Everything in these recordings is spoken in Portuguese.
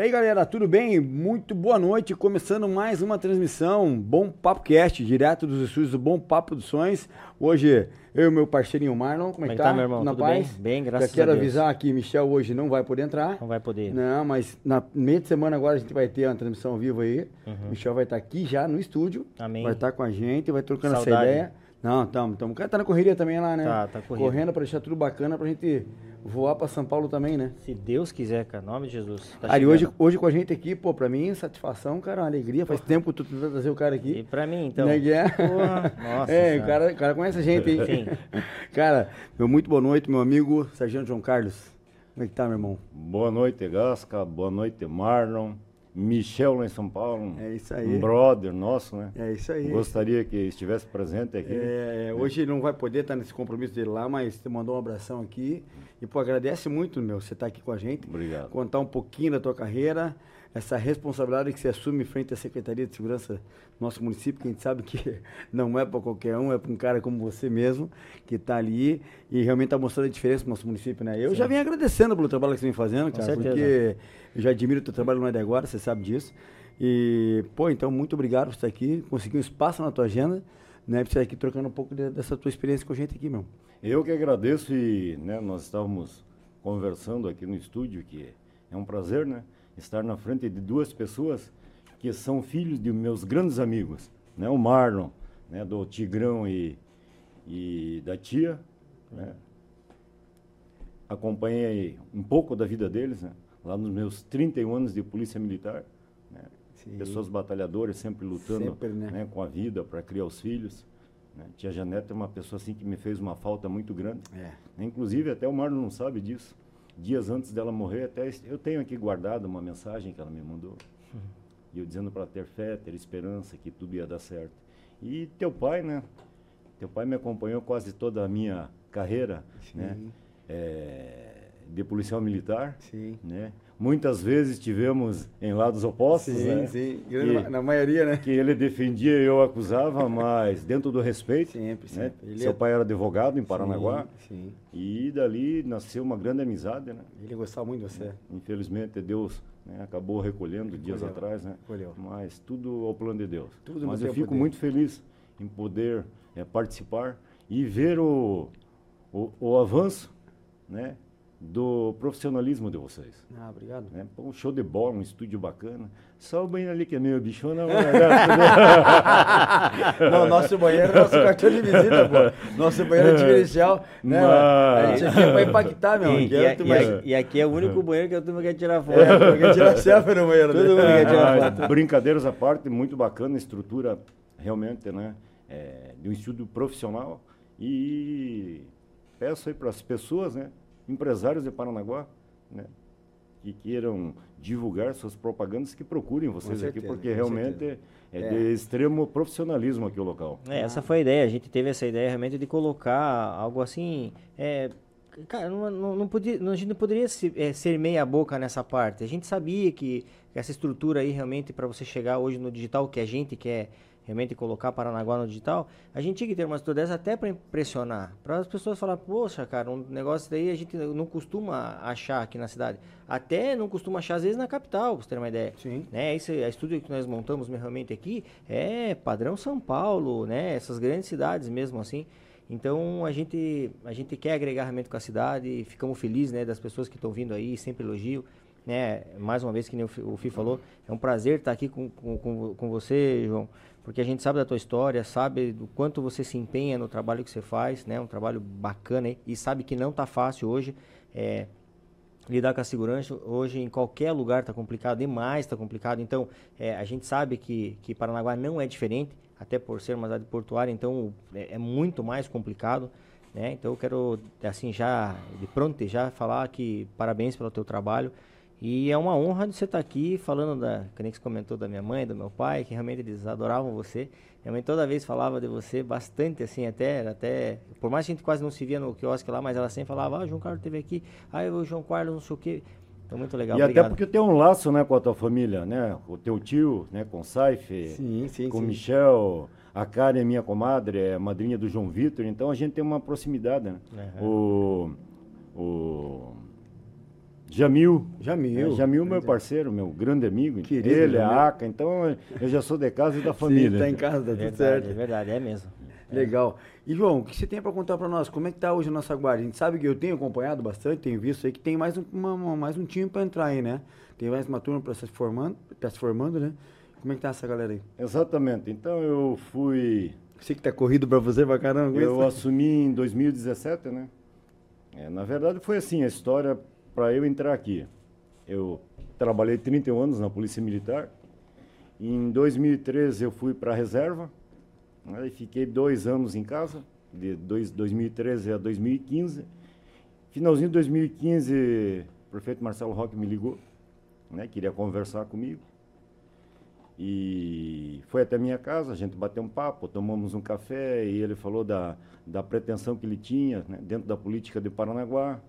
E aí, galera, tudo bem? Muito boa noite. Começando mais uma transmissão Bom Papo Cast, direto dos estúdios do Bom Papo dos Sonhos. Hoje, eu e meu parceirinho Marlon, como é que tá? meu irmão? Na Tudo paz? bem? Bem, graças Já quero a Deus. avisar que Michel hoje não vai poder entrar. Não vai poder. Não, mas na meia de semana agora a gente vai ter uma transmissão ao vivo aí. Michel vai estar aqui já no estúdio. Uhum. Amém. Vai estar com a gente, vai trocando essa Saudade. ideia. Não, tamo, tamo. O cara tá na correria também lá, né? Tá, tá corrido. Correndo pra deixar tudo bacana pra gente voar pra São Paulo também, né? Se Deus quiser, cara, em nome de Jesus. Tá Cara, e hoje, hoje com a gente aqui, pô, pra mim, satisfação, cara, uma alegria. Faz tempo que tu tentando trazer o cara E aqui. pra mim, então. Né, que é? Porra, nossa é, o cara, o cara conhece a gente, hein? Sim. cara, meu muito boa noite, meu amigo Sargento João Carlos. Como é que tá, meu irmão? Boa noite, Gasca. Boa noite, Marlon. Michel lá em São Paulo. É isso aí. Um brother nosso, né? É isso aí. Gostaria que estivesse presente aqui. É, hoje ele não vai poder estar nesse compromisso dele lá, mas te mandou um abração aqui. E, pô, agradece muito, meu, você estar aqui com a gente. Obrigado. Contar um pouquinho da tua carreira, essa responsabilidade que você assume frente à Secretaria de Segurança do nosso município, que a gente sabe que não é para qualquer um, é para um cara como você mesmo, que está ali e realmente está mostrando a diferença no nosso município, né? Eu já venho agradecendo pelo trabalho que você vem fazendo, cara, porque eu já admiro o teu trabalho não é de agora, você sabe disso. E, pô, então, muito obrigado por estar aqui, conseguir um espaço na tua agenda, né, você estar aqui trocando um pouco de- dessa tua experiência com a gente aqui, meu. Eu que agradeço e né, nós estávamos conversando aqui no estúdio, que é um prazer, né? Estar na frente de duas pessoas que são filhos de meus grandes amigos, né? O Marlon, né, do Tigrão e, e da tia, né? Acompanhei um pouco da vida deles, né? Lá nos meus 31 anos de polícia militar, né? Pessoas batalhadoras, sempre lutando Sempre, né? né, com a vida para criar os filhos. né. Tia Janete é uma pessoa assim que me fez uma falta muito grande. É. Inclusive, até o Marlon não sabe disso. Dias antes dela morrer, até eu tenho aqui guardado uma mensagem que ela me mandou. E eu dizendo para ter fé, ter esperança, que tudo ia dar certo. E teu pai, né? Teu pai me acompanhou quase toda a minha carreira, né? Sim. É, de policial militar, Sim. né? Muitas vezes tivemos em lados opostos, Sim, né? sim. E- Na, maioria, né? que ele defendia e eu acusava, mas dentro do respeito. Sempre, né? sempre. Ele Seu é- pai era advogado em Paranaguá. Sim, E dali nasceu uma grande amizade, né? sim. Ele gostava muito de você. Infelizmente Deus né, acabou recolhendo dias atrás, né? recolheu. Mas tudo ao plano de Deus. Tudo Mas eu fico poder. muito feliz em poder eh, participar e ver o, o, o avanço, né? Do profissionalismo de vocês. Ah, obrigado. Né? Pô, um show de bola, um estúdio bacana. Só o banheiro ali que é meio bichona, mas Não, nosso banheiro é nosso cartão de visita, pô. Nosso banheiro é diferencial. Né? A gente aqui é pra impactar, meu. E, Aqui e, é e, tu mais- e aqui é o único banheiro que a turma quer tirar foto. É, porque tira selfie no banheiro. Todo né? mundo quer tirar Mas, foto. brincadeiras à parte, muito bacana, estrutura realmente, né? é, de um estúdio profissional. E peço aí para as pessoas, né? Empresários de Paranaguá, né? Que queiram divulgar suas propagandas, que procurem vocês certeza, aqui, porque realmente é, É. de extremo profissionalismo aqui o local. É, essa foi a ideia. A gente teve essa ideia realmente de colocar algo assim. É, cara, não, não, não podia, não- a gente não poderia se- é, ser meia boca nessa parte. A gente sabia que essa estrutura aí realmente para você chegar hoje no digital que a gente quer realmente colocar Paranaguá no digital, a gente tinha que ter uma estrutura dessa até para impressionar, para as pessoas falar, poxa, cara, um negócio daí a gente não costuma achar aqui na cidade, até não costuma achar às vezes na capital, pra você ter uma ideia. Sim. Né, esse a estúdio que nós montamos realmente aqui é padrão São Paulo, né? Essas grandes cidades mesmo assim. Então a gente a gente quer agregar realmente com a cidade, ficamos felizes, né, das pessoas que estão vindo aí, sempre elogio, né? Mais uma vez que nem o Fi, o Fi falou, é um prazer estar aqui com, com, com você, João, porque a gente sabe da tua história, sabe do quanto você se empenha no trabalho que você faz, né? Um trabalho bacana e sabe que não tá fácil hoje. É, lidar com a segurança hoje em qualquer lugar está complicado, demais está complicado. Então, é, a gente sabe que, que Paranaguá não é diferente, até por ser uma cidade portuária, então é, é muito mais complicado. Né? Então, eu quero, assim, já de pronto, já falar que parabéns pelo teu trabalho. E é uma honra de você estar aqui falando da, que nem que você comentou da minha mãe, do meu pai, que realmente eles adoravam você. Minha mãe toda vez falava de você bastante, assim, até, até, por mais que a gente quase não se via no quiosque lá, mas ela sempre falava, ah, o João Carlos esteve aqui, ah, o João Carlos não sei o quê. Então, muito legal, e obrigado. até porque tem um laço, né, com a tua família, né? O teu tio, né, com o Saif, Sim, sim, com o. Michel, a Karen é minha comadre, é madrinha do João Vitor, então a gente tem uma proximidade, né? O, o Jamil. Jamil. É, Jamil, meu parceiro, meu grande amigo. Querido Ele, Jamil. a Aca, então eu já sou de casa e da família. Sim, tá em casa, tá tudo verdade, certo. é verdade, é mesmo. Legal. E João, o que você tem para contar para nós? Como é que tá hoje a nossa guarda? A gente sabe que eu tenho acompanhado bastante, tenho visto aí que tem mais um, uma- uma- mais um time para entrar aí, né? Tem mais uma turma para se formando, tá se formando, né? Como é que tá essa galera aí? Exatamente. Então eu fui. Sei que tá corrido para você pra caramba. Eu isso. assumi em 2017, né? É, na verdade foi assim a história para eu entrar aqui. Eu trabalhei 31 anos na Polícia Militar. Em 2013 eu fui para a reserva. Né? E fiquei dois anos em casa, de dois, 2013 a 2015. Finalzinho de 2015, o prefeito Marcelo Roque me ligou, né? queria conversar comigo. E foi até minha casa, a gente bateu um papo, tomamos um café e ele falou da, da pretensão que ele tinha né, dentro da política de Paranaguá.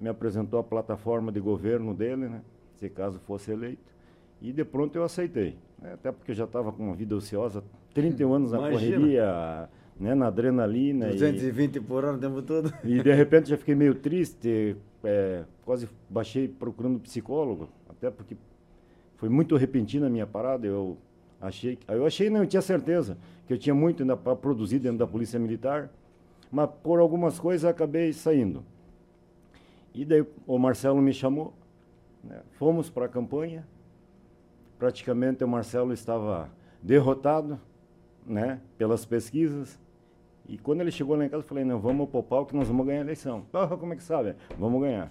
Me apresentou a plataforma de governo dele, né, se caso fosse eleito. E de pronto eu aceitei. né, até porque eu já estava com uma vida ociosa, 31 anos na Imagina. correria, né, na adrenalina. e- 220 por hora o tempo todo. e de repente já fiquei meio triste, é, quase baixei procurando psicólogo, até porque foi muito repentina a minha parada. Eu achei, eu achei, não, eu tinha certeza que eu tinha muito ainda para produzir dentro da Polícia Militar, mas por algumas coisas acabei saindo. E daí o Marcelo me chamou, né, fomos para a campanha. Praticamente o Marcelo estava derrotado, né, pelas pesquisas. E quando ele chegou lá em casa, eu falei, não, vamos pro pau que nós vamos ganhar a eleição. Ah, como é que sabe? Vamos ganhar.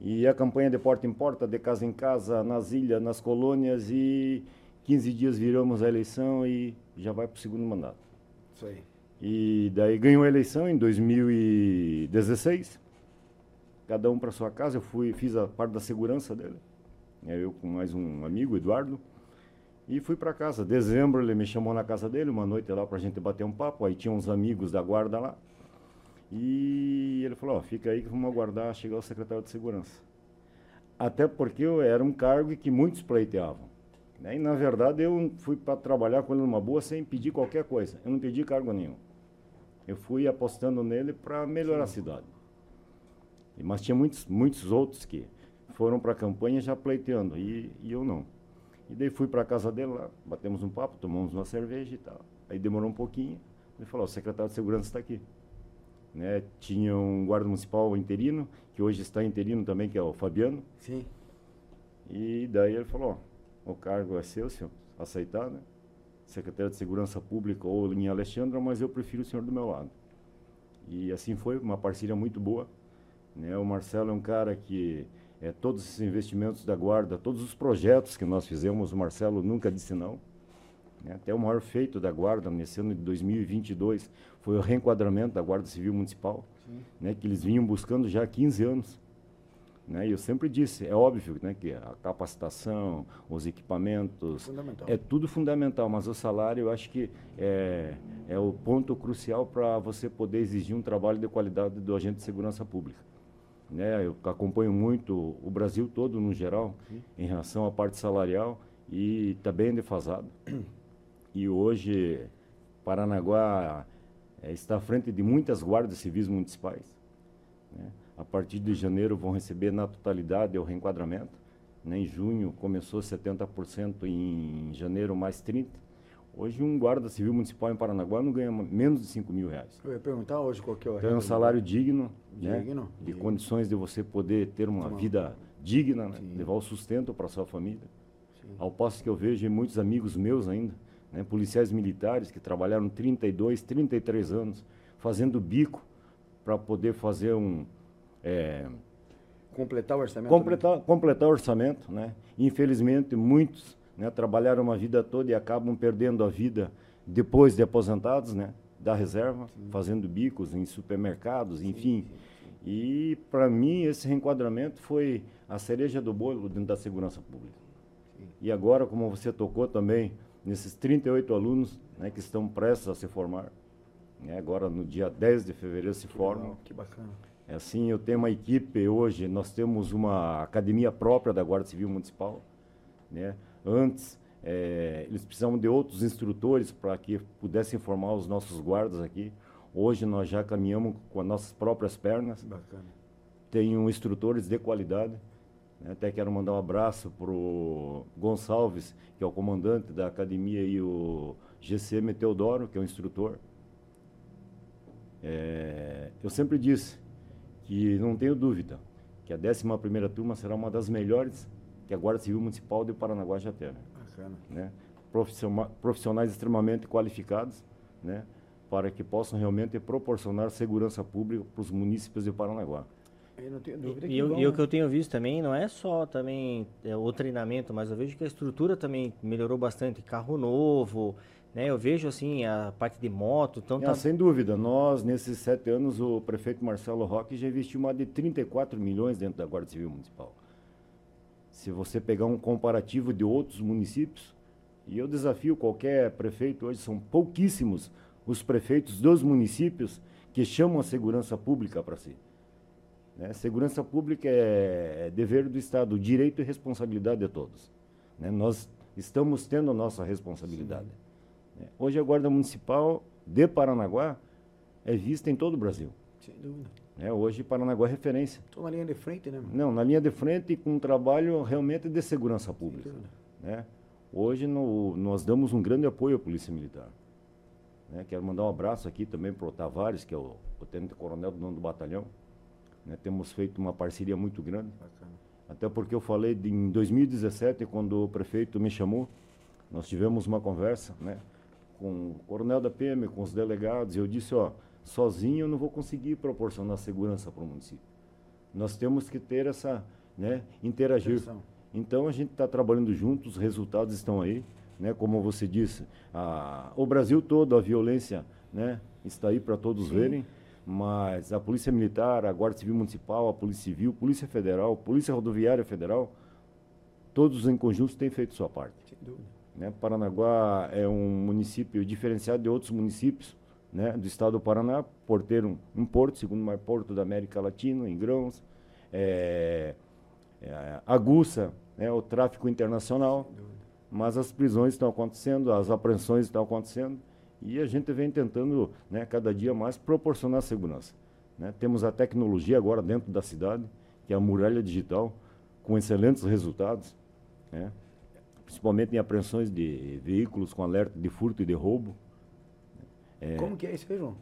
E a campanha de porta em porta, de casa em casa, nas ilhas, nas colônias, e 15 dias viramos a eleição e já vai para o segundo mandato. Isso aí. E daí ganhou a eleição em 2016. Cada um para sua casa. Eu fui, fiz a parte da segurança dele. Eu com mais um amigo, Eduardo. E fui para casa. Dezembro ele me chamou na casa dele, uma noite lá para a gente bater um papo. Aí tinha uns amigos da guarda lá. E ele falou: ó, fica aí que vamos aguardar chegar o secretário de segurança. Até porque eu era um cargo que muitos pleiteavam. né? E na verdade eu fui para trabalhar com ele numa boa sem pedir qualquer coisa. Eu não pedi cargo nenhum. Eu fui apostando nele para melhorar a cidade. Mas tinha muitos, muitos outros que foram para a campanha já pleiteando, e, e eu não. E daí fui para a casa dele lá, batemos um papo, tomamos uma cerveja e tal. Aí demorou um pouquinho, ele falou, o secretário de segurança está aqui. Né? Tinha um guarda municipal interino, que hoje está interino também, que é o Fabiano. Sim. E daí ele falou, o cargo é seu, senhor, aceitar, né? Secretário de Segurança Pública ou em Alexandra, mas eu prefiro o senhor do meu lado. E assim foi, uma parceria muito boa. Né? O Marcelo é um cara que é, todos esses investimentos da Guarda, todos os projetos que nós fizemos, o Marcelo nunca disse não. né? Até o maior feito da Guarda nesse ano de 2022 foi o reenquadramento da Guarda Civil Municipal, né? que eles vinham buscando já há 15 anos. Né? E eu sempre disse, é óbvio né, que a capacitação, os equipamentos, Fundamental. é tudo fundamental, mas o salário eu acho que é, é o ponto crucial para você poder exigir um trabalho de qualidade do agente de segurança pública. Né? Eu acompanho muito o Brasil todo, no geral, em relação à parte salarial, e está bem defasado. E hoje, Paranaguá eh, está à frente de muitas guardas civis municipais. né? A partir de janeiro vão receber na totalidade o reenquadramento. né? Em junho começou 70%, em janeiro mais 30%. Hoje um guarda civil municipal em Paranaguá não ganha menos de 5 mil reais. Eu ia perguntar hoje qual que é o Então é um salário digno, né? Digno, de digno. condições de você poder ter uma vida digna, né? Levar o sustento para sua família. Sim. Ao passo que eu vejo muitos amigos meus ainda, né? policiais militares que trabalharam 32, 33 anos, fazendo bico para poder fazer um. é, Completar o orçamento. completar, completar o orçamento. Né? Infelizmente, muitos né, trabalharam uma vida toda e acabam perdendo a vida depois de aposentados, né, da reserva, fazendo bicos em supermercados, enfim. E, para mim, esse reenquadramento foi a cereja do bolo dentro da segurança pública. E agora, como você tocou também, nesses 38 alunos né, que estão prestes a se formar, né, agora no dia 10 de fevereiro se formam. Legal, Que bacana. É assim, eu tenho uma equipe hoje, nós temos uma academia própria da Guarda Civil Municipal. Né? Antes, eh, eles precisavam de outros instrutores para que pudessem formar os nossos guardas aqui. Hoje nós já caminhamos com as nossas próprias pernas. Bacana. tenho instrutores de qualidade. Né? Até quero mandar um abraço para o Gonçalves, que é o comandante da academia, e o GCM Teodoro, que é o instrutor. É, eu sempre disse que não tenho dúvida que a 11ª turma será uma das melhores que a Guarda Civil Municipal de Paranaguá já teve. Bacana. Né? Profissionais extremamente qualificados, né? para que possam realmente proporcionar segurança pública para os municípios de Paranaguá. Eu não tenho dúvida e, e o que eu tenho visto também não é só também é, o treinamento, mas eu vejo que a estrutura também melhorou bastante, carro novo, né? Eu vejo assim a parte de moto, então tá... Sem dúvida, nós nesses sete anos o prefeito Marcelo Roque já investiu mais de 34 milhões dentro da Guarda Civil Municipal. Se você pegar um comparativo de outros municípios, e eu desafio qualquer prefeito hoje, são pouquíssimos os prefeitos dos municípios que chamam a segurança pública para si. Né? Segurança pública é, é dever do Estado, direito e responsabilidade de todos. Né? Nós estamos tendo a nossa responsabilidade. Né? Hoje a Guarda Municipal de Paranaguá é vista em todo o Brasil. Sem dúvida. É, hoje Paranaguá é referência. Estou na linha de frente, né? Mano? Não, na linha de frente com um trabalho realmente de segurança pública. Né? Hoje no, nós damos um grande apoio à Polícia Militar. Né? Quero mandar um abraço aqui também para o Tavares, que é o, o tenente-coronel do nono do batalhão. Né? Temos feito uma parceria muito grande. Bacana. Até porque eu falei de, em 2017, quando o prefeito me chamou, nós tivemos uma conversa né, com o coronel da PM, com os delegados, e eu disse, ó, sozinho eu não vou conseguir proporcionar segurança para o município. Nós temos que ter essa, né, interagir. Então a gente está trabalhando junto, os resultados estão aí, né, como você disse, a, o Brasil todo, a violência, né, está aí para todos Sim. verem mas a Polícia Militar, a Guarda Civil Municipal, a Polícia Civil, Polícia Federal, Polícia Rodoviária Federal, todos em conjunto têm feito sua parte. Sem dúvida. Né? Paranaguá é um município diferenciado de outros municípios né, do estado do Paraná, por ter um, porto, segundo o maior porto da América Latina, em grãos, é, é, aguça né, o tráfico internacional, mas as prisões estão acontecendo, as apreensões estão acontecendo, e a gente vem tentando, né, cada dia mais, proporcionar segurança. Né? Temos a tecnologia agora dentro da cidade, que é a muralha digital, com excelentes resultados, né? principalmente em apreensões de veículos com alerta de furto e de roubo. É... Como que é isso aí, João?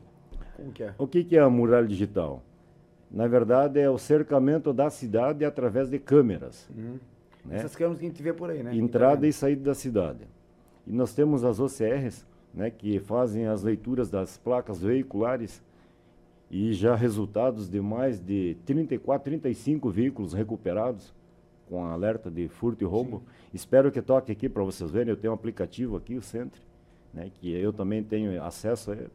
Como que é? O que, que é a muralha digital? Na verdade, é o cercamento da cidade através de câmeras. Uhum. Né? Essas câmeras que a gente vê por aí, né? Entrada e saída da cidade. E nós temos as OCRs, né, que fazem as leituras das placas veiculares e já resultados de mais de 34, 35 veículos recuperados com alerta de furto e roubo. Sim. Espero que toque aqui para vocês verem. Eu tenho um aplicativo aqui, o Centre, né, que eu também tenho acesso a ele.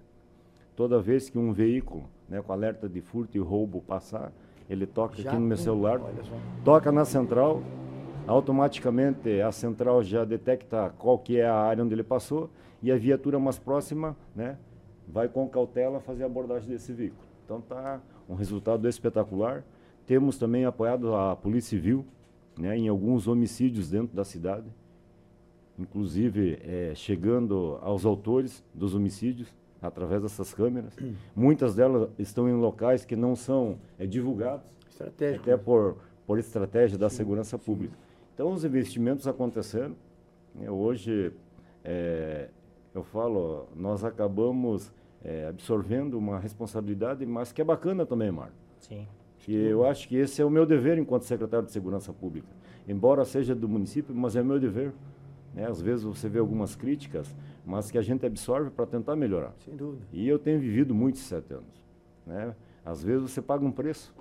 Toda vez que um veículo né, com alerta de furto e roubo passar, ele toca já aqui no meu celular, toca na central, automaticamente a central já detecta qual que é a área onde ele passou e a viatura mais próxima, né, vai com cautela fazer a abordagem desse veículo. Então tá um resultado espetacular. Temos também apoiado a Polícia Civil, né, em alguns homicídios dentro da cidade, inclusive é, chegando aos autores dos homicídios através dessas câmeras. Muitas delas estão em locais que não são é, divulgados, até por, por estratégia da sim, segurança pública. Sim. Então, os investimentos acontecendo. Né, hoje, é, eu falo, nós acabamos é, absorvendo uma responsabilidade, mas que é bacana também, Marco. Sim. Que eu acho que esse é o meu dever enquanto secretário de Segurança Pública. Embora seja do município, mas é meu dever. Né? Às vezes você vê algumas críticas, mas que a gente absorve para tentar melhorar. Sem dúvida. E eu tenho vivido muitos sete anos. Né? Às vezes você paga um preço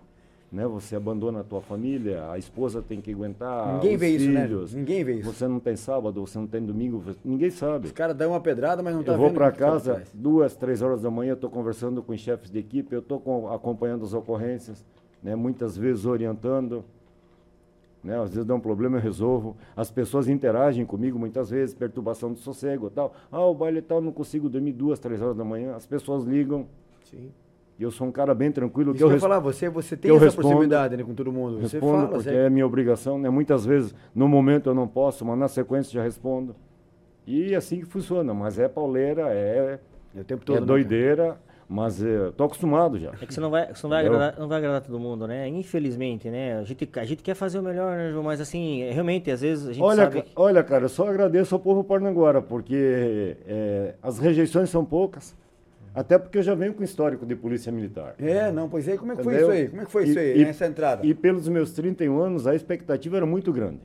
né? Você abandona a tua família, a esposa tem que aguentar. Ninguém vê filhos, isso, né? Ninguém vê isso. Você não tem sábado, você não tem domingo, ninguém sabe. Os caras dão uma pedrada, mas não tá Eu vou para casa, duas, três horas da manhã, estou conversando com os chefes de equipe, eu estou acompanhando as ocorrências, né? Muitas vezes orientando. Né? Às vezes dá um problema, eu resolvo. As pessoas interagem comigo muitas vezes, perturbação do sossego tal. Ah, o baile tal, não consigo dormir duas, três horas da manhã. As pessoas ligam. Sim. E eu sou um cara bem tranquilo. Isso que eu, eu falar, você, você tem essa respondo, proximidade né, com todo mundo. Você respondo fala, porque é minha obrigação, né? Muitas vezes, no momento eu não posso, mas na sequência já respondo. E assim que funciona, mas é pauleira, é, é, o tempo todo, é doideira. Né? Mas eu tô acostumado já. É que você não vai, você não vai, Entendeu? agradar, não vai agradar todo mundo, né? Infelizmente, né? A gente, a gente quer fazer o melhor, né, João? Mas assim, é, realmente, às vezes a gente Olha, sabe... olha, cara, eu só agradeço ao povo parnaguara, porque é, as rejeições são poucas, até porque eu já venho com histórico de polícia militar. É, não, pois é, como é que foi Entendeu? isso aí? Como é que foi E- isso aí, e- nessa entrada? E pelos meus 31 anos, a expectativa era muito grande.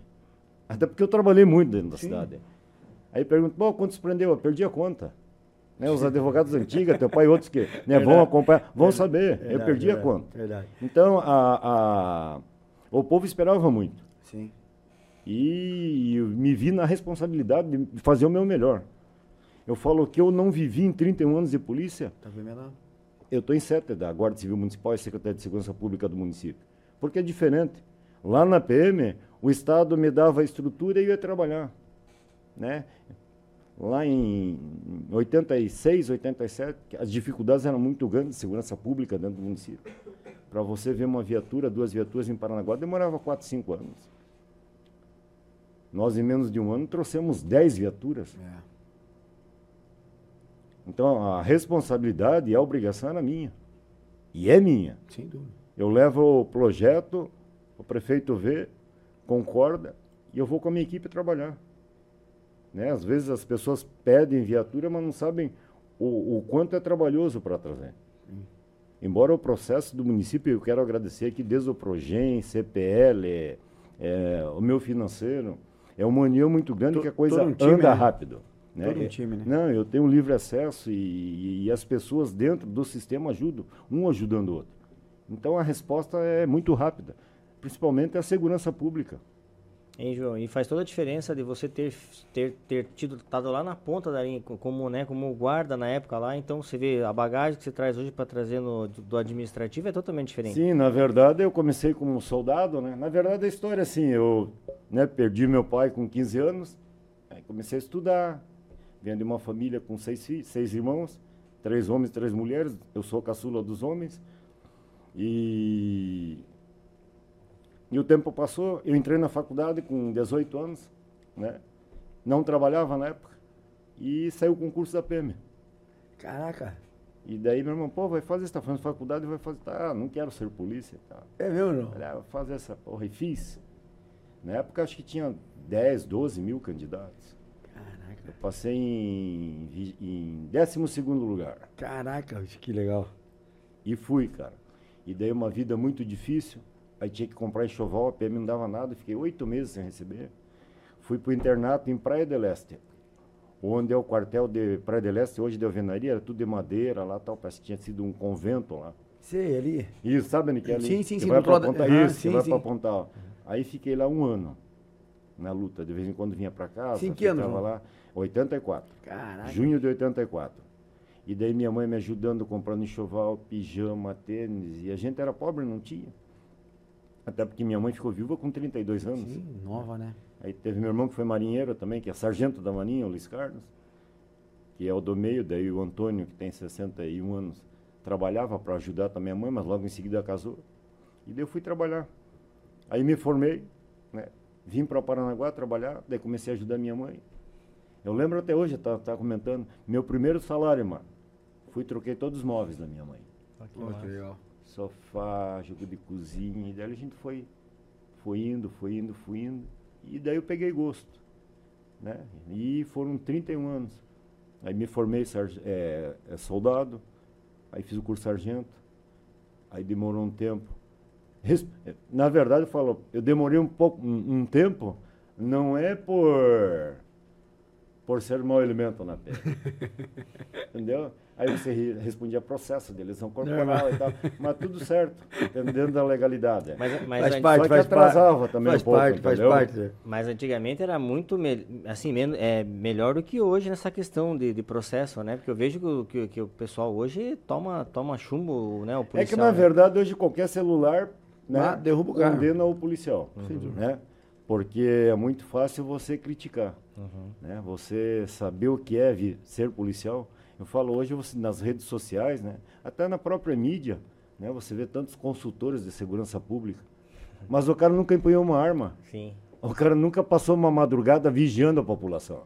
Até porque eu trabalhei muito dentro da Sim. cidade. Aí pergunto, pô, quantos prendeu? Eu perdi a conta. Né, os advogados antigos, teu pai e outros que né, vão acompanhar, vão saber. eu Verdade, perdi verdade, a conta. Verdade. Então, a, a- o povo esperava muito. Sim. E eu me vi na responsabilidade de fazer o meu melhor. Eu falo que eu não vivi em 31 anos de polícia, Tá vendo eu estou em sete da Guarda Civil Municipal e Secretaria de Segurança Pública do município. Porque é diferente. Lá na PM, o Estado me dava a estrutura e eu ia trabalhar. Né? Lá em 86, 87, que as dificuldades eram muito grandes de segurança pública dentro do município. Para você ver uma viatura, duas viaturas em Paranaguá, demorava 4, 5 anos. Nós, em menos de um ano, trouxemos 10 viaturas. É. Então, a responsabilidade e a obrigação era minha. E é minha. Sem dúvida. Eu levo o projeto, o prefeito vê, concorda, e eu vou com a minha equipe trabalhar. Né? Às vezes as pessoas pedem viatura, mas não sabem o, o quanto é trabalhoso para trazer. Embora o processo do município, eu quero agradecer aqui desde o Progen, CPL, é, é, o meu financeiro, é uma união muito grande To- que a coisa um time, anda né? rápido. Né? Todo um É- time, né? Não, eu tenho livre acesso e, e as pessoas dentro do sistema ajudam, um ajudando o outro. Então a resposta é muito rápida, principalmente a segurança pública. Hein, João? E faz toda a diferença de você ter, ter, ter tido, estado lá na ponta da linha, co- como, né, como guarda na época lá. Então, você vê a bagagem que você traz hoje para trazer no, do, administrativo é totalmente diferente. Sim, na verdade eu comecei como soldado, né? Na verdade a história é assim, eu né, perdi meu pai com 15 anos, comecei a estudar, venho de uma família com seis seis irmãos, três homens, três mulheres, eu sou caçula dos homens, e, e o tempo passou, eu entrei na faculdade com 18 anos, né? Não trabalhava na época, e saiu o concurso da PM. Caraca. E daí meu irmão, pô, vai fazer, você tá fazendo faculdade, vai fazer, tá, não quero ser polícia, tá. É mesmo, não? Olha, vou fazer essa porra e fiz. Na época acho que tinha 10, 12 mil candidatos. Caraca. Eu passei em, em 12 lugar. Caraca, que legal. E fui, cara. E daí uma vida muito difícil. Aí tinha que comprar enxoval, a PM não dava nada. Fiquei oito meses sem receber. Fui pro internato em Praia del Este. Onde é o quartel de Praia del Este, hoje de alvenaria, era tudo de madeira lá tal. Parece que tinha sido um convento lá. Sei, ali. Isso, sabe, que é ali? Sim, sim, Que sim, Vai pra lado- Ponta, Aham, isso, sim, vai sim. pra Pontal. Aí fiquei lá um ano na luta. De vez em quando vinha pra casa. Sim, que ano, ficava João? lá. 84. Caraca. Junho de 84. E daí minha mãe me ajudando, comprando enxoval, pijama, tênis. E a gente era pobre, não tinha. Até porque minha mãe ficou viúva com 32 anos. Sim, nova, né? Aí teve meu irmão que foi marinheiro também, que é sargento da marinha, o Luiz Carlos. Que é o do meio, daí o Antônio, que tem 61 anos, trabalhava para ajudar também a mãe, mas logo em seguida casou. E daí eu fui trabalhar. Aí me formei, né? Vim para Paranaguá trabalhar, daí comecei a ajudar minha mãe. Eu lembro até hoje, tá, tá comentando, meu primeiro salário, mano. Fui troquei todos os móveis da minha mãe. Pô, que legal. Sofá, jogo de cozinha, e daí a gente foi, foi indo, foi indo, foi indo. E daí eu peguei gosto. Né? E foram 31 anos. Aí me formei é, é, soldado, aí fiz o curso sargento, aí demorou um tempo. Na verdade, eu falo, eu demorei um pouco, um, um tempo, não é por por ser mau elemento na pele. Entendeu? Aí você re- respondia processo de lesão corporal e tal, mas tudo certo, dentro da legalidade. Mas, mas, Faz parte, Só que faz atrasava parte. também faz um pouco, parte, faz parte. mas antigamente era muito me- assim, men é, melhor do que hoje nessa questão de, de processo, né? Porque eu vejo que, o- que, que o pessoal hoje toma, toma chumbo, né? O É que policial, na né? verdade hoje qualquer celular né, Ah, derruba o carro. condena o policial, né? Porque é muito fácil você criticar, Uhum. né? Você saber o que é vi- ser policial. Eu falo hoje você, nas redes sociais, né? Até na própria mídia, né? Você vê tantos consultores de segurança pública, mas o cara nunca empunhou uma arma. Sim. O cara nunca passou uma madrugada vigiando a população.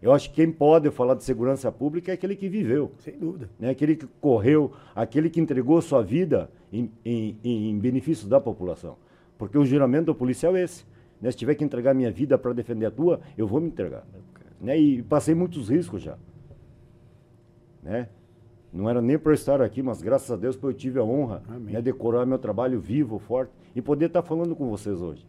Eu acho que quem pode falar de segurança pública é aquele que viveu. Sem dúvida. Né? Aquele que correu, aquele que entregou sua vida em, em, em benefício da população. Porque o juramento do policial é esse. Né? Se tiver que entregar minha vida para defender a tua, eu vou me entregar. Né? E passei muitos riscos já. Né? Não era nem para estar aqui, mas graças a Deus eu tive a honra né, de decorar meu trabalho vivo, forte e poder estar falando com vocês hoje.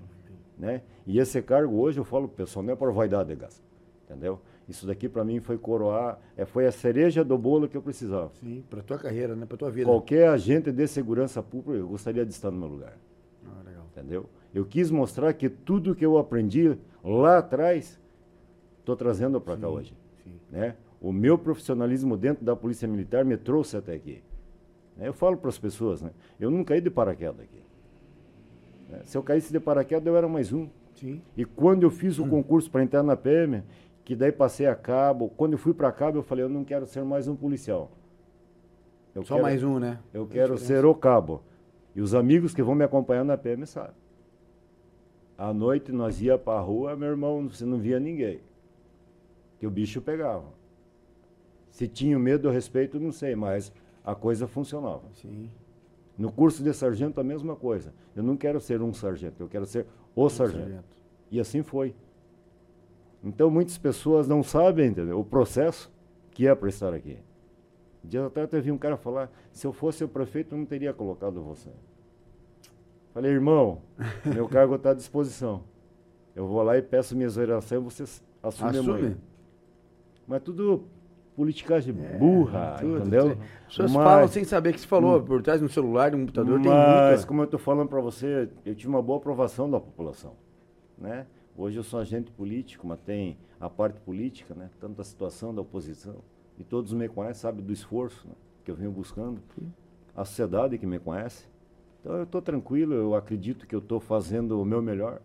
Né? E esse cargo hoje eu falo pessoal, não é por vaidade, Gás. Entendeu? Isso daqui para mim foi coroar, é, foi a cereja do bolo que eu precisava. Sim, para tua carreira, né? Para tua vida. Qualquer agente de segurança pública, eu gostaria de estar no meu lugar. Ah, legal. Entendeu? Eu quis mostrar que tudo que eu aprendi lá atrás, estou trazendo para cá hoje. Sim. Né? O meu profissionalismo dentro da Polícia Militar me trouxe até aqui. Né? Eu falo para as pessoas, né? eu não caí de paraquedas aqui. Né? Se eu caísse de paraquedas, eu era mais um. Sim. E quando eu fiz o concurso para entrar na PM, que daí passei a cabo. Quando eu fui para cabo, eu falei, eu não quero ser mais um policial. Eu Só quero, mais um, né? Eu quero ser o cabo. E os amigos que vão me acompanhar na PM sabem. À noite nós ia para a rua, meu irmão, você não via ninguém. Que o bicho pegava. Se tinha medo ou respeito, não sei, mas a coisa funcionava. Sim. No curso de sargento, a mesma coisa. Eu não quero ser um sargento, eu quero ser o um sargento. sargento. E assim foi. Então muitas pessoas não sabem entendeu? o processo que é para estar aqui. Dias atrás teve um cara falar, se eu fosse o prefeito, eu não teria colocado você. Falei, irmão, meu cargo está à disposição. Eu vou lá e peço minha exoneração e você assume, assume. amanhã. Mas tudo politicagem é, burra, tudo, entendeu? As pessoas mas, falam sem saber que se falou, hum. por trás do celular, do computador, mas, tem muita... Mas, como eu estou falando para você, eu tive uma boa aprovação da população, né? Hoje eu sou agente político, mas tem a parte política, né? tanto a situação da oposição. E todos me conhecem, sabem do esforço né? que eu venho buscando. A sociedade que me conhece. Então eu estou tranquilo, eu acredito que eu estou fazendo o meu melhor.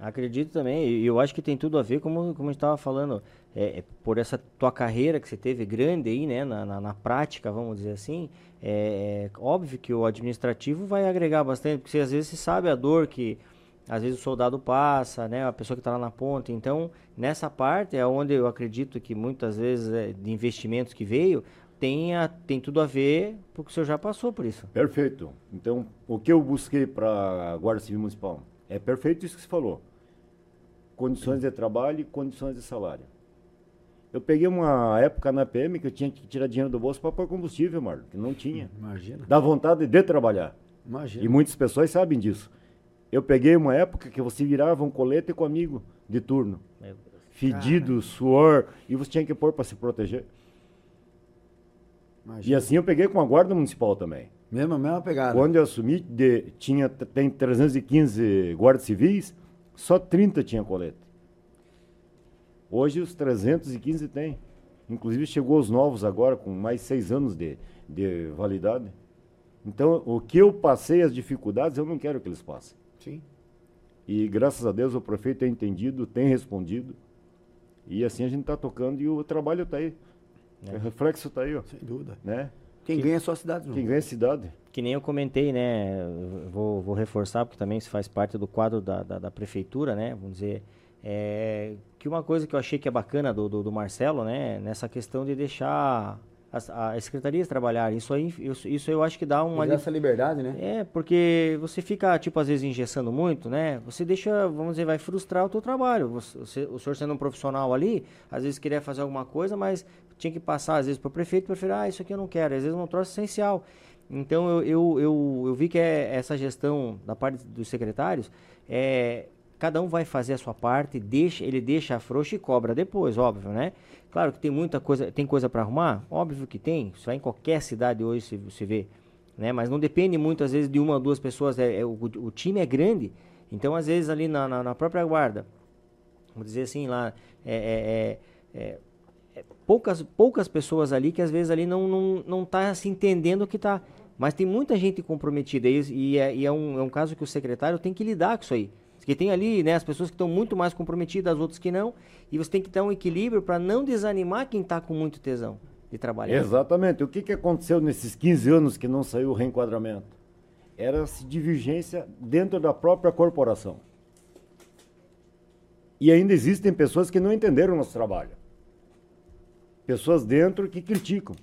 Acredito também, e eu acho que tem tudo a ver, como, como a gente estava falando, é, é, por essa tua carreira que você teve grande aí, né, na, na, na prática, vamos dizer assim, é, é, óbvio que o administrativo vai agregar bastante, porque você, às vezes você sabe a dor que às vezes o soldado passa, né, a pessoa que está lá na ponta. Então, nessa parte é onde eu acredito que muitas vezes é, de investimentos que veio tem, a, tem tudo a ver, porque o senhor já passou por isso. Perfeito. Então, o que eu busquei para a Guarda Civil Municipal é perfeito isso que você falou. Condições de trabalho e condições de salário. Eu peguei uma época na PM que eu tinha que tirar dinheiro do bolso para pôr combustível, Marlon, que não tinha. Imagina. Dá vontade de trabalhar. Imagina. E muitas pessoas sabem disso. Eu peguei uma época que você virava um colete com amigo de turno. Fedido, Cara. suor, e você tinha que pôr para se proteger. Imagina. E assim eu peguei com a guarda municipal também. Mesma, mesma pegada. Quando eu assumi, de, tinha, tem 315 guardas civis, só 30 tinha colete. Hoje os 315 tem. Inclusive chegou os novos agora, com mais seis anos de, de validade. Então, o que eu passei, as dificuldades, eu não quero que eles passem. Sim. E graças a Deus o prefeito tem entendido, tem respondido. E assim a gente está tocando e o trabalho está aí. É. O reflexo está aí, ó. Sem dúvida. Né? Quem que, ganha é a sua cidade. Não. Quem ganha é a cidade. Que nem eu comentei, né? Vou, vou reforçar, porque também isso faz parte do quadro da, da, da prefeitura, né? Vamos dizer. É, que uma coisa que eu achei que é bacana do, do, do Marcelo, né? Nessa questão de deixar as, as secretarias trabalharem. Isso aí, isso, isso eu acho que dá uma... Li... essa liberdade, né? É, porque você fica, tipo, às vezes engessando muito, né? Você deixa, vamos dizer, vai frustrar o teu trabalho. Você, o senhor sendo um profissional ali, às vezes queria fazer alguma coisa, mas tinha que passar, às vezes, para o prefeito, preferir, ah, isso aqui eu não quero. Às vezes é um troço essencial. Então, eu, eu, eu, eu vi que é essa gestão da parte dos secretários, é, cada um vai fazer a sua parte, deixa, ele deixa a frouxa e cobra depois, óbvio, né? Claro que tem muita coisa, tem coisa para arrumar? Óbvio que tem. Isso vai em qualquer cidade hoje se você vê, né? Mas não depende muito às vezes de uma ou duas pessoas. É, é o, o, time é grande, então às vezes ali na, na, na própria guarda, vamos dizer assim lá, é, é, é, é poucas poucas pessoas ali que às vezes ali não não não tá se entendendo o que tá. Mas tem muita gente comprometida e, e, é, e é, um, é um caso que o secretário tem que lidar com isso aí. Porque tem ali né, as pessoas que estão muito mais comprometidas, as outras que não. E você tem que ter um equilíbrio para não desanimar quem está com muito tesão de trabalhar. Exatamente. O que, que aconteceu nesses 15 anos que não saiu o reenquadramento? Era-se divergência dentro da própria corporação. E ainda existem pessoas que não entenderam o nosso trabalho. Pessoas dentro que criticam.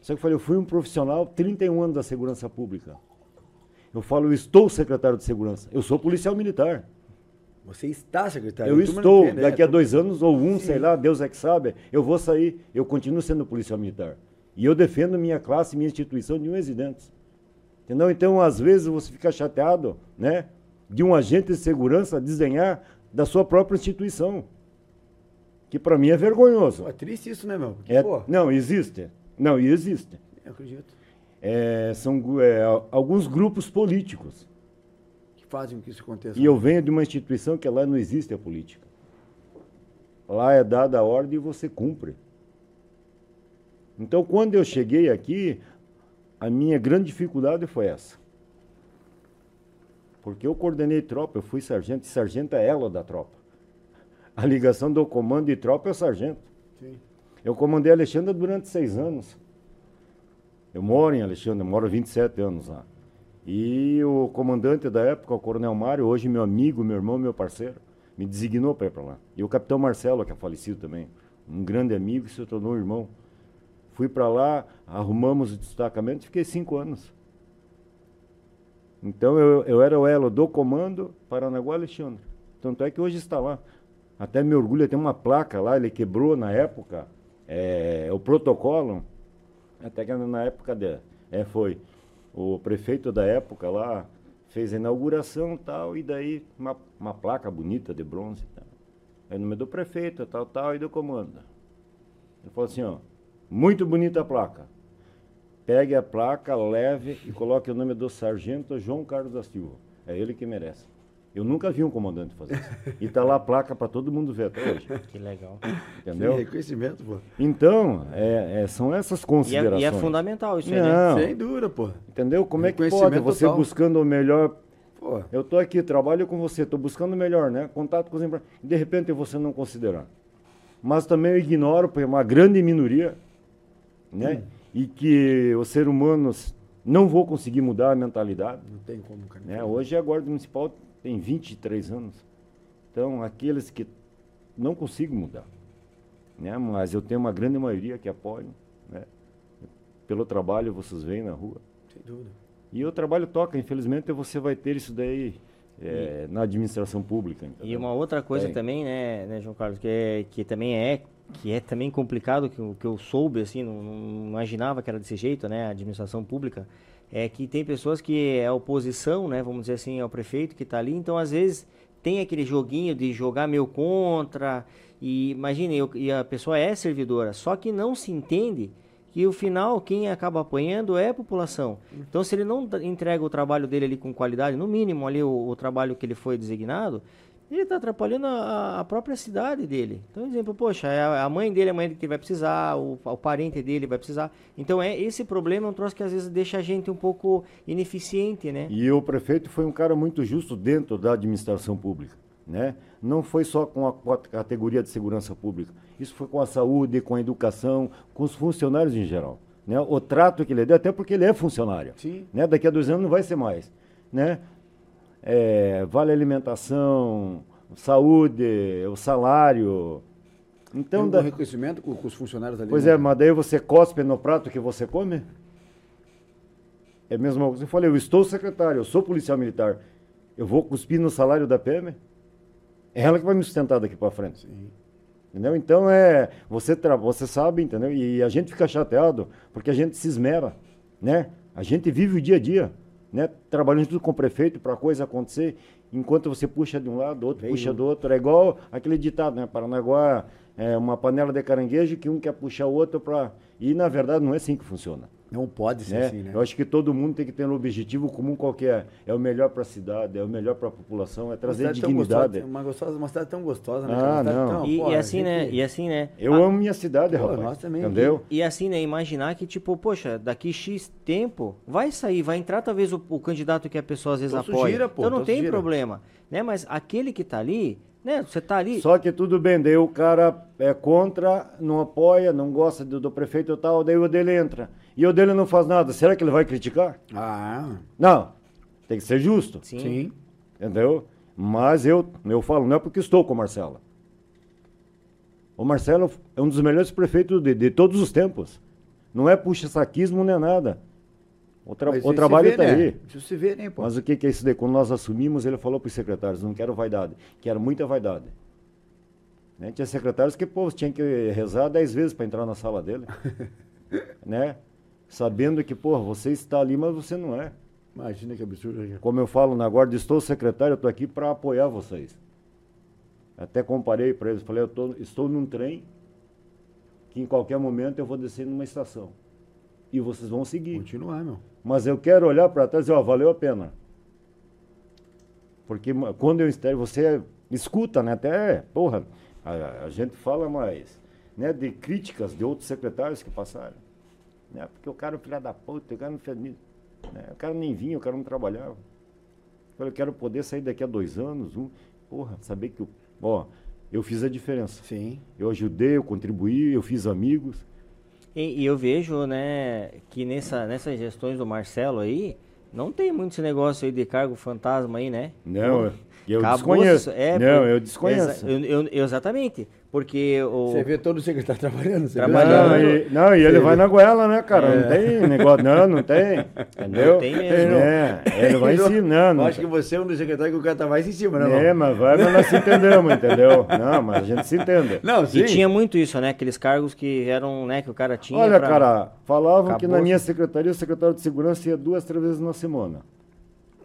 Só que eu falei, eu fui um profissional 31 anos da segurança pública. Eu falo, eu estou secretário de segurança. Eu sou policial militar. Você está secretário. Eu estou, entende, daqui é, a dois anos ou um, Sim. sei lá, Deus é que sabe, eu vou sair, eu continuo sendo policial militar. E eu defendo minha classe, minha instituição de unhas e dentes. Entendeu? Então, às vezes, você fica chateado, né? De um agente de segurança desdenhar da sua própria instituição. Que para mim é vergonhoso. Pô, é triste isso, né, meu? Porque, É- não, existe. Não, e existe. eu acredito. É, são é, alguns grupos políticos. Que fazem que isso aconteça. E eu venho de uma instituição que lá não existe a política. Lá é dada a ordem e você cumpre. Então, quando eu cheguei aqui, a minha grande dificuldade foi essa. Porque eu coordenei tropa, eu fui sargento, e sargento é ela da tropa. A ligação do comando e tropa é o sargento. Sim. Eu comandei Alexandre durante seis anos. Eu moro em Alexandre, eu moro há 27 anos lá. E o comandante da época, o Coronel Mário, hoje meu amigo, meu irmão, meu parceiro, me designou para ir para lá. E o Capitão Marcelo, que é falecido também, um grande amigo que se tornou irmão. Fui para lá, arrumamos o destacamento e fiquei cinco anos. Então eu, eu era o elo do comando Paranaguá Alexandre. Tanto é que hoje está lá. Até me orgulho, tem uma placa lá, ele quebrou na época é, o protocolo. Até que na época de, é, foi o prefeito da época lá, fez a inauguração tal, e daí uma, uma placa bonita de bronze tal. Aí o nome do prefeito, tal, tal, e do comando. Ele falou assim, ó, muito bonita a placa. Pegue a placa, leve e coloque o nome do sargento João Carlos da Silva. É ele que merece. Eu nunca vi um comandante fazer isso. E tá lá a placa para todo mundo ver até hoje. Que legal. Entendeu? Sim, reconhecimento, pô. Então, é- é, são essas E é, considerações. e é fundamental isso aí, né? Não, Sem dúvida, pô. entendeu? Como é que pode você total. buscando o melhor? Pô, Eu tô aqui, trabalho com você, tô buscando o melhor, né? Contato com os empresários. De repente você não considerar. Mas também eu ignoro, porque é uma grande minoria, né? E que os seres humanos não vou conseguir mudar a mentalidade. não tem como, cara. Né? Hoje a Guarda Municipal tem 23 anos. Então, aqueles que não consigo mudar. Né? Mas eu tenho uma grande maioria que apoiam. Né? Pelo trabalho vocês veem na rua. Sem dúvida. E o trabalho toca, infelizmente você vai ter isso daí é, na administração pública. E entendeu? uma outra coisa Tem. também, né, né, João Carlos, que, é, que também é que é também complicado, que, que eu soube, assim, não, não imaginava que era desse jeito, né, a administração pública, é que tem pessoas que é oposição, né, vamos dizer assim, ao prefeito que está ali, então às vezes tem aquele joguinho de jogar meio contra, e imagine, eu- e a pessoa é servidora, só que não se entende que o final quem acaba apanhando é a população. Então se ele não entrega o trabalho dele ali com qualidade, no mínimo ali o, o trabalho que ele foi designado, ele está atrapalhando a, a própria cidade dele. Então, exemplo, poxa, é a, a mãe dele é a mãe que vai precisar, o, o parente dele vai precisar. Então, é esse problema é um troço que às vezes deixa a gente um pouco ineficiente, né? E o prefeito foi um cara muito justo dentro da administração pública. Né? Não foi só com a, com a categoria de segurança pública. Isso foi com a saúde, com a educação, com os funcionários em geral. Né? O trato que ele deu, até porque ele é funcionário. Sim. Né? Daqui a dois anos não vai ser mais. Né? É, vale alimentação, saúde, o salário. Tem Então, um da- reconhecimento com, com os funcionários ali. Pois né? é, mas daí você cospe no prato que você come? É a mesma coisa. Eu falei, eu estou secretário, eu sou policial militar. Eu vou cuspir no salário da PM? É ela que vai me sustentar daqui para frente. Sim. Entendeu? Então é. Você, tra... você sabe, entendeu? E a gente fica chateado porque a gente se esmera, né? A gente vive o dia a dia, né? Trabalhando junto com o prefeito para a coisa acontecer. Enquanto você puxa de um lado, outro Veio. puxa do outro. É igual aquele ditado, né? Paranaguá é uma panela de caranguejo que um quer puxar o outro para. E na verdade não é assim que funciona. Não pode ser Né? assim, né? Eu acho que todo mundo tem que ter um objetivo comum qualquer. É o melhor para a cidade, é o melhor para a população, é trazer Uma cidade tão dignidade. gostosa, uma, gostosa, uma cidade tão gostosa, né? Ah, não. tão- E, pô, e assim, né? gente- E assim, né? Eu a- amo minha cidade, Pô, rapaz. nós também. Entendeu? E assim, né? Imaginar que, tipo, poxa, daqui X tempo vai sair, vai entrar talvez o, o candidato que a pessoa às vezes Então apoia. sugira, pô, então não tem sugira. problema, né? Mas aquele que tá ali, né? Você tá ali. Só que tudo bem, daí o cara é contra, não apoia, não gosta do, do prefeito e tal, daí o dele entra. E o dele não faz nada. Será que ele vai criticar? Ah, Não. Tem que ser justo. Sim. sim. Entendeu? Mas eu, eu falo, não é porque estou com a Marcela. O Marcelo é um dos melhores prefeitos de, de todos os tempos. Não é puxa-saquismo nem nada. O, tra o trabalho está né? aí. Isso se vê, né, pô? Mas o que, que é isso daí? Quando nós assumimos, ele falou para os secretários, não quero vaidade, quero muita vaidade. Né? Tinha secretários que, pô, tinha que rezar dez vezes para entrar na sala dele. né? Sabendo que, pô, você está ali, mas você não é. Imagina que absurdo. né? Como eu falo na guarda, estou secretário, eu estou aqui para apoiar vocês. Até comparei para eles, falei, eu tô, estou num trem que em qualquer momento eu vou descer numa estação. E vocês vão seguir. Continuar, meu. Mas eu quero olhar para trás e dizer, ó, valeu a pena. Porque quando eu estou, você escuta, né? Até, porra, a, a gente fala mais, né? De críticas de outros secretários que passaram. Né? Porque o cara é filho da puta, o cara não fez nisso. Né? O cara nem vinha, o cara não trabalhava. Eu quero poder sair daqui a dois anos, um, porra, saber que, ó, eu fiz a diferença. Sim. Eu ajudei, eu contribuí, eu fiz amigos. E, e eu vejo, né, que nessa, nessas gestões do Marcelo aí, não tem muito esse negócio aí de cargo fantasma aí, né? Não, eu- eu desconheço. é, não, eu desconheço. Exa- eu- eu- exatamente. Porque o. Você vê todo o secretário trabalhando. Você Trabalhando. Não, e, não, e ele vai na goela, né, cara? Não tem negócio, não, não tem. Entendeu? Não tem mesmo. É, ele vai ensinando. Eu acho que você é um dos secretários que o cara tá mais em cima, né, É, mas vai, mas nós se entendemos, entendeu? Não, mas a gente se entende. Não, sim. E tinha muito isso, né? Aqueles cargos que eram, né, que o cara tinha. Olha, pra- cara, falavam que na Acabou. minha secretaria o secretário de segurança ia duas, três vezes na semana.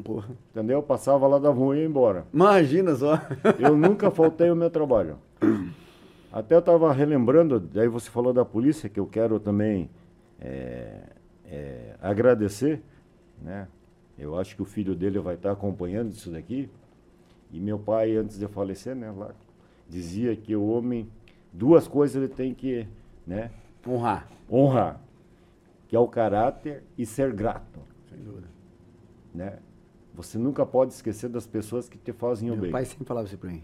Porra. Entendeu? Passava lá, dava um e ia embora. Imagina só. Eu nunca faltei o meu trabalho. Até eu estava relembrando, daí você falou da polícia, que eu quero também é, é, agradecer, né? Eu acho que o filho dele vai estar acompanhando isso daqui. E meu pai, antes de falecer, né, lá, dizia que o homem, duas coisas ele tem que né, Honrar. honrar, que é o caráter e ser grato. Sem dúvida. Né? Você nunca pode esquecer das pessoas que te fazem o Meu bem. pai sempre falava isso pra mim.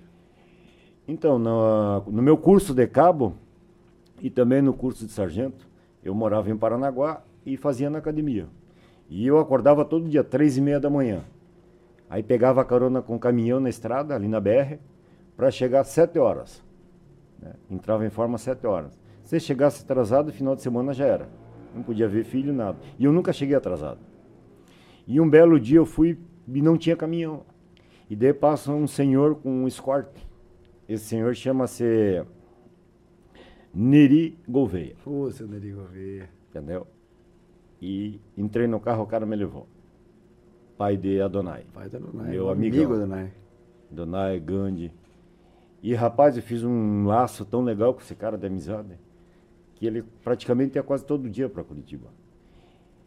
Então, no, no meu curso de cabo e também no curso de sargento, eu morava em Paranaguá e fazia na academia. E eu acordava todo dia, três e meia da manhã. Aí pegava carona com um caminhão na estrada, ali na BR, para chegar às sete horas. né? Entrava em forma às sete horas. Se chegasse atrasado, final de semana já era. Não podia ver filho, nada. E eu nunca cheguei atrasado. E um belo dia eu fui e não tinha caminhão. E daí passa um senhor com um escort. Esse senhor chama-se Neri Gouveia, Pô, seu Nerigo Gouveia. entendeu? E entrei no carro, o cara me levou. Pai de Adonai. Pai da Donai. Meu amigo da Donai. Donai, Gandhi. E rapaz, eu fiz um laço tão legal com esse cara de amizade, que ele praticamente ia quase todo dia para Curitiba.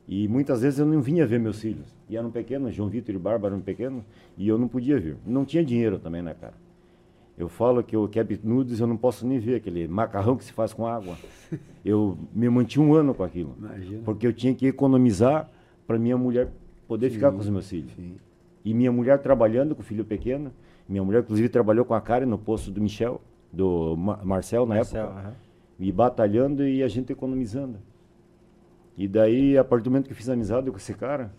E muitas vezes eu não vinha ver meus filhos. E eram pequenos, João Vitor e Bárbara eram pequenos, e eu não podia vir. Não tinha dinheiro também, né, cara? Eu falo que o Cap Nudes eu não posso nem ver, aquele macarrão que se faz com água. Eu me mantinha um ano com aquilo. Imagina. Porque eu tinha que economizar para minha mulher poder ficar Sim, com os meus filhos. Sim. E minha mulher trabalhando com o filho pequeno. Minha mulher, inclusive, trabalhou com a Karen no posto do Michel, do Ma- Marcel na Marcel, época. aham. E batalhando e a gente economizando. E daí, a partir do momento que eu fiz amizade com esse cara,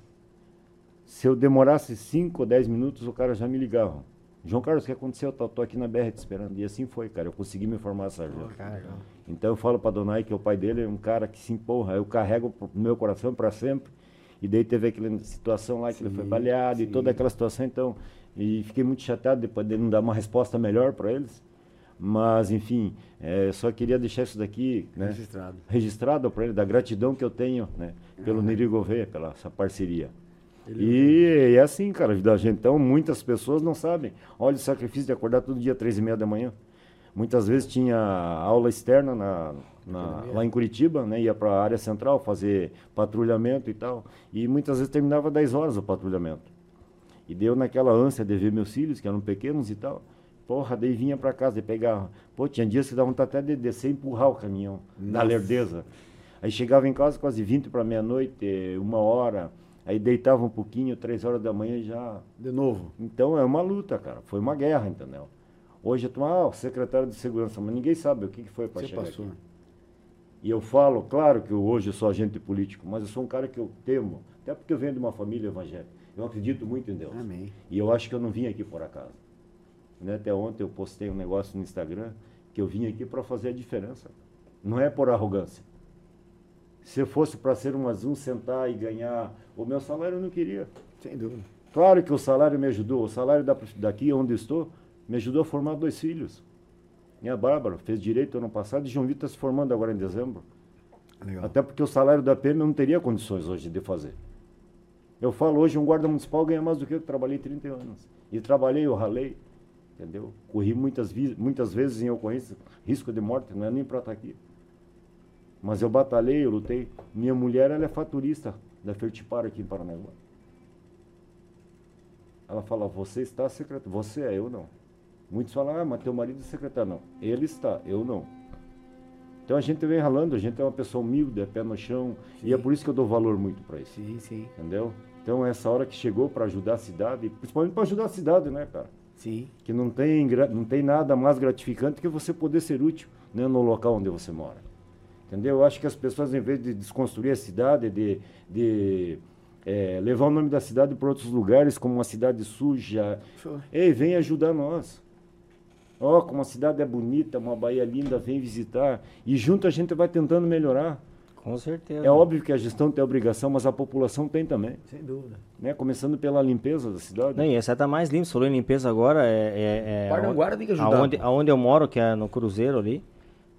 se eu demorasse 5 ou 10 minutos, o cara já me ligava. João Carlos, o que aconteceu? Eu tô, tô aqui na BR te esperando. E assim foi, cara. Eu consegui me formar sargento. Caramba. Então eu falo para Donai que o pai dele é um cara que se empurra, eu carrego no meu coração para sempre. E daí teve aquela situação lá que ele foi Sim, baleado e sim. toda aquela situação, então. E fiquei muito chateado de poder não dar uma resposta melhor para eles. Mas, enfim, eh, só queria deixar isso daqui né, Registrado. registrado para ele, da gratidão que eu tenho né, pelo Ah. Neri Gouveia, pela essa parceria. Ele- E é assim, cara, a vida da gente. Então, muitas pessoas não sabem. Olha o sacrifício de acordar todo dia, três e meia da manhã. Muitas vezes tinha aula externa na, na- lá em Curitiba, né? Ia para a área central fazer patrulhamento e tal. E muitas vezes terminava 10 horas o patrulhamento. E deu naquela ânsia de ver meus filhos, que eram pequenos e tal. Porra, daí vinha para casa e pegava. Pô, tinha dias que dava vontade até de descer e empurrar o caminhão, na Nossa. lerdeza. Aí chegava em casa quase 20 para meia-noite, uma hora. Aí deitava um pouquinho, três horas da manhã e já De novo. então é uma luta, cara. Foi uma guerra, entendeu? Hoje eu tô, ah, o secretário de segurança, mas ninguém sabe o que, que foi para Você chegar passou. aqui. E eu falo, claro que eu, hoje eu sou agente político, mas eu sou um cara que eu temo, até porque eu venho de uma família evangélica. Eu acredito muito em Deus. Amém. E eu acho que eu não vim aqui por acaso. Né? Até ontem eu postei um negócio no Instagram que eu vim aqui para fazer a diferença. Não é por arrogância. Se fosse para ser um azul, sentar e ganhar o meu salário, eu não queria. Sem dúvida. Claro que o salário me ajudou. O salário daqui onde estou me ajudou a formar dois filhos. Minha Bárbara fez direito ano passado e João Vitor está se formando agora em dezembro. Legal. Até porque o salário da PM eu não teria condições hoje de fazer. Eu falo hoje, um guarda municipal ganha mais do que eu que trabalhei 30 anos. E trabalhei, eu ralei, entendeu? Corri muitas, muitas vezes em ocorrência, risco de morte, não é nem para estar aqui. Mas eu batalhei, eu lutei. Minha mulher, ela é faturista da Fertipar aqui em Paranaguá. Ela fala, você está secretário. Você é, eu não. Muitos falam, ah, mas teu marido é secretário. Não, ele está, eu não. Então a gente vem ralando, a gente é uma pessoa humilde, é pé no chão, sim. e é por isso que eu dou valor muito para isso. Sim, sim. Entendeu? Então essa hora que chegou para ajudar a cidade, principalmente para ajudar a cidade, né, cara? Sim. Que não tem, não tem nada mais gratificante que você poder ser útil né, no local onde você mora. Entendeu? Eu acho que as pessoas, em vez de desconstruir a cidade, de, de é, levar o nome da cidade para outros lugares, como uma cidade suja, ei, vem ajudar nós. Ó, oh, como a cidade é bonita, uma Bahia linda, vem visitar. E junto a gente vai tentando melhorar. Com certeza. É óbvio que a gestão tem a obrigação, mas a população tem também. Sem dúvida. Né? Começando pela limpeza da cidade. Não, e essa tá mais limpa. Você falou em limpeza agora. É, é, é guarda tem que ajudar. Aonde, aonde eu moro, que é no Cruzeiro ali.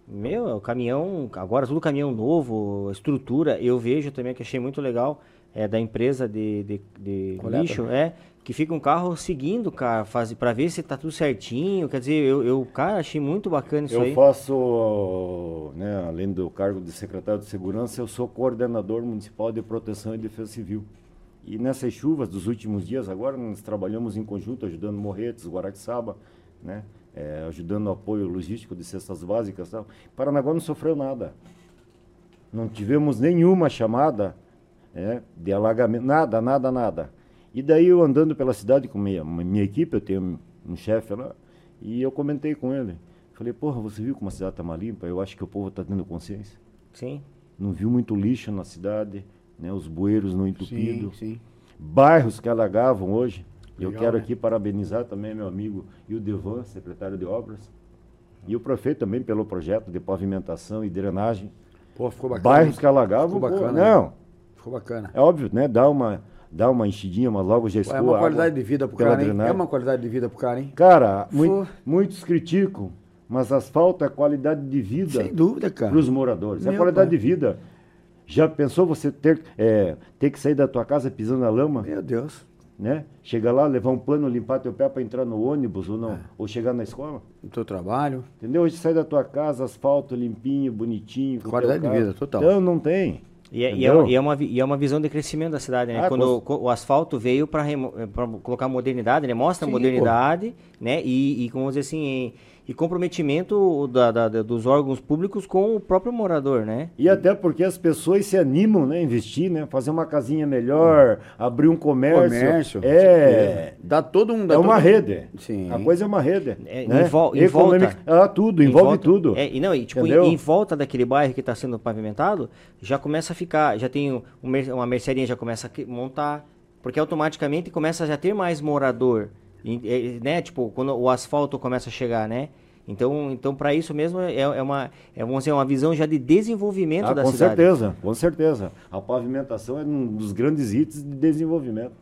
Meu, é o caminhão, agora tudo caminhão novo, estrutura. Eu vejo também que achei muito legal é, da empresa de, de, de lixo, é que fica um carro seguindo, cara, faz, pra ver se tá tudo certinho. Quer dizer, eu, eu cara, achei muito bacana isso eu aí. Eu faço, né, além do cargo de secretário de segurança, eu sou coordenador municipal de proteção e defesa civil. E nessas chuvas dos últimos dias, agora nós trabalhamos em conjunto, ajudando Morretes, Guaraxaba, né, é, ajudando no apoio logístico de cestas básicas. Tal. Paranaguá não sofreu nada. Não tivemos nenhuma chamada é, de alagamento, nada, nada, nada. E daí eu andando pela cidade com minha, minha equipe, eu tenho um chefe lá, e eu comentei com ele. Falei, porra, você viu como a cidade está mais limpa? Eu acho que o povo está tendo consciência. Sim. Não viu muito lixo na cidade, né? os bueiros não entupidos. Sim, sim. Bairros que alagavam hoje. Legal, eu quero né? aqui parabenizar também meu amigo Ildevan, secretário de obras. E o prefeito também pelo projeto de pavimentação e drenagem. Pô, ficou bacana. Bairros que alagavam. Ficou bacana. Pô, não. Né? Ficou bacana. É óbvio, né? Dá uma dá uma enchidinha, mas logo já escoa. É uma qualidade de vida pro cara, hein? É uma qualidade de vida pro cara, hein? Cara, mu muitos criticam, mas asfalto é qualidade de vida. Sem dúvida, cara. Para os moradores. É Meu é qualidade pai. de vida. Já pensou você ter, é, ter que sair da tua casa pisando na lama? Meu Deus. Né? Chegar lá, levar um plano, limpar teu pé para entrar no ônibus ou não, é. ou chegar na escola. No teu trabalho. Entendeu? Hoje sai da tua casa, asfalto limpinho, bonitinho. Qualidade de vida, total. Então não tem. E é, e, é, e, é uma, e é uma visão de crescimento da cidade, né? Ah, Quando o, o, asfalto veio para colocar modernidade, né? Mostra Sim, modernidade, pô. Né? E, e, como dizer assim, e comprometimento da, da, dos órgãos públicos com o próprio morador, né? E até porque as pessoas se animam, né? Investir, né? Fazer uma casinha melhor, abrir um comércio. Comércio. É. é. Dá todo um. Dá é uma todo... rede. Sim. A coisa é uma rede. É, né? Envol, em volta, ah, tudo, envolve volta, tudo. É, e não, e, tipo, em, em, volta daquele bairro que está sendo pavimentado, já começa a ficar, já tem uma mercearia, já começa a montar, porque automaticamente começa a já ter mais morador. Né? Tipo, quando o asfalto começa a chegar, né? Então, então para isso mesmo é, é, uma, é vamos dizer, uma visão já de desenvolvimento ah, da com cidade. Com certeza, com certeza. A pavimentação é um dos grandes itens de desenvolvimento.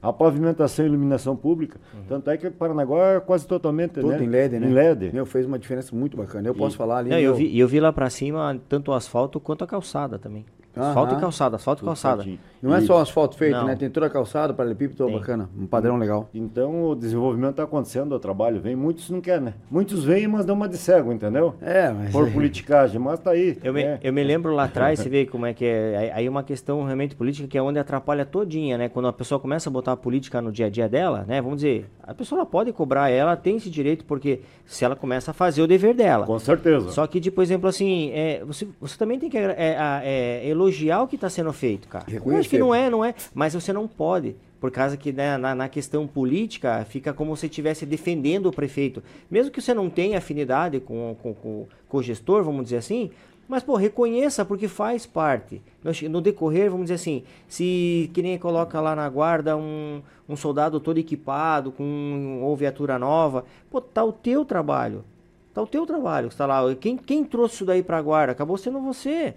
A pavimentação e iluminação pública. Uhum. Tanto é que Paranaguá é quase totalmente. Tudo né? em LED, né? Em LED. Meu, fez uma diferença muito bacana. Eu e... posso falar ali. Não, meu... eu, vi, eu vi lá para cima tanto o asfalto quanto a calçada também. Asfalto e calçada, asfalto e calçada. Certinho. Não é só asfalto feito, não. né? Tem toda a calçada, paralelepípedo, bacana. Um padrão legal. Então o desenvolvimento está acontecendo, o trabalho vem. Muitos não querem, né? Muitos vêm, mas dão uma de cego, entendeu? É, mas... Por politicagem, mas tá aí. Eu, me, é. eu me lembro lá atrás, você vê como é que é. Aí uma questão realmente política que é onde atrapalha todinha, né? Quando a pessoa começa a botar a política no dia a dia dela, né? Vamos dizer, a pessoa pode cobrar, ela tem esse direito, porque se ela começa a fazer o dever dela. Com certeza. Só que, por exemplo, assim, é, você, você também tem que é, é, elogiar o que está sendo feito, cara. Eu acho que não é, não é. Mas você não pode. Por causa que né, na, na, questão política fica como se estivesse defendendo o prefeito. Mesmo que você não tenha afinidade com, com, com, com o gestor, vamos dizer assim, mas, pô, reconheça porque faz parte. No, no, decorrer, vamos dizer assim, se que nem coloca lá na guarda um, um soldado todo equipado, com ou viatura nova, pô, tá o teu trabalho. Tá o teu trabalho, está lá. Quem, quem trouxe isso daí para a guarda? Acabou sendo você.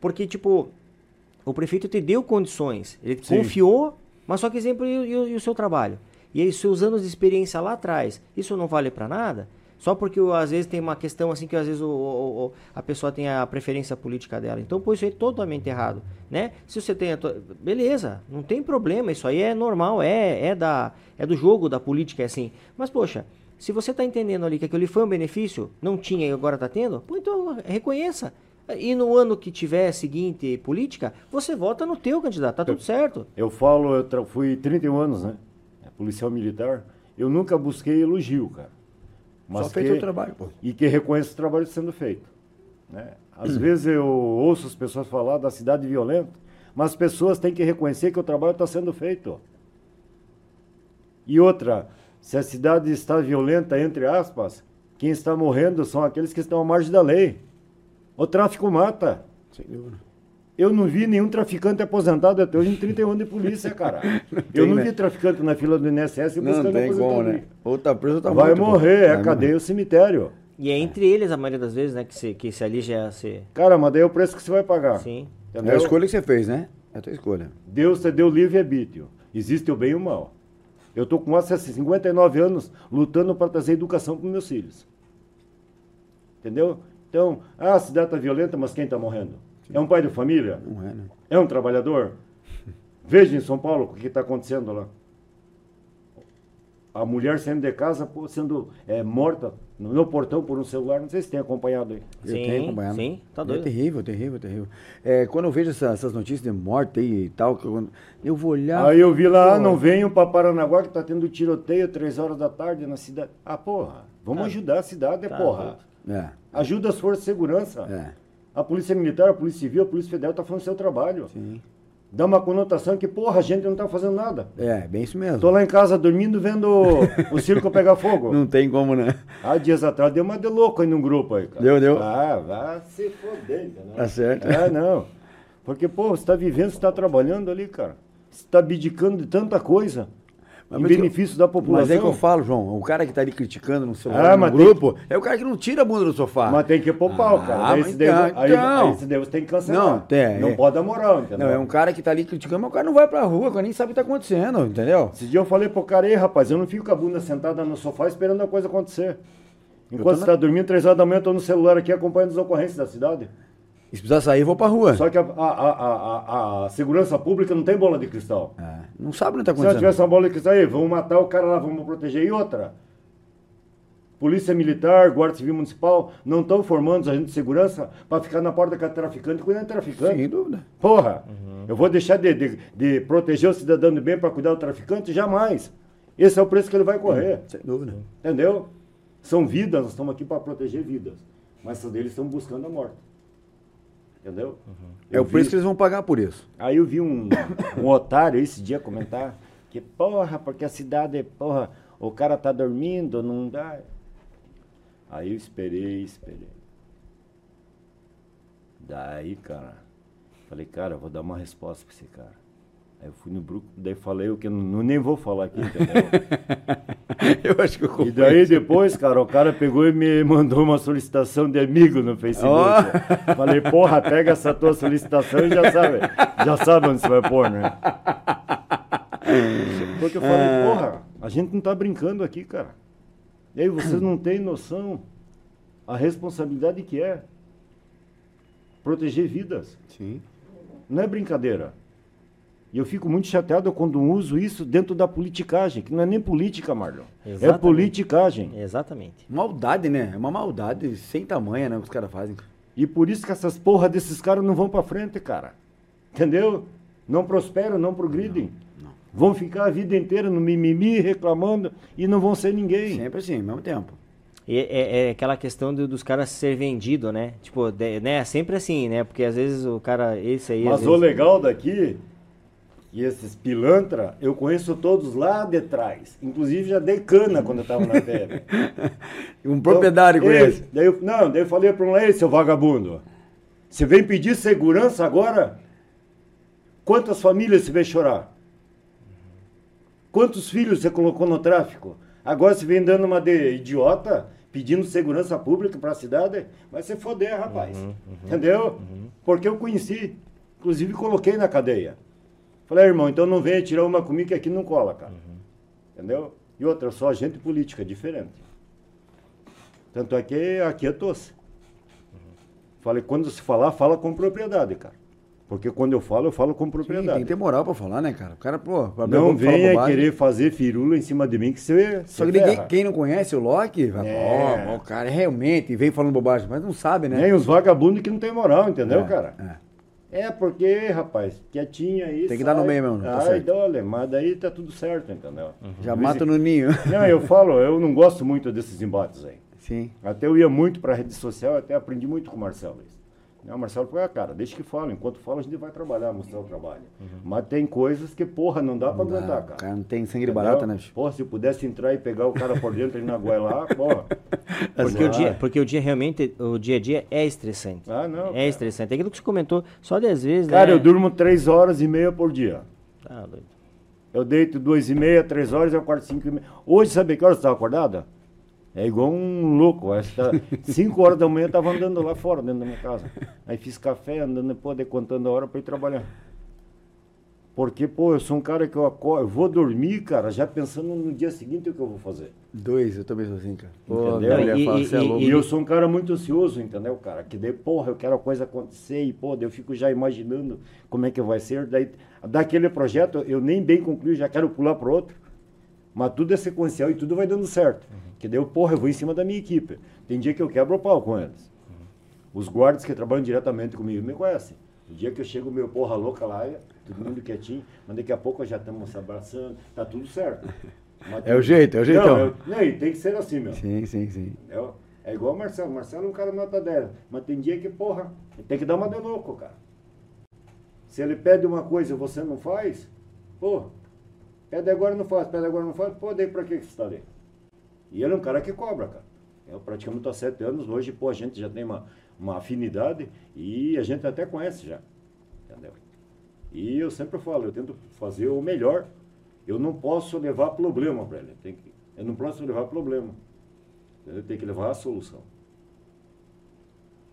Porque, tipo, o prefeito te deu condições. Ele Sim. confiou, mas só que exemplo e, e o- e o seu trabalho. E aí, seus anos de experiência lá atrás, isso não vale para nada? Só porque às vezes tem uma questão assim que às vezes o, o- o- a pessoa tem a preferência política dela. Então, pô, isso aí é totalmente errado, né? Se você tem a tua- beleza, não tem problema, isso aí é normal, é é da é do jogo da política é assim. Mas poxa, se você está entendendo ali que aquilo foi um benefício, não tinha e agora está tendo, pô, então reconheça. E no ano que tiver seguinte política, você vota no teu candidato, tá tudo certo. Eu falo, eu fui 31 anos, né? É, Policial militar. Eu nunca busquei elogio, cara. Só feito o trabalho, pô. E que reconheço o trabalho sendo feito. Né? Às vezes eu ouço as pessoas falar da cidade violenta, mas as pessoas têm que reconhecer que o trabalho está sendo feito. E outra, se a cidade está violenta, entre aspas, quem está morrendo são aqueles que estão à margem da lei. O tráfico mata. Sem dúvida. Eu não vi nenhum traficante aposentado até hoje em 31 anos de polícia, cara. eu tem, não né? vi traficante na fila do INSS Não buscando tem como, aposentadoria. né? Ou tá preso ou tá Vai morto. morrer, é Vai cadeia ou cemitério. E é entre eles, a maioria das vezes, né, que se, que se ali já se. Cara, mas daí é o preço que você vai pagar. Sim. É Entendeu? a escolha que você fez, né? É a tua escolha. Deus te deu livre-arbítrio. Existe o bem e o mal. Eu tô com quase 59 anos lutando para trazer educação para meus filhos. Entendeu? Então, ah, a cidade está violenta, mas quem está morrendo? É um pai de família? Não é, né? É um trabalhador? Veja em São Paulo o que está acontecendo lá. A mulher saindo de casa sendo é, morta no meu portão por um celular. Não sei se tem acompanhado aí. Eu Sim, tenho acompanhado. sim, tá É doido. terrível, terrível, terrível. É, quando eu vejo essa- essas notícias de morte aí e tal, eu, eu vou olhar. Aí eu vi lá, ah, pô, não venham para Paranaguá que tá tendo tiroteio três horas da tarde na cidade. Ah, porra, vamos Tá. ajudar a cidade, Tá porra. É, Ajuda as forças de segurança. é, A Polícia Militar, a Polícia Civil, a Polícia Federal tá fazendo seu trabalho. sim. Dá uma conotação que, porra, a gente não tá fazendo nada. É, bem isso mesmo. Tô lá em casa dormindo, vendo o circo pegar fogo. Não tem como, né? Há dias atrás deu uma de louco aí num grupo aí, cara. Deu, deu. Ah, vai se foder, entendeu? Tá certo. É, não. Porque, pô, você tá vivendo, você tá trabalhando ali, cara. Você tá abdicando de tanta coisa. Mas em que eu- benefício da população. Mas é que eu falo, João, o cara que tá ali criticando no celular, Ah, no grupo, é o cara que não tira a bunda do sofá. Mas tem que pau, cara. Ah, esse daí- então, aí, então. aí esse você tem que cancelar. Não, tem, Não é. pode dar moral, entendeu? Não, é um cara que tá ali criticando, mas o cara não vai pra rua, o cara nem sabe o que tá acontecendo, entendeu? Esse dia eu falei pro cara, ei, rapaz, eu não fico com a bunda sentada no sofá esperando a coisa acontecer. Enquanto você na- tá dormindo, três horas da manhã, eu tô no celular aqui acompanhando as ocorrências da cidade. E se precisar sair, eu vou pra rua. Só que a, a, a, a, a segurança pública não tem bola de cristal. É, não sabe o que tá Se acontecendo. tivesse uma bola de cristal, aí, vamos matar o cara lá, vamos proteger. E outra, Polícia Militar, Guarda Civil Municipal, não estão formando os agentes de segurança para ficar na porta com a traficante cuidando de traficante. Sem dúvida. Porra, eu vou deixar de, de, de proteger o cidadão de bem para cuidar do traficante? Jamais. Esse é o preço que ele vai correr. Sem dúvida. Entendeu? São vidas, nós estamos aqui para proteger vidas. Mas essas deles estão buscando a morte. Entendeu? É Eu o preço vi- que eles vão pagar por isso. Aí eu vi um, um otário esse dia comentar que, porra, porque a cidade, porra, o cara tá dormindo, não dá. Aí eu esperei, esperei. Daí, cara, falei, cara, eu vou dar uma resposta pra esse cara. Aí eu fui no grupo, daí falei o que eu não, nem vou falar aqui, entendeu? eu acho que eu E daí depois, cara, o cara pegou e me mandou uma solicitação de amigo no Facebook. Falei, porra, pega essa tua solicitação e já sabe, já sabe onde você vai pôr, né? Porque eu falei, porra, a gente não tá brincando aqui, cara. E aí vocês não têm noção a responsabilidade que é proteger vidas. Sim. Não é brincadeira. E eu fico muito chateado quando uso isso dentro da politicagem, que não é nem política, Marlon. É Exatamente. politicagem. Exatamente. Maldade, né? É uma maldade sem tamanho, né? Que os caras fazem. E por isso que essas porra desses caras não vão pra frente, cara. Entendeu? Não prosperam, não progridem. Vão ficar a vida inteira no mimimi, reclamando e não vão ser ninguém. Sempre assim, ao mesmo tempo. E é, é aquela questão do- dos caras ser vendido, né? Tipo, de- né? Sempre assim, né? Porque às vezes o cara, esse aí. Mas o vezes- legal daqui, que esses pilantra, eu conheço todos lá de trás. Inclusive já dei cana quando eu tava na TV. Um proprietário Então, conhece. ei, Daí eu, não, daí eu falei para um, ei, seu vagabundo, você vem pedir segurança agora? Quantas famílias você vem chorar? Quantos filhos você colocou no tráfico? Agora você vem dando uma de idiota, pedindo segurança pública para a cidade, vai se foder, rapaz. Entendeu? Porque eu conheci. Inclusive coloquei na cadeia. Falei, irmão, então não venha tirar uma comigo que aqui não cola, cara. Entendeu? E outra, eu sou agente política, é diferente. Tanto é que aqui é tosse. Falei, quando se falar, fala com propriedade, cara. Porque quando eu falo, eu falo com Sim, propriedade. tem que ter moral pra falar, né, cara? O cara, pô, Não venha querer fazer firula em cima de mim que você. Só você que ninguém, quem não conhece o Loki, vai, É. ó, o cara realmente vem falando bobagem, mas não sabe, né? Nem os vagabundos que não tem moral, entendeu, É, cara? é. É, porque, rapaz, quietinho aí. Tem que dar no meio mesmo, tá Ai, dole, mas daí tá tudo certo, entendeu? Já Às mata no ninho. Não, eu falo, eu não gosto muito desses embates aí. Sim. Até eu ia muito pra rede social, até aprendi muito com o Marcelo isso. Né, O Marcelo falou, ah, cara, deixa que fala, enquanto fala a gente vai trabalhar, mostrar o trabalho. Mas tem coisas que, porra, não dá dá, aguentar, cara. cara não tem sangue de Entendeu? barata, né? Porra, se eu pudesse entrar e pegar o cara por dentro ali na goela lá, porra. Porque o, dia, porque o dia realmente, o dia a dia é estressante. Ah, não. é cara. estressante. É aquilo que você comentou, só de às vezes, Cara, né? eu durmo três horas e meia por dia. Tá doido. Eu deito duas e meia, três horas, eu acordo cinco e meia. Hoje, sabe que horas você estava acordada? É igual um louco. Acho que tá- cinco horas da manhã eu estava andando lá fora, dentro da minha casa. Aí fiz café, andando, pô, contando a hora para ir trabalhar. Porque, pô, eu sou um cara que eu acordo, eu vou dormir, cara, já pensando no dia seguinte o que eu vou fazer. Dois, eu também sou assim, cara. Pô, Entendeu? mulher E- fala, e- "Cê é e- louco." E eu sou um cara muito ansioso, entendeu, cara? Que daí, porra, eu quero a coisa acontecer e, pô, eu fico já imaginando como é que vai ser. Daí, daquele projeto, eu nem bem concluí, já quero pular para outro. Mas tudo é sequencial e tudo vai dando certo. Que daí, eu, porra, eu vou em cima da minha equipe. Tem dia que eu quebro o pau com eles. Os guardas que trabalham diretamente comigo me conhecem. O dia que eu chego meio porra louca lá, é todo mundo quietinho, mas daqui a pouco já estamos se abraçando, tá tudo certo. Mas É o jeito, é o jeitão. Não, eu- não, e tem que ser assim, meu. Sim, sim, sim. É, é igual o Marcelo. Marcelo é um cara nota 10. Mas tem dia que, porra, tem que dar uma de louco, cara. Se ele pede uma coisa e você não faz, pô, pede agora não faz, pede agora não faz, pô, daí pra que você está ali? E ele é um cara que cobra, cara. Eu praticamente há sete anos, hoje, pô, a gente já tem uma, uma afinidade e a gente até conhece já. Entendeu? E eu sempre falo, eu tento fazer o melhor. Eu não posso levar problema para ele. Tem que, eu não posso levar problema. Entendeu? Tem que levar a solução.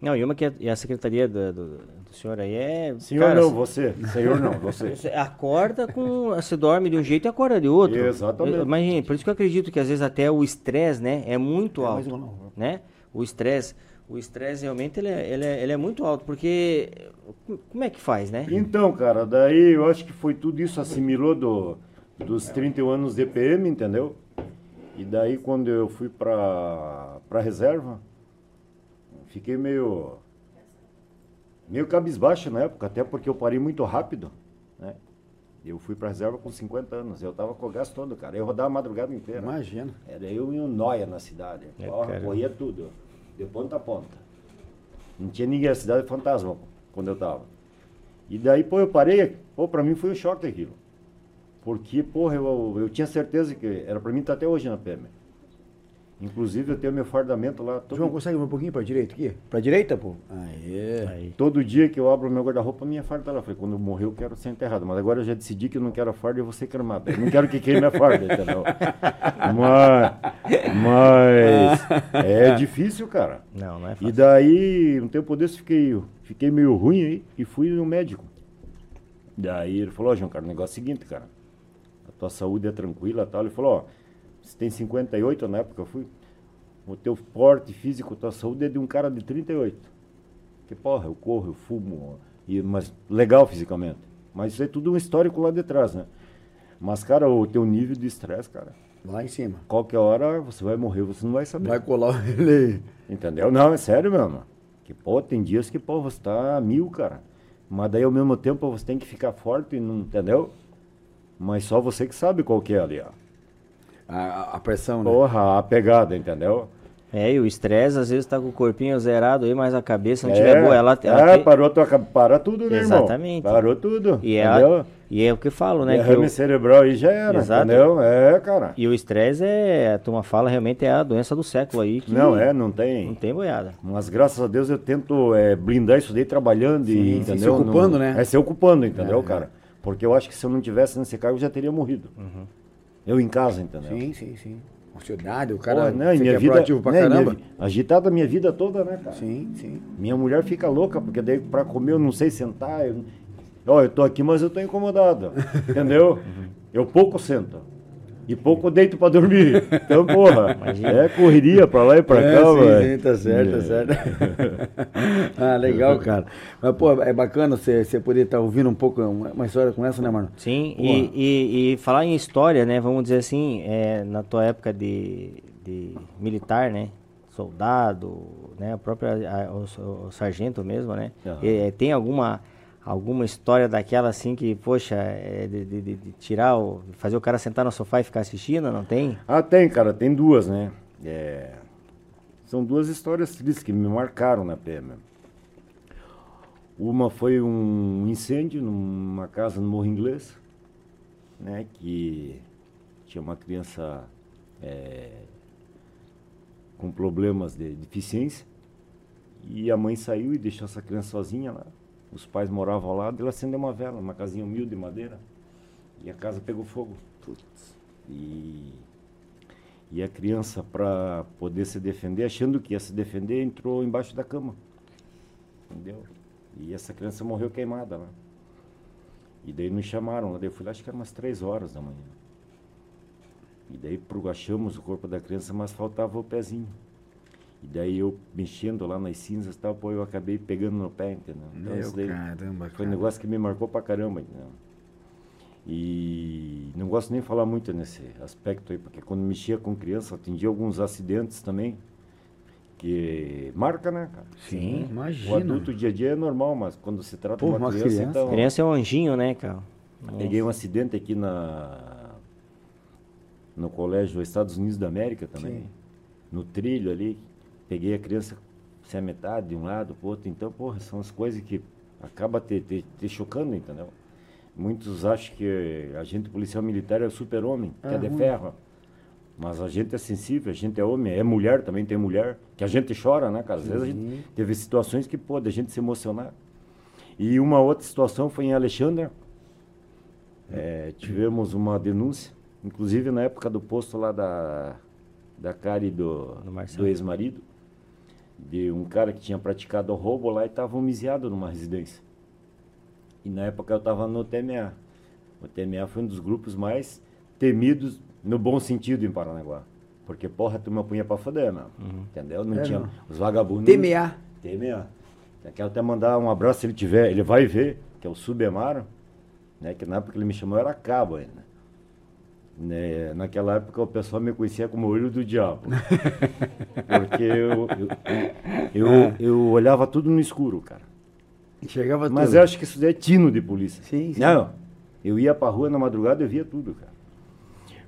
Não, e uma que e a secretaria do, do, do senhor aí é. Senhor cara, não, você. Senhor não, você. Você acorda com. Você dorme de um jeito e acorda de outro. Exatamente. Mas, gente, por isso que eu acredito que às vezes até o estresse, né, é muito É, alto. uma não. Né? O estresse. O estresse realmente ele é, ele, é, ele é muito alto, porque. Como é que faz, né? Então, cara, daí eu acho que foi tudo isso assimilou do, dos 31 anos de PM, entendeu? E daí quando eu fui pra, pra reserva, fiquei meio. Meio cabisbaixo na época, até porque eu parei muito rápido, né? Eu fui pra reserva com 50 anos, eu tava com o gás todo, cara. Eu rodava a madrugada inteira. Imagina. Era eu e um noia na cidade. É, Porra, corria tudo, de ponta a ponta. Não tinha ninguém, a cidade é fantasma quando eu tava. E daí, pô, eu parei, pô, pra mim foi um choque aquilo. Porque, porra, eu, eu tinha certeza que era pra mim estar até hoje na PM. Inclusive, eu tenho meu fardamento lá. Todo, João, consegue um pouquinho pra direita aqui? Pra direita, pô? Aê. Aí. todo dia que eu abro meu guarda-roupa, minha farda tá lá. Falei, quando eu morrer, eu quero ser enterrado. Mas agora eu já decidi que eu não quero a farda e eu vou ser cremado. Eu não quero que queime a farda, entendeu? Mas, mas é difícil, cara. Não, não é E fácil. daí, um tempo desse, fiquei, fiquei meio ruim aí e fui no médico. Daí ele falou, ó, João, cara, o negócio é o seguinte, cara. A tua saúde é tranquila e tal. Ele falou, ó, você tem 58 na época eu fui. O teu porte físico, tua saúde é de um cara de 38. Que porra, eu corro, eu fumo, e, mas legal fisicamente. Mas isso é tudo um histórico lá de trás, né? Mas, cara, o teu nível de estresse, cara, Lá em cima. qualquer hora você vai morrer, você não vai saber. Vai colar ele. Entendeu? Não, é sério mesmo. Que, pô, tem dias que, pô, você tá mil, cara. Mas daí, ao mesmo tempo, você tem que ficar forte, não, entendeu? Mas só você que sabe qual que é ali, ó. A, a pressão, né? Porra, a pegada, entendeu? É, e o estresse às vezes tá com o corpinho zerado aí, mas a cabeça não tiver boa. Ela, ela é, tem- parou tua, para tudo, né, irmão? Exatamente. Parou tudo, E é, entendeu? a- e é o que eu falo, né? que Derrame o- cerebral aí já era, Exato. entendeu? É, cara. E o estresse é, a turma fala, realmente é a doença do século aí. Que Não, é, não Não tem. tem boiada. Mas graças a Deus eu tento é, blindar isso daí trabalhando e, Sim, sim, entendeu? se ocupando, Não- né? É, se ocupando, entendeu, É. cara? Porque eu acho que se eu não tivesse nesse cargo, eu já teria morrido. Eu em casa, entendeu? Sim, sim, sim. Ansiedade, o cara Pô, né, minha é vida, pra né, minha caramba. vi- agitada a minha vida toda, né, cara? Sim, sim. Minha mulher fica louca, porque daí pra comer eu não sei sentar. Eu... Ó, eu tô aqui, mas eu tô incomodado. entendeu? Eu pouco sento. E pouco deito pra dormir. Então, porra, é correria pra lá e pra É, cá, sim, velho. sim, tá certo, tá É. certo. ah, legal, cara. Mas, pô, é bacana você, você poder estar ouvindo um pouco uma, uma história com essa, né, mano? Sim, e, e, e falar em história, né? Vamos dizer assim, é, na tua época de, de militar, né? Soldado, né? O próprio a- o, o sargento mesmo, né? É, tem alguma alguma história daquela assim que, poxa, é de, de- de- tirar, o, fazer o cara sentar no sofá e ficar assistindo, não tem? Ah, tem, cara, tem duas, né? É, São duas histórias tristes que me marcaram na PM. Uma foi um incêndio numa casa no Morro Inglês, né? Que tinha uma criança é, com problemas de deficiência e a mãe saiu e deixou essa criança sozinha lá. Os pais moravam ao lado, ela acendeu uma vela, uma casinha humilde de madeira e a casa pegou fogo. E e a criança, para poder se defender, achando que ia se defender, entrou embaixo da cama. Entendeu? E essa criança morreu queimada lá. E daí nos chamaram. Daí eu fui lá, acho que era umas três horas da manhã. E daí pro- achamos o corpo da criança, mas faltava o pezinho. E daí eu mexendo lá nas cinzas e tal, pô, eu acabei pegando no pé, entendeu? Então, Meu isso daí caramba, foi um negócio que me marcou pra caramba, entendeu? E não gosto nem de falar muito nesse aspecto aí, porque quando mexia com criança, atendi alguns acidentes também, que marca, né, cara? Sim, O imagina. adulto dia a dia é normal, mas quando se trata Pô, de uma uma criança, criança. então... Criança é um anjinho, né, cara? Peguei um acidente aqui na no colégio Estados Unidos da América também. Sim. No trilho ali, peguei a criança sem a metade de um lado pro outro. Então, porra, são as coisas que acaba te, te, te chocando, entendeu? Muitos acham que a gente policial militar é o super-homem, que é de Aham. ferro. Mas a gente é sensível, a gente é homem, é mulher, também tem mulher, que a gente chora, né, cara? Às vezes a gente teve situações que pode a gente se emocionar. E uma outra situação foi em Alexandra. É, tivemos uma denúncia, inclusive na época do posto lá da, da Cari do, do ex-marido, de um cara que tinha praticado roubo lá e estava homiziado numa residência. E na época eu estava no TMA. O TMA foi um dos grupos mais temidos, no bom sentido, em Paranaguá. Porque, porra, tu me punha pra foder, meu. Entendeu? Não É, tinha. não. Os vagabundos. TMA. TMA. Eu Quero até mandar um abraço se ele tiver. Ele vai ver, que é o Subemaro, né? Que na época que ele me chamou era cabo ainda. Né, naquela época o pessoal me conhecia como olho do diabo. Porque eu, eu, eu, eu olhava tudo no escuro, cara. Chegava Mas tudo. eu acho que isso é tino de polícia. Sim, sim. Não, eu ia pra rua na madrugada e via tudo, cara.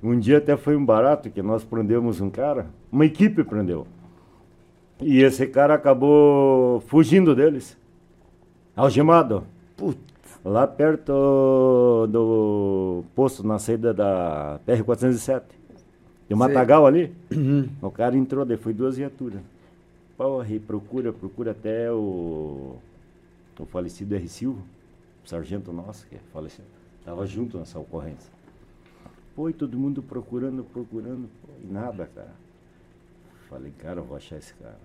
Um dia até foi um barato que nós prendemos um cara, uma equipe prendeu. E esse cara acabou fugindo deles. Algemado. Putz. Lá perto do posto, na saída da PR-407. Tem um matagal ali. O cara entrou, daí foi duas viaturas. Porra, e procura, procura até o, o falecido R. Silva, o sargento nosso, que faleceu. Tava junto nessa ocorrência. Foi todo mundo procurando, procurando, pô, e nada, cara. Falei, cara, eu vou achar esse cara.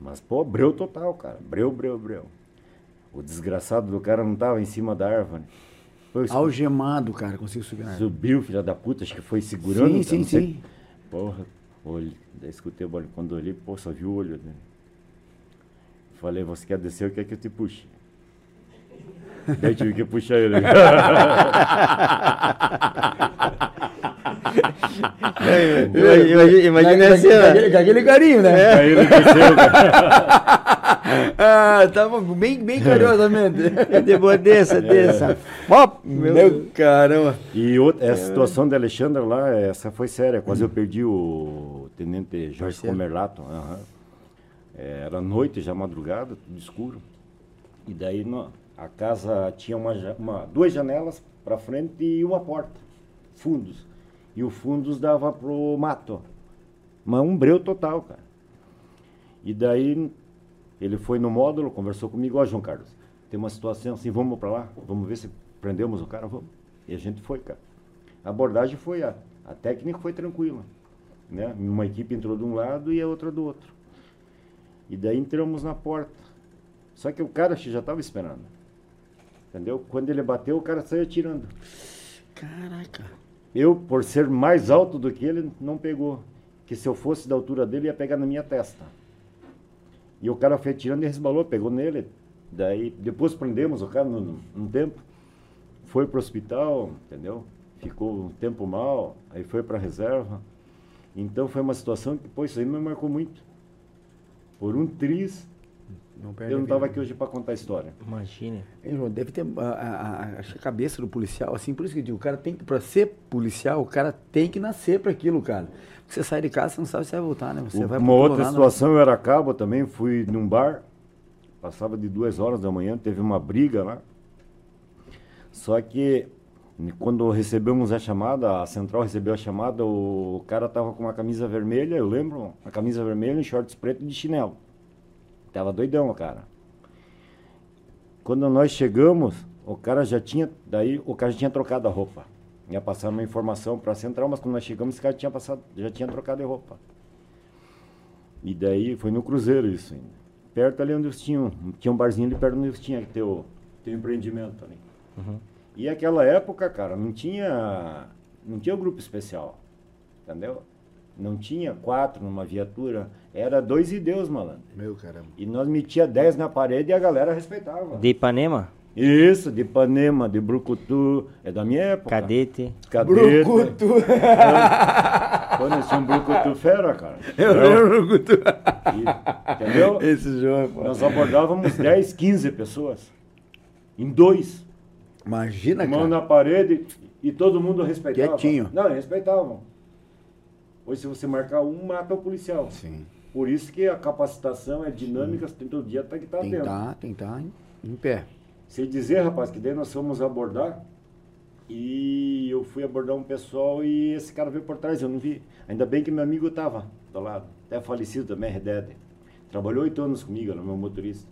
Mas, pô, breu total, cara. Breu, breu, breu. O desgraçado do cara não tava em cima da árvore. Foi, Algemado, cara, conseguiu subir. Subiu, filha da puta, acho que foi segurando. Sim, cara, sim, sei. sim. Porra, olho. Daí escutei o barulho. Quando olhei, pô, só vi o olho dele. Falei, você quer descer ou quer que eu te puxe? Daí tive que puxar ele. Imagina, assim, ó. aquele- carinho, né? Aí ele desceu, ah, tava bem, bem carinhosamente. De boa, desça, desça. Pop! Meu caramba. E outra, essa situação da Alexandra lá, essa foi séria. Quase eu perdi o tenente Jorge. Comerlato. É, Era noite, já madrugada, tudo escuro. E daí a casa tinha uma, uma- duas janelas para frente e uma porta, fundos. E o fundos dava pro mato. Mas um breu total, cara. E daí ele foi no módulo, conversou comigo, ó João Carlos, tem uma situação assim, vamos para lá, vamos ver se prendemos o cara, vamos. E a gente foi, cara. A abordagem foi a A técnica foi tranquila. Né? Uma equipe entrou de um lado e a outra do outro. E daí entramos na porta. Só que o cara já estava esperando. Entendeu? Quando ele bateu, o cara saiu atirando. Caraca. Eu, por ser mais alto do que ele, não pegou. Que se eu fosse da altura dele, ia pegar na minha testa. E o cara foi atirando e resbalou, pegou nele. Daí, depois prendemos o cara num, num tempo. Foi pro hospital, entendeu? Ficou um tempo mal, aí foi pra reserva. Então foi uma situação que, pô, isso aí me marcou muito. Por um triz, Não eu não estava aqui hoje para contar a história. Imagine. Hein, João, deve ter a, a- a- acho que a cabeça do policial, assim, por isso que eu digo, o cara tem que, pra ser policial, o cara tem que nascer para aquilo, cara. Porque você sai de casa, você não sabe se vai voltar, né? Você O- vai uma outra Colorado, situação, eu era cabo também, fui num bar, passava de duas horas da manhã, teve uma briga lá. Só que quando recebemos a chamada, a central recebeu a chamada, o cara tava com uma camisa vermelha, eu lembro, uma camisa vermelha e shorts preto e de chinelo. Tava doidão, cara. Quando nós chegamos, o cara já tinha, daí o cara já tinha trocado a roupa. Ia passar uma informação para a central, mas quando nós chegamos, esse cara tinha passado, já tinha trocado de roupa. E daí foi no Cruzeiro isso ainda. Perto ali onde eles tinham, tinha um barzinho ali perto onde eles tinham que ter o, ter o empreendimento ali. E aquela época, cara, não tinha, não tinha grupo especial, entendeu? Não tinha quatro numa viatura, era dois e Deus, malandro. Meu caramba. E nós metia dez na parede e a galera respeitava. De Ipanema, Isso, de Ipanema, de Brucutu, é da minha época. cadete. Cadete. Brucutu. Tínhamos um Brucutu fera, cara. Eu lembro, Brucutu. E- entendeu? Esse jogo, pô. Nós abordávamos 10, 15 pessoas. Em dois. Imagina, Mão cara. na parede e todo mundo respeitava. Quietinho. Não, respeitavam. Hoje se você marcar um, mata o policial. Sim. Por isso que a capacitação é dinâmica, você tem todo dia tem que atento. estar, tem que estar em, em pé. Sei dizer, rapaz, que daí nós fomos abordar e eu fui abordar um pessoal e esse cara veio por trás, eu não vi. Ainda bem que meu amigo estava do lado, até falecido também, Redede. Trabalhou oito anos comigo, era meu motorista.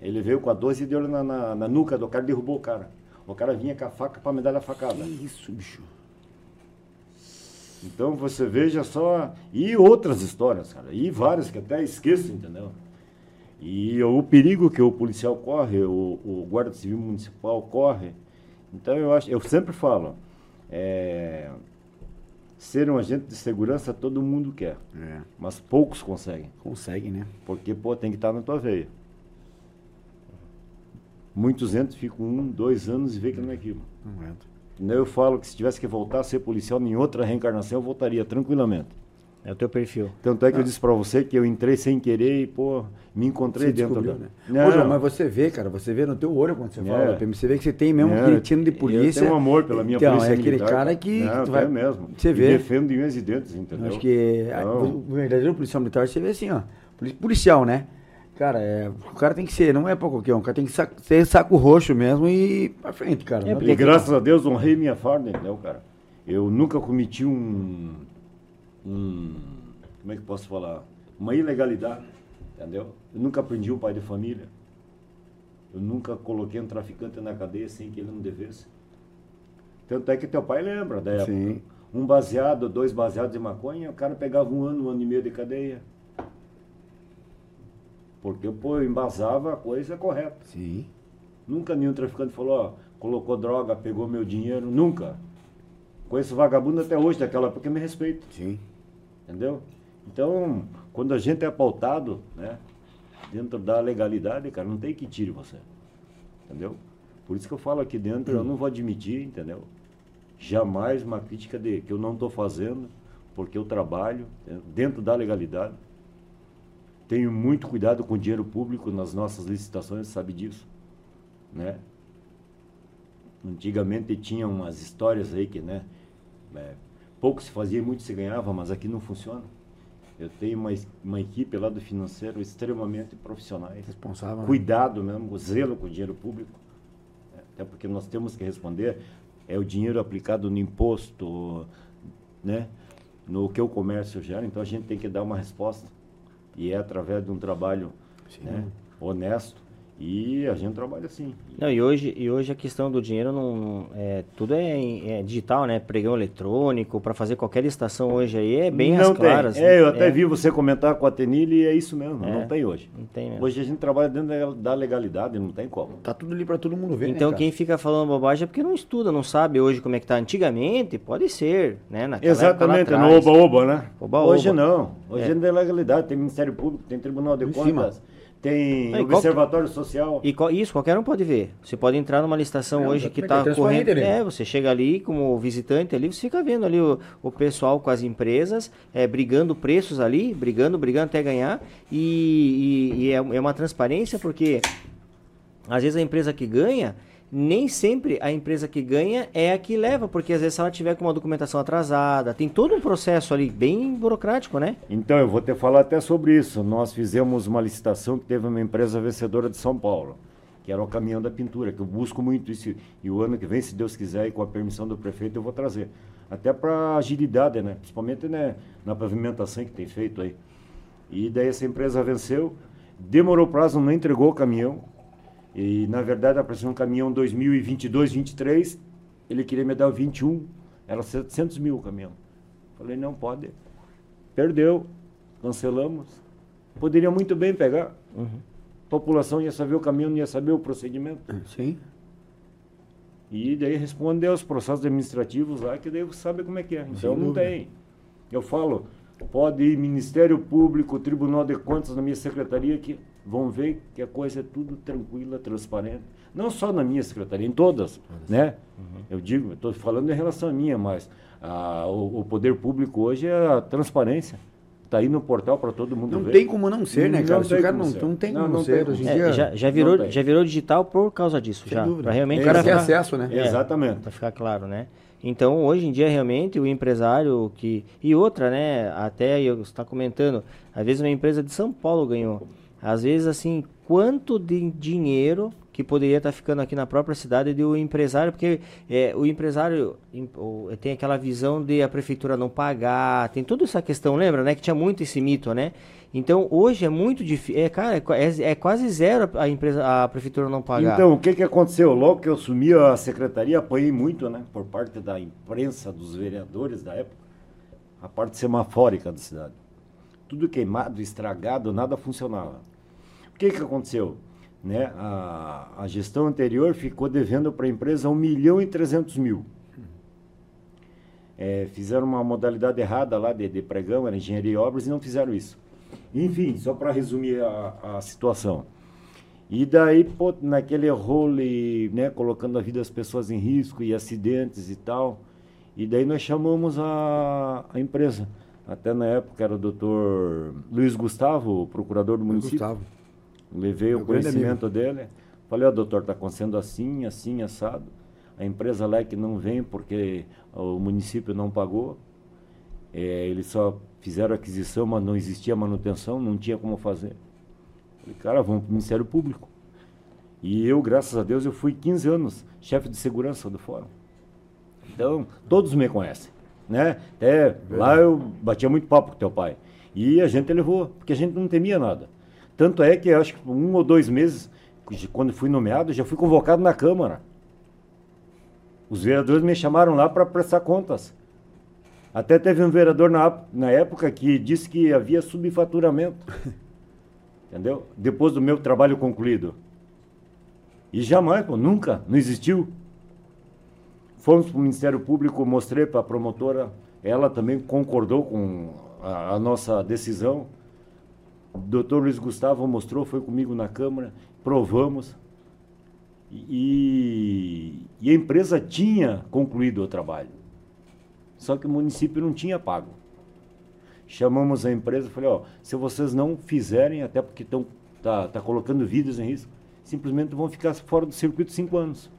Ele veio com a 12 e deu na, na, na nuca do cara e derrubou o cara. O cara vinha com a faca para me dar a facada. Que isso, bicho. Então você veja só. E outras histórias, cara. E várias que até esqueço, entendeu? E o perigo que o policial corre, o, o guarda civil municipal corre. Então eu acho, eu sempre falo, é, ser um agente de segurança todo mundo quer, É. mas poucos conseguem, Consegue, né? porque pô, tem que estar na tua veia. Muitos entram, ficam um, dois anos e vê que não é aquilo. Não entra. Então, Eu falo que se tivesse que voltar a ser policial em outra reencarnação, eu voltaria tranquilamente. É o teu perfil. Tanto é que eu disse pra você que eu entrei sem querer e, pô, me encontrei Você dentro da... né? Não, Ô, João, mas você vê, cara, você vê no teu olho quando você É. fala da PM, você vê que você tem mesmo É, aquele tino de polícia. Eu tenho um amor pela minha então, polícia é aquele militar, cara que, Não, que tu vai tenho mesmo. Você E vê. defendo de unhas e dentes, entendeu? Acho que a- Não. o verdadeiro policial militar, você vê assim, ó. poli- Policial, né? Cara, é, o cara tem que ser, não é pra qualquer um, o cara tem que sa- ser saco roxo mesmo e ir pra frente, cara. É, porque- E graças a Deus honrei minha farda, entendeu, cara? Eu nunca cometi um, um. Como é que eu posso falar? Uma ilegalidade, entendeu? Eu nunca prendi um pai de família. Eu nunca coloquei um traficante na cadeia sem que ele não devesse. Tanto é que teu pai lembra da época. Sim. Um baseado, dois baseados de maconha, o cara pegava um ano, um ano e meio de cadeia. Porque, pô, eu embasava a coisa correta. Sim. Nunca nenhum traficante falou, ó, colocou droga, pegou meu dinheiro, nunca. Conheço vagabundo até hoje daquela época, me respeito, Sim. entendeu? Então, quando a gente é pautado, né, dentro da legalidade, cara, não tem que tire você, entendeu? Por isso que eu falo aqui dentro, eu não vou admitir, entendeu? Jamais uma crítica de que eu não estou fazendo, porque eu trabalho né, dentro da legalidade. Tenho muito cuidado com o dinheiro público nas nossas licitações, sabe disso, né? Antigamente tinha umas histórias aí que, né? é, pouco se fazia, muito se ganhava, mas aqui não funciona. Eu tenho uma, uma equipe lá do financeiro extremamente profissionais. Responsável. né? Cuidado mesmo, zelo com o dinheiro público. É, Até porque nós temos que responder, é o dinheiro aplicado no imposto, né? No que o comércio gera, então a gente tem que dar uma resposta. E é através de um trabalho né, honesto E a gente trabalha assim. Não, e hoje, e hoje a questão do dinheiro não, não- é tudo é, é digital, né? Pregão eletrônico para fazer qualquer licitação hoje aí é bem não claras. É, eu até é, vi você comentar com a Tenille e é isso mesmo, É. não tem hoje. Não tem mesmo. Hoje a gente trabalha dentro da- da legalidade, não tem como. Tá tudo ali pra todo mundo ver, né, Então cara? quem fica falando bobagem é porque não estuda, não sabe hoje como é que tá. Antigamente, pode ser, né? Naquela época lá Exatamente, no oba-oba, né? Oba-oba. Hoje não. Hoje É. é da legalidade, tem Ministério Público, tem Tribunal de Em Contas, cima. Tem Não, e qual- Observatório Social. E qual- isso, qualquer um pode ver. Você pode entrar numa licitação É, hoje que é está correndo. transparente ali. É, você chega ali como visitante ali, você fica vendo ali o, o pessoal com as empresas, é, brigando preços ali, brigando, brigando até ganhar. E, e- e é, é uma transparência porque às vezes a empresa que ganha, nem sempre a empresa que ganha é a que leva, porque às vezes se ela tiver com uma documentação atrasada, tem todo um processo ali bem burocrático, né? Então, eu vou te falar até sobre isso. Nós fizemos uma licitação que teve uma empresa vencedora de São Paulo, que era o caminhão da pintura, que eu busco muito isso. E o ano que vem, se Deus quiser, e com a permissão do prefeito, eu vou trazer. Até para agilidade, né? Principalmente né, na pavimentação que tem feito aí. E daí essa empresa venceu, demorou prazo, não entregou o caminhão. E na verdade apareceu um caminhão 2022, 23, ele queria me dar o 21, era 700 mil o caminhão. Falei, não pode. Perdeu, cancelamos. Poderia muito bem pegar. A população ia saber o caminho, não ia saber o procedimento. Sim. E daí responder aos processos administrativos lá, que daí você sabe como é que é. Então não dúvida. tem. Eu falo, pode ir Ministério Público, Tribunal de Contas na minha secretaria, que vão ver que a coisa é tudo tranquila, transparente. Não só na minha secretaria, em todas, né? Eu digo, estou falando em relação à minha, mas ah, o, o poder público hoje é a transparência. Está aí no portal para todo mundo Não ver. tem como não ser, né, Não cara? Se o tem cara como não, não tem Não, como não ser. Hoje em dia, É, já, já, não virou, tem. já virou digital por causa disso, Sem já. Pra realmente O cara tem ficar- acesso, né? É. Exatamente. Para ficar claro, né? Então, hoje em dia, realmente, o empresário que. E outra, né? Até eu está comentando, às vezes uma empresa de São Paulo ganhou. Às vezes, assim, quanto de dinheiro que poderia estar ficando aqui na própria cidade do empresário, porque é, o empresário tem aquela visão de a prefeitura não pagar, tem toda essa questão, lembra, né? Que tinha muito esse mito, né? Então, hoje é muito difícil. É, cara, é, é- é quase zero a, empresa, a prefeitura não pagar. Então, o que, que aconteceu? Logo que eu assumi a secretaria, apanhei muito, né? Por parte da imprensa, dos vereadores da época, a parte semafórica da cidade. Tudo queimado, estragado, nada funcionava. O que, que aconteceu? Né? A, a gestão anterior ficou devendo para a empresa 1 milhão e 300 mil. É, fizeram uma modalidade errada lá de, de pregão, era engenharia e obras, e não fizeram isso. Enfim, só para resumir a, a situação. E daí, pô, naquele role, né, colocando a vida das pessoas em risco e acidentes e tal. E daí nós chamamos a, a empresa. Até na época era o doutor Luiz Gustavo, o procurador do município. Gustavo. Levei o Meu grande conhecimento dele. Falei, ó, doutor, está acontecendo assim, assim, assado. A empresa lá é que não vem porque o município não pagou. É, eles só fizeram aquisição, mas não existia manutenção, não tinha como fazer. Falei, cara, vamos para o Ministério Público. E eu, graças a Deus, eu fui 15 anos chefe de segurança do fórum. Então, todos me conhecem, né? Até lá eu batia muito papo com teu pai. E a gente levou, porque a gente não temia nada. Tanto é que acho que um ou dois meses, quando fui nomeado, já fui convocado na Câmara. Os vereadores me chamaram lá para prestar contas. Até teve um vereador na, na época que disse que havia subfaturamento. Entendeu? Depois do meu trabalho concluído. E jamais, pô, nunca, não existiu. Fomos para o Ministério Público, mostrei para a promotora, ela também concordou com a, a nossa decisão. O doutor Luiz Gustavo mostrou, foi comigo na Câmara, provamos. E, e a empresa tinha concluído o trabalho. Só que o município não tinha pago. Chamamos a empresa e falei, ó, se vocês não fizerem, até porque estão tá, tá colocando vidas em risco, simplesmente vão ficar fora do circuito cinco anos.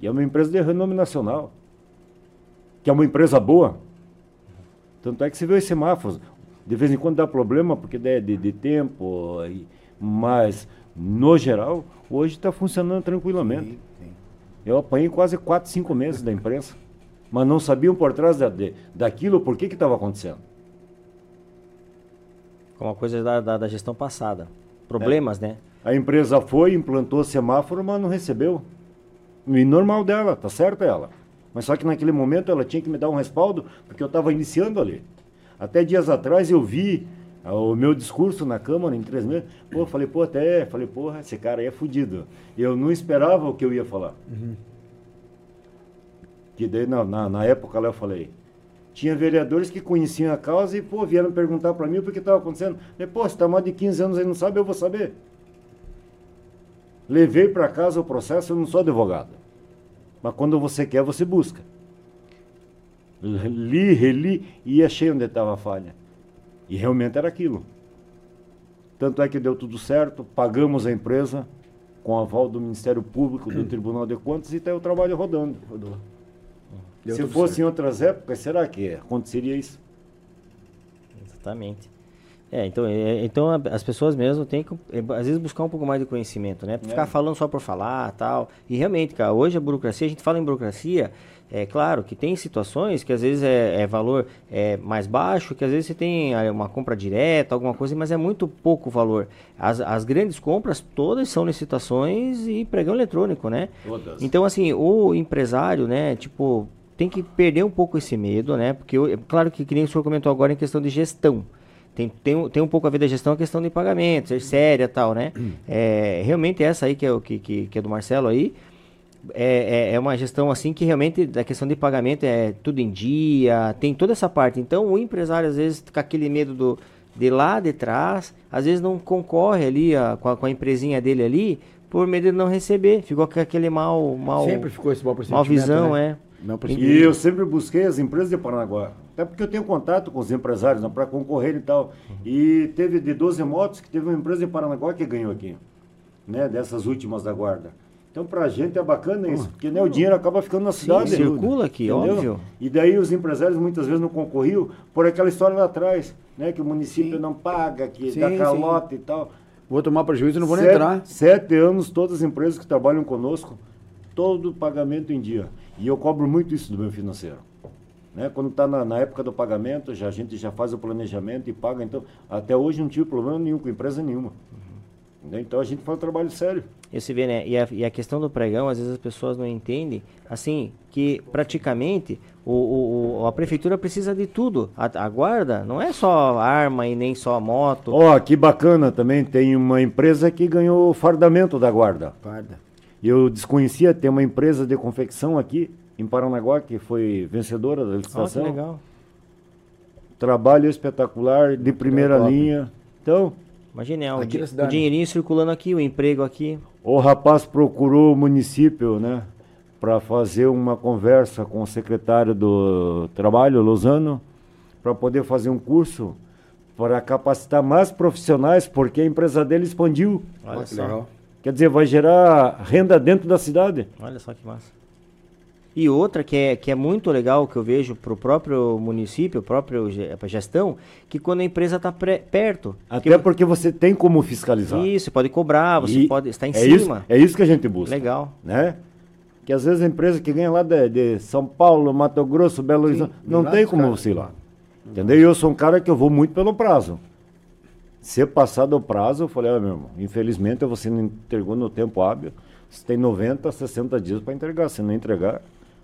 E é uma empresa de renome nacional, que é uma empresa boa. Tanto é que você vê os semáforos. De vez em quando dá problema, porque é de, de tempo, mas no geral, hoje está funcionando tranquilamente. Sim, sim. Eu apanhei quase 4, 5 meses da imprensa, mas não sabiam por trás da, de, daquilo por que estava acontecendo. Com uma coisa da, da, da gestão passada. problemas, né? A empresa foi, implantou semáforo, mas não recebeu. E normal dela, tá certo ela. Mas só que naquele momento ela tinha que me dar um respaldo, porque eu estava iniciando ali. Até dias atrás eu vi ah, o meu discurso na Câmara em três meses. Pô, falei, pô, até, falei, porra, esse cara aí é fudido. Eu não esperava o que eu ia falar. Uhum. Que daí, na, na, na época lá eu falei, tinha vereadores que conheciam a causa e, pô, vieram perguntar para mim o que estava acontecendo. Falei, pô, você está mais de 15 anos e não sabe, eu vou saber. Levei para casa o processo, eu não sou advogado. Mas quando você quer, você busca. Li, reli e achei onde estava a falha. E realmente era aquilo. Tanto é que deu tudo certo, pagamos a empresa com aval do Ministério Público, do Tribunal de Contas e está o trabalho rodando. Rodou. Se fosse em outras épocas, será que aconteceria isso? Exatamente. É, então, é, então as pessoas mesmo têm que, é, às vezes, buscar um pouco mais de conhecimento, né? Ficar É. falando só por falar tal. E realmente, cara, hoje a burocracia, a gente fala em burocracia, é claro que tem situações que às vezes é, é valor é, mais baixo, que às vezes você tem ah, uma compra direta, alguma coisa, mas é muito pouco valor. As, as grandes compras, todas são licitações e pregão eletrônico, né? Todas. Então, assim, o empresário, né, tipo, tem que perder um pouco esse medo, né? Porque, eu- é claro que, que nem o senhor comentou agora em questão de gestão. Tem, tem, um- tem um pouco a ver da gestão, a questão de pagamento, ser séria e tal, né? É, realmente essa aí, que é, o, que, que, que é do Marcelo aí, é, é, é uma gestão assim que realmente da questão de pagamento é tudo em dia, tem toda essa parte. Então o empresário às vezes com aquele medo do, de lá de trás, às vezes não concorre ali a- com, a, com a empresinha dele ali por medo de não receber. Ficou com aquele mal, mal, Sempre ficou esse mal pressentimento, visão, né? é. Mau E eu sempre busquei as empresas de Paranaguá. Até porque eu tenho contato com os empresários para concorrer e tal. E teve de 12 motos que teve uma empresa de Paranaguá que ganhou aqui. Né, dessas últimas da guarda. Então pra gente é bacana isso, porque né, o dinheiro acaba ficando na cidade. circula aqui, óbvio. E daí os empresários muitas vezes não concorriam por aquela história lá atrás, né? Que o município Sim. não paga, que Sim, dá sim. calota e tal. Vou tomar prejuízo e não vou nem Sete- entrar. Sete anos, todas as empresas que trabalham conosco, todo pagamento em dia. E eu cobro muito isso do meu financeiro. Né? Quando está na, na época do pagamento, já, a gente já faz o planejamento e paga. Então, até hoje não tive problema nenhum com empresa nenhuma. Né? Então a gente faz um trabalho sério. E você vê, né? E a, e a questão do pregão, às vezes as pessoas não entendem, assim, que praticamente o, o- o- a prefeitura precisa de tudo. A, a guarda não é só arma e nem só moto. Ó, que bacana também, tem uma empresa que ganhou o fardamento da guarda. Parda. Eu desconhecia, tem uma empresa de confecção aqui em Paranaguá que foi vencedora da Ó, que licitação. legal. Trabalho espetacular, de primeira linha. Então, Imagina, é, o, di- o dinheirinho circulando aqui, o emprego aqui. o rapaz procurou o município, né, para fazer uma conversa com o secretário do Trabalho, Lozano, para poder fazer um curso para capacitar mais profissionais, porque a empresa dele expandiu. Olha que só. legal. Quer dizer, vai gerar renda dentro da cidade. Olha só que massa. E outra que é, que é muito legal que eu vejo para o próprio município, próprio gestão, que quando a empresa está perto. Até porque você tem como fiscalizar. Isso, você pode cobrar, você E pode estar em é Isso, cima. é isso que a gente busca. Legal. Né? Que às vezes a empresa que ganha lá de, de São Paulo, Mato Grosso, Belo Horizonte, não tem como caras. você ir lá. Entendeu? E eu sou um cara que eu vou muito pelo prazo. Se passar do prazo, eu falei, ah, meu irmão, infelizmente você não entregou no tempo hábil. Você tem 90, 60 dias para entregar. Se não entregar,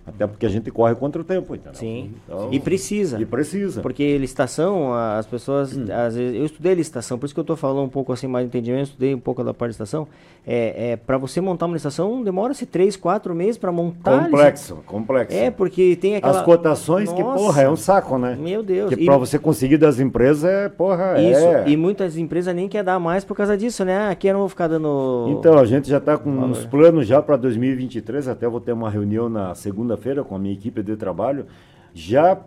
até porque a gente corre contra o tempo, entendeu? Sim. Então, E precisa. E precisa. Porque licitação, as pessoas, Hum. às vezes, eu estudei licitação, por isso que eu estou falando um pouco assim mais de entendimento, eu estudei um pouco da parte de licitação. É, é, para você montar uma licitação, demora-se três, quatro meses para montar. Complexo, complexo. É, porque tem aquela... As cotações, que Nossa, porra, é um saco, né? Meu Deus. Que pra você conseguir das empresas é, porra, Isso, é. e muitas empresas nem querem dar mais por causa disso, né? Aqui eu não vou ficar dando... Então, a gente já está com Valor. uns planos já para 2023, até vou ter uma reunião na segunda-feira com a minha equipe de trabalho, já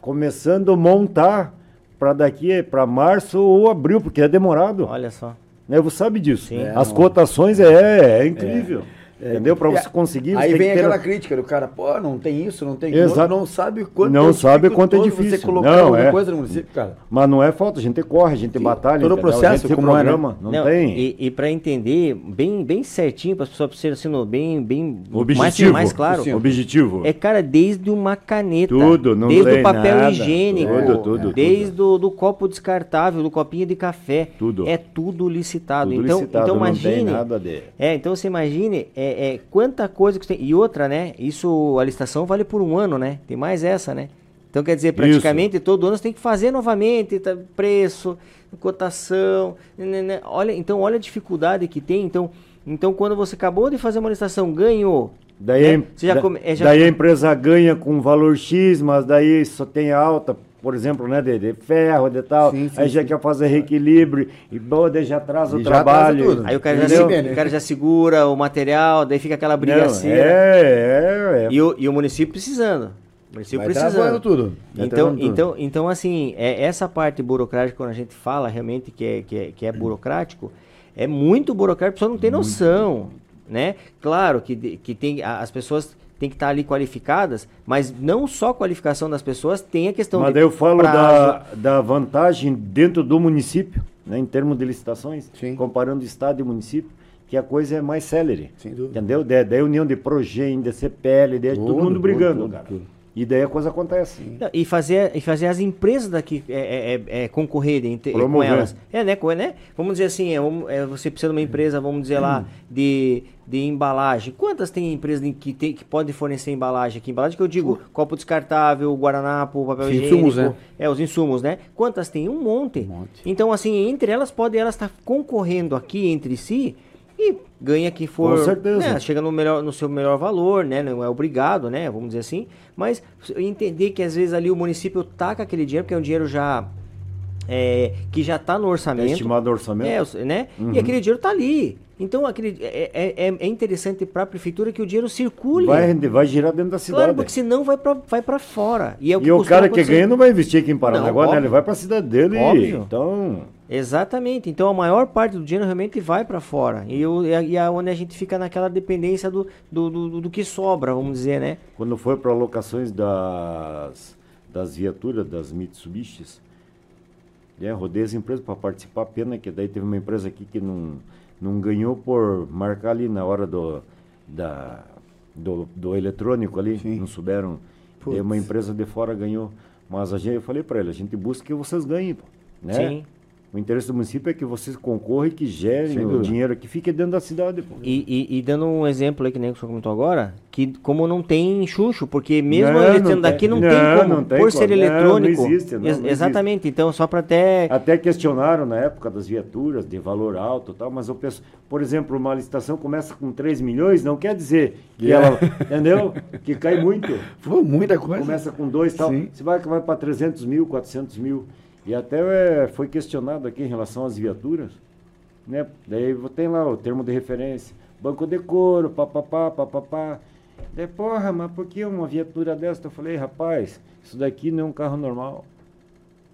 começando a montar para daqui para março ou abril, porque é demorado. Olha só. Né? Você sabe disso. Sim. As É, cotações é, é incrível. Entendeu? Para você conseguir. Aí você vem tem que ter- aquela crítica do cara, pô, não tem isso, não tem Exato. aquilo, não sabe quanto Não é sabe quanto é difícil. você colocar Não, alguma é. coisa no município, cara. Mas não é falta, a gente corre, a gente Sim, batalha. todo o processo, como é, né? programa, não, Não, tem. E, e para entender bem, bem certinho, para as pessoas serem assim, bem, bem mais, Objetivo. mais claro, Sim. Objetivo. é cara desde uma caneta, Tudo, não desde o papel nada. higiênico, Tudo, tudo, desde o do copo descartável, do copinho de café, Tudo. é tudo licitado. Tudo então, licitado, então não imagine, tem nada de... é, então você imagine é, é, quanta coisa que você tem. E outra, né? Isso, a licitação vale por um ano, né? Tem mais essa, né? Então quer dizer, praticamente todo ano você tem que fazer novamente, tá, preço, cotação. né, né, Olha, então olha a dificuldade que tem. Então, então quando você acabou de fazer uma licitação, ganhou. Daí, né? a come- é, já- daí a empresa ganha com valor X, mas daí só tem alta, por exemplo, né, de, de ferro, de tal. Sim, sim, aí já sim. quer fazer reequilíbrio e bom, daí já atrasa o E já trabalho. Aí o cara, já, o cara já segura o material, daí fica aquela Não, brigaceira. é, é, é. E, o, e o município precisando. O município Vai precisando. tudo. Vai Então, tudo. então, então, assim, é, essa parte burocrática, quando a gente fala realmente que é, que é, que é burocrático, é muito burocrático, a pessoa não tem noção, né? Claro que, que tem, as pessoas têm que estar ali qualificadas, mas não só a qualificação das pessoas, tem a questão Mas de daí eu falo prazo. da, da vantagem dentro do município, né, em termos de licitações, Sim. comparando estado e município, que a coisa é mais célere. Sem dúvida. Entendeu? Da, da união de Progen, de CPL, de todo Tudo, mundo brigando, tudo, cara. tudo. E daí a coisa acontece. Não, E fazer, e fazer as empresas daqui é, é, é, é, concorrerem entre- com elas. É, né, com- né? Vamos dizer assim, é, é, você precisa de uma empresa, vamos dizer lá, de, de embalagem. Quantas tem empresas que, tem, que podem fornecer embalagem aqui? Embalagem que eu digo, copo descartável, guardanapo, papel Os higiênico. insumos, né? É, os insumos, né? Quantas tem? Um monte. Um monte. Então, assim, entre elas, podem elas estar concorrendo aqui entre si e ganha quem for. Com certeza. né, chega no, melhor, no seu melhor valor, né? Não é obrigado, né? Vamos dizer assim. Mas entender que às vezes ali o município taca aquele dinheiro, porque é um dinheiro já. é, que já está no É orçamento. estimado orçamento. É, né? Uhum. E aquele dinheiro está ali. Então, aquele, é, é, é- é interessante para a prefeitura que o dinheiro circule. vai, render- vai girar dentro da cidade. claro, porque senão vai para vai pra fora. E, é o, que e o cara que acontecer. ganha não vai investir aqui em Paranaguá, Não, né? Ele vai pra cidade dele. Óbvio. Então, Exatamente. Então a maior parte do dinheiro realmente vai para fora. E, o, e, a, e a- onde a gente fica naquela dependência do, do, do, do que sobra, vamos dizer, né? quando foi para alocações das, das viaturas, das Mitsubishis, é, rodei as empresas para participar, pena que daí teve uma empresa aqui que não, não ganhou por marcar ali na hora do, da, do, do eletrônico ali, Sim. não souberam. Putz. E uma empresa de fora ganhou. Mas a gente, eu falei para ele, a gente busca que vocês ganhem, pô, né? Sim. O interesse do município é que vocês concorram e que gerem o dinheiro que fique dentro da cidade. E, e, e dando um exemplo aí que nem o senhor comentou agora, que como não tem chucho, porque mesmo Não, ele não sendo daqui tem. não, Não, tem como, não tem por como. ser Não, não eletrônico. existe, não, Ex- não exatamente, então só para até Até questionaram na época das viaturas de valor alto e tal, mas eu penso, por exemplo, uma licitação começa com 3 milhões, não quer dizer que ela, entendeu? Que cai muito. Foi muita coisa. Começa com 2 e tal, Sim. você vai que vai para 300 mil, 400 mil. E até é, foi questionado aqui em relação às viaturas, né? Daí tem lá o termo de referência, banco de couro, papapá, papapá. Daí, porra, mas por que uma viatura dessa? Eu falei, rapaz, isso daqui não é um carro normal.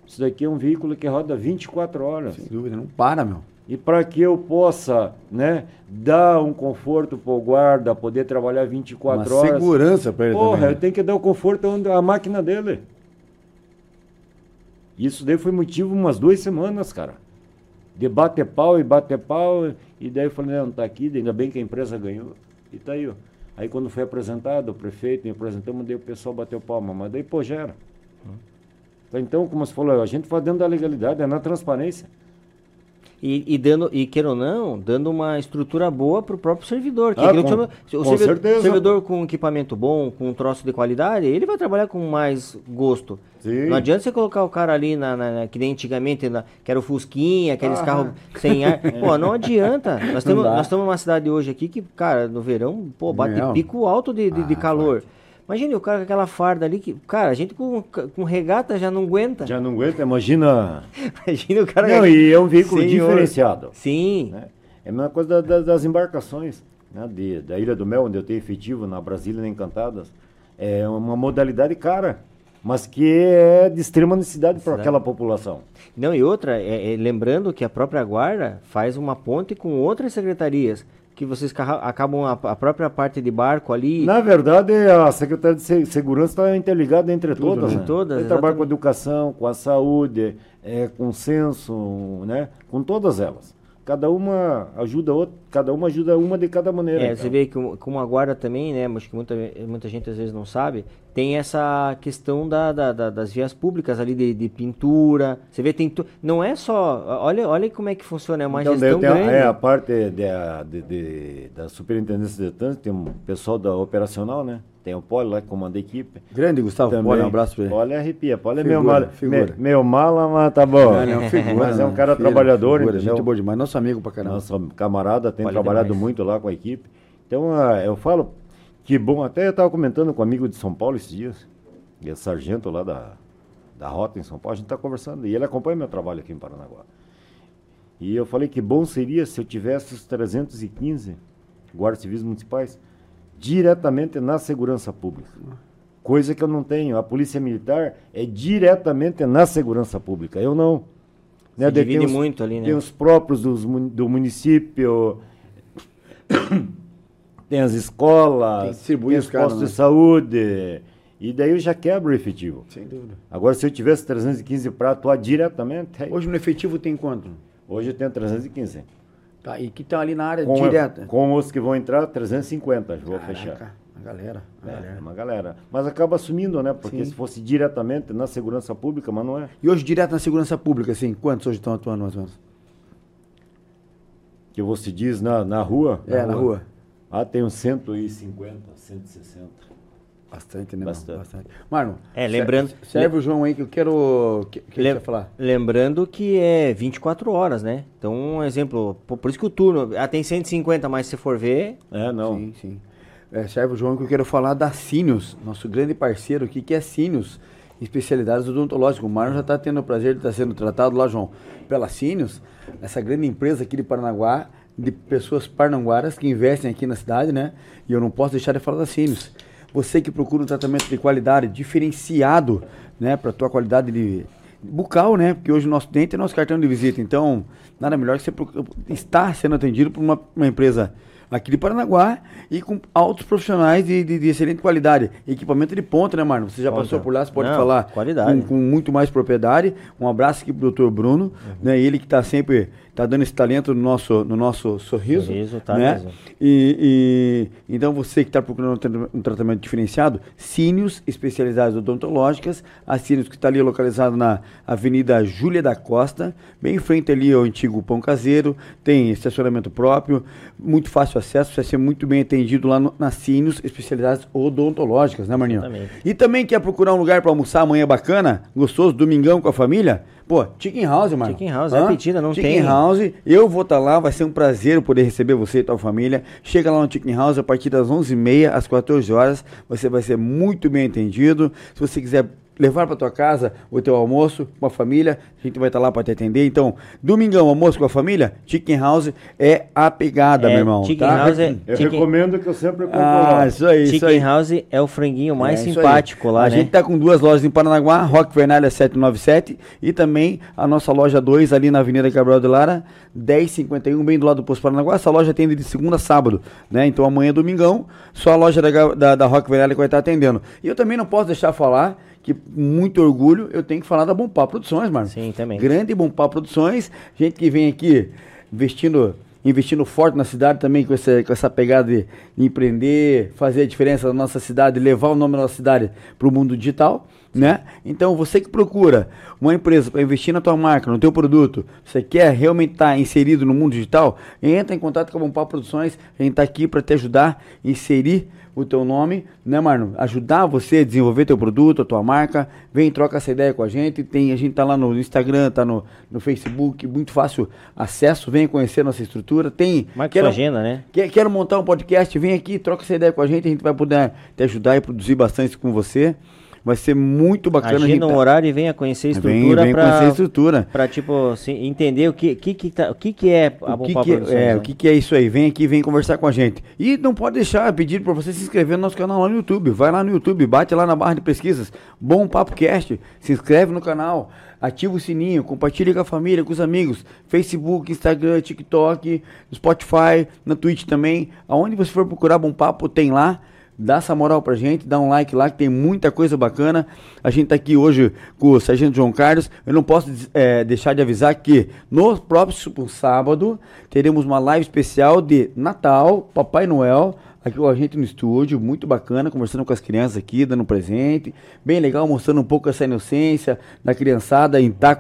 Isso daqui é um veículo que roda 24 horas. Sem dúvida, não para, meu. E para que eu possa, né, dar um conforto para o guarda, poder trabalhar 24 Uma horas. segurança para ele Porra, também. eu tenho que dar o conforto onde a máquina dele. Isso daí foi motivo umas duas semanas, cara. De bater pau e bater pau. E daí eu falei, não, tá aqui, ainda bem que a empresa ganhou. E tá aí, ó. Aí quando foi apresentado, o prefeito me apresentou, daí o pessoal bateu palma. Mas daí, pô, já era. Então, como você falou, a gente faz dentro da legalidade, é na transparência. E, e dando, e queira ou não, dando uma estrutura boa para o próprio servidor. Que Ah, com- chama- o com servi- certeza. servidor com equipamento bom, com um troço de qualidade, ele vai trabalhar com mais gosto. Sim. Não adianta você colocar o cara ali, na, na- na- que nem antigamente, na- que era o Fusquinha, aqueles Ah. carros sem ar. Pô, não adianta. Nós dá. nós estamos numa cidade hoje aqui que, cara, no verão, pô, bate Não. pico alto de, de, de Ah, calor. Imagine o cara com aquela farda ali, que, cara, a gente com, com regata já não aguenta. Já não aguenta, imagina. Imagina o cara Não, e é um veículo Senhor. diferenciado. Sim. né? É a mesma coisa da- da- das embarcações, né? de- da Ilha do Mel, onde eu tenho efetivo, na Brasília, na Encantadas. É uma modalidade cara, mas que é de extrema necessidade para aquela população. Não, e outra, é, é, lembrando que a própria guarda faz uma ponte com outras secretarias, que vocês acabam a, a, própria parte de barco ali? Na verdade, a Secretaria de Segurança está interligada entre Tudo, todas. Né? todas Tem trabalho com a educação, com a saúde, é, com o censo, né? com todas elas cada uma ajuda outra, cada uma ajuda uma de cada maneira. É, então. você vê que como a guarda também, né, acho que muita, muita gente às vezes não sabe, tem essa questão da, da, da das vias públicas ali de, de, pintura. Você vê, tem tu, não é só, olha, olha como é que funciona, é uma então, gestão tem grande. A, é a parte de, de, de, da superintendência de trânsito, tem um pessoal da operacional, né? Tem o Poli lá que comanda a equipe. Grande Gustavo Também. Poli, um abraço pra ele. Poli arrepia. Poli é meio mala, me, meio mala, mas tá bom. Não, não, figura, mas é um cara filho, trabalhador, figura, entendeu? Gente boa demais, nosso amigo pra caramba. Nosso camarada tem trabalhado demais. muito lá com a equipe. Então, uh, eu falo que bom, até eu estava comentando com um amigo de São Paulo esses dias, que é sargento lá da, da Rota em São Paulo, a gente está conversando, e ele acompanha meu trabalho aqui em Paranaguá. E eu falei que bom seria se eu tivesse os 315 guardas civis municipais diretamente na segurança pública. Coisa que eu não tenho. A polícia militar é diretamente na segurança pública. Eu não. Né? Divide os, muito ali, né? Tem os próprios dos, do município, tem as escolas, tem, tem os postos de né? saúde. E daí eu já quebro o efetivo. Sem dúvida. Agora, se eu tivesse 315 para atuar diretamente. Hoje no efetivo tem quanto? Hoje eu tenho 315. Tá, e que estão ali na área com direta. A, com os que vão entrar, 350, vou Caraca, fechar. Uma galera, uma é, galera. Uma galera. Mas acaba assumindo, né? Porque Sim. se fosse diretamente na segurança pública, mas não é. E hoje, direto na segurança pública, assim, quantos hoje estão atuando mais ou menos? Que você diz na, na rua? É, na, na rua. rua. Ah, tem uns 150, 160. Bastante, né? Bastante. Bastante. Marlon, é, lembrando, serve o João aí que eu quero que, que lem, falar. Lembrando que é 24 horas, né? Então, um exemplo, por, por, isso que o turno, ah, tem 150, mas se for ver... É, não. Sim, sim. É, serve o João que eu quero falar da Sínios, nosso grande parceiro aqui, que é Sínios, especialidades odontológicas. O Marlon já está tendo o prazer de estar tá sendo tratado lá, João, pela Sínios, essa grande empresa aqui de Paranaguá, de pessoas parnanguaras que investem aqui na cidade, né? E eu não posso deixar de falar da Sínios. Você que procura um tratamento de qualidade diferenciado, né, para tua qualidade de bucal, né? Porque hoje o nosso dente é nosso cartão de visita. Então, nada melhor que você estar sendo atendido por uma, uma empresa aqui de Paranaguá e com altos profissionais de, de, de excelente qualidade. Equipamento de ponta, né, Marno? Você já Ponta. passou por lá, você pode Não, falar qualidade. Com, com, muito mais propriedade. Um abraço aqui pro doutor Bruno, uhum. né? Ele que está sempre tá dando esse talento no nosso, no nosso sorriso. Sorriso, tá né? mesmo. E, e, então você que está procurando um tratamento diferenciado, Cínios especializados odontológicas, a Cínios que está ali localizado na Avenida Júlia da Costa, bem em frente ali ao antigo Pão Caseiro, tem estacionamento próprio, muito fácil acesso, vai ser muito bem atendido lá no, na Cínios, especialidades odontológicas, né, Marninho? Exatamente. E também quer procurar um lugar para almoçar amanhã bacana, gostoso, domingão com a família? Pô, Chicken House, mano. Chicken House, Hã? é pedida, não Chicken tem. Chicken House, eu vou estar tá lá, vai ser um prazer poder receber você e tua família. Chega lá no Chicken House a partir das 11h30 às 14 horas, você vai ser muito bem atendido. Se você quiser levar para tua casa o teu almoço com a família, a gente vai estar tá lá para te atender. Então, domingão, almoço com a família, Chicken House é a pegada, é, meu irmão. Chicken tá? House é, Eu chicken... recomendo que eu sempre compro ah, lá. Isso aí, Chicken isso aí. House é o franguinho mais é, simpático lá, a né? A gente tá com duas lojas em Paranaguá, Rock Vernalha 797 e também a nossa loja 2 ali na Avenida Cabral de Lara, 1051, bem do lado do Posto Paranaguá. Essa loja atende de segunda a sábado, né? Então amanhã, domingão, só a loja da, da, da Rock Vernalha que vai estar atendendo. E eu também não posso deixar falar que muito orgulho eu tenho que falar da Bompá Produções, mano. Sim, também. Grande Bompá Produções, gente que vem aqui investindo investindo forte na cidade também com essa, com essa pegada de empreender, fazer a diferença na nossa cidade, levar o nome da nossa cidade para o mundo digital, né? Então você que procura uma empresa para investir na tua marca, no teu produto, você quer realmente estar tá inserido no mundo digital, entra em contato com a Bompá Produções, a gente está aqui para te ajudar a inserir o teu nome, né, Marno? Ajudar você a desenvolver teu produto, a tua marca. Vem, troca essa ideia com a gente. Tem, a gente tá lá no Instagram, tá no, no Facebook, muito fácil acesso. Vem conhecer nossa estrutura. Tem. Marca quero, agenda, né? Quer, quero montar um podcast, vem aqui, troca essa ideia com a gente. A gente vai poder te ajudar e produzir bastante com você. Vai ser muito bacana. Agenda um tá- horário e venha conhecer a Vem, estrutura vem pra, conhecer a estrutura. pra, tipo, assim, entender o que, que, que, tá- o que, que é a O que, que, Produções, é, né? o que, que é isso aí? Vem aqui, vem conversar com a gente. E não pode deixar pedir para você se inscrever no nosso canal lá no YouTube. Vai lá no YouTube, bate lá na barra de pesquisas. Bom Papo Cast. Se inscreve no canal, ativa o sininho, compartilha com a família, com os amigos. Facebook, Instagram, TikTok, Spotify, na Twitch também. Aonde você for procurar Bom Papo, tem lá. Dá essa moral pra gente, dá um like lá que tem muita coisa bacana. A gente tá aqui hoje com o Sargento João Carlos. Eu não posso eh, deixar de avisar que no próximo sábado teremos uma live especial de Natal, Papai Noel, aqui com a gente no estúdio, muito bacana, conversando com as crianças aqui, dando presente. Bem legal, mostrando um pouco essa inocência da criançada em tá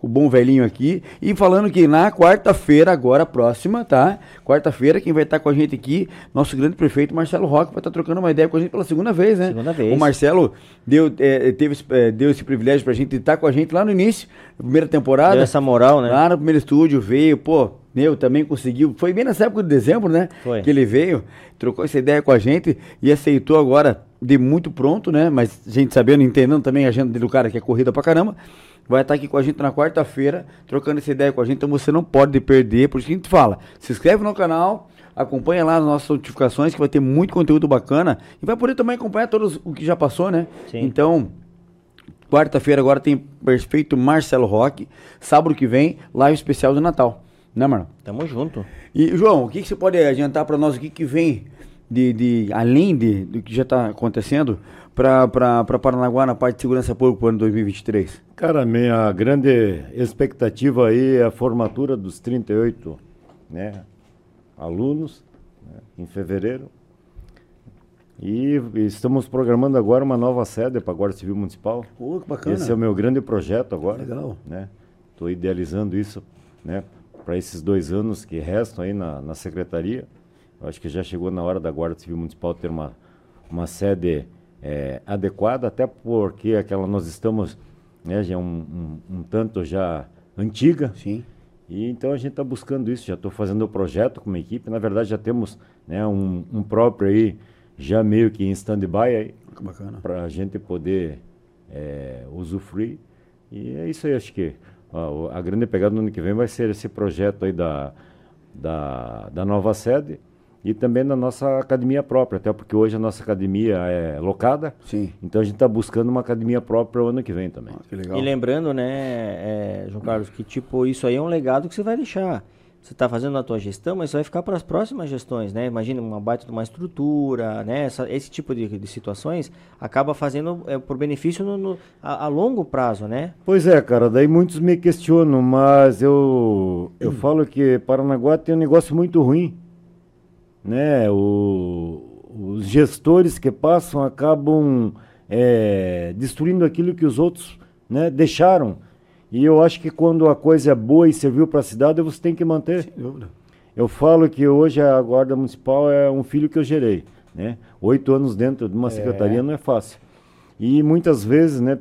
com, o bom velhinho aqui. E falando que na quarta-feira, agora próxima, tá? Quarta-feira, quem vai estar com a gente aqui, nosso grande prefeito Marcelo Roque, vai estar trocando uma ideia com a gente pela segunda vez, né? Segunda vez. O Marcelo deu, eh, teve, esse- eh, deu esse privilégio pra gente estar com a gente lá no início, na primeira temporada. Deu essa moral, né? Lá no primeiro estúdio, veio, pô, meu, também conseguiu. Foi bem nessa época de dezembro, né? Foi. Que ele veio, trocou essa ideia com a gente e aceitou agora de muito pronto, né? Mas a gente sabendo, entendendo também a agenda do cara que é corrida pra caramba. Vai estar aqui com a gente na quarta-feira, trocando essa ideia com a gente. Então você não pode perder, por isso que a gente fala. Se inscreve no canal, acompanha lá as nossas notificações, que vai ter muito conteúdo bacana. E vai poder também acompanhar todos o que já passou, né? Sim. Então, Quarta-feira agora tem perfeito Marcelo Roque. Sábado que vem, live especial do Natal. Né, mano? Tamo junto. E, João, o que, que você pode adiantar para nós? O que, que vem de, de além de, do que já está acontecendo para Paranaguá na parte de segurança pública para o ano 2023? Cara, minha grande expectativa aí é a formatura dos 38 né, alunos né, em fevereiro. E estamos programando agora uma nova sede para a Guarda Civil Municipal. Pô, que bacana. Esse é o meu grande projeto agora. Legal. Né? Estou idealizando isso né, para esses dois anos que restam aí na, na secretaria. Eu acho que já chegou na hora da Guarda Civil Municipal ter uma, uma sede eh, adequada, até porque aquela nós estamos né, já um, um, um tanto já antiga. Sim. E então a gente está buscando isso. Já estou fazendo o projeto com uma equipe. Na verdade, já temos né, um, um próprio aí, já meio que em stand-by para a gente poder eh, usufruir. E é isso aí, acho que ó, a grande pegada no ano que vem vai ser esse projeto aí da, da, da nova sede e também da nossa academia própria, até porque hoje a nossa academia é locada, Sim. então a gente está buscando uma academia própria o ano que vem também. Ah, que legal. E lembrando, né, é, João Carlos, que tipo, isso aí é um legado que você vai deixar. Você está fazendo na tua gestão, mas isso vai ficar para as próximas gestões, né? Imagina uma baita de uma estrutura, né? Essa- esse tipo de, de situações acaba fazendo é, por benefício no, no- a, a longo prazo, né? Pois é, cara, daí muitos me questionam, mas eu, eu falo que Paranaguá tem um negócio muito ruim. Né? O- os gestores que passam acabam é, destruindo aquilo que os outros né, deixaram. E eu acho que quando a coisa é boa e serviu para a cidade, você tem que manter. Sem dúvida. Eu falo que hoje a Guarda Municipal é um filho que eu gerei, né? Oito anos dentro de uma secretaria não é fácil. E muitas vezes, né,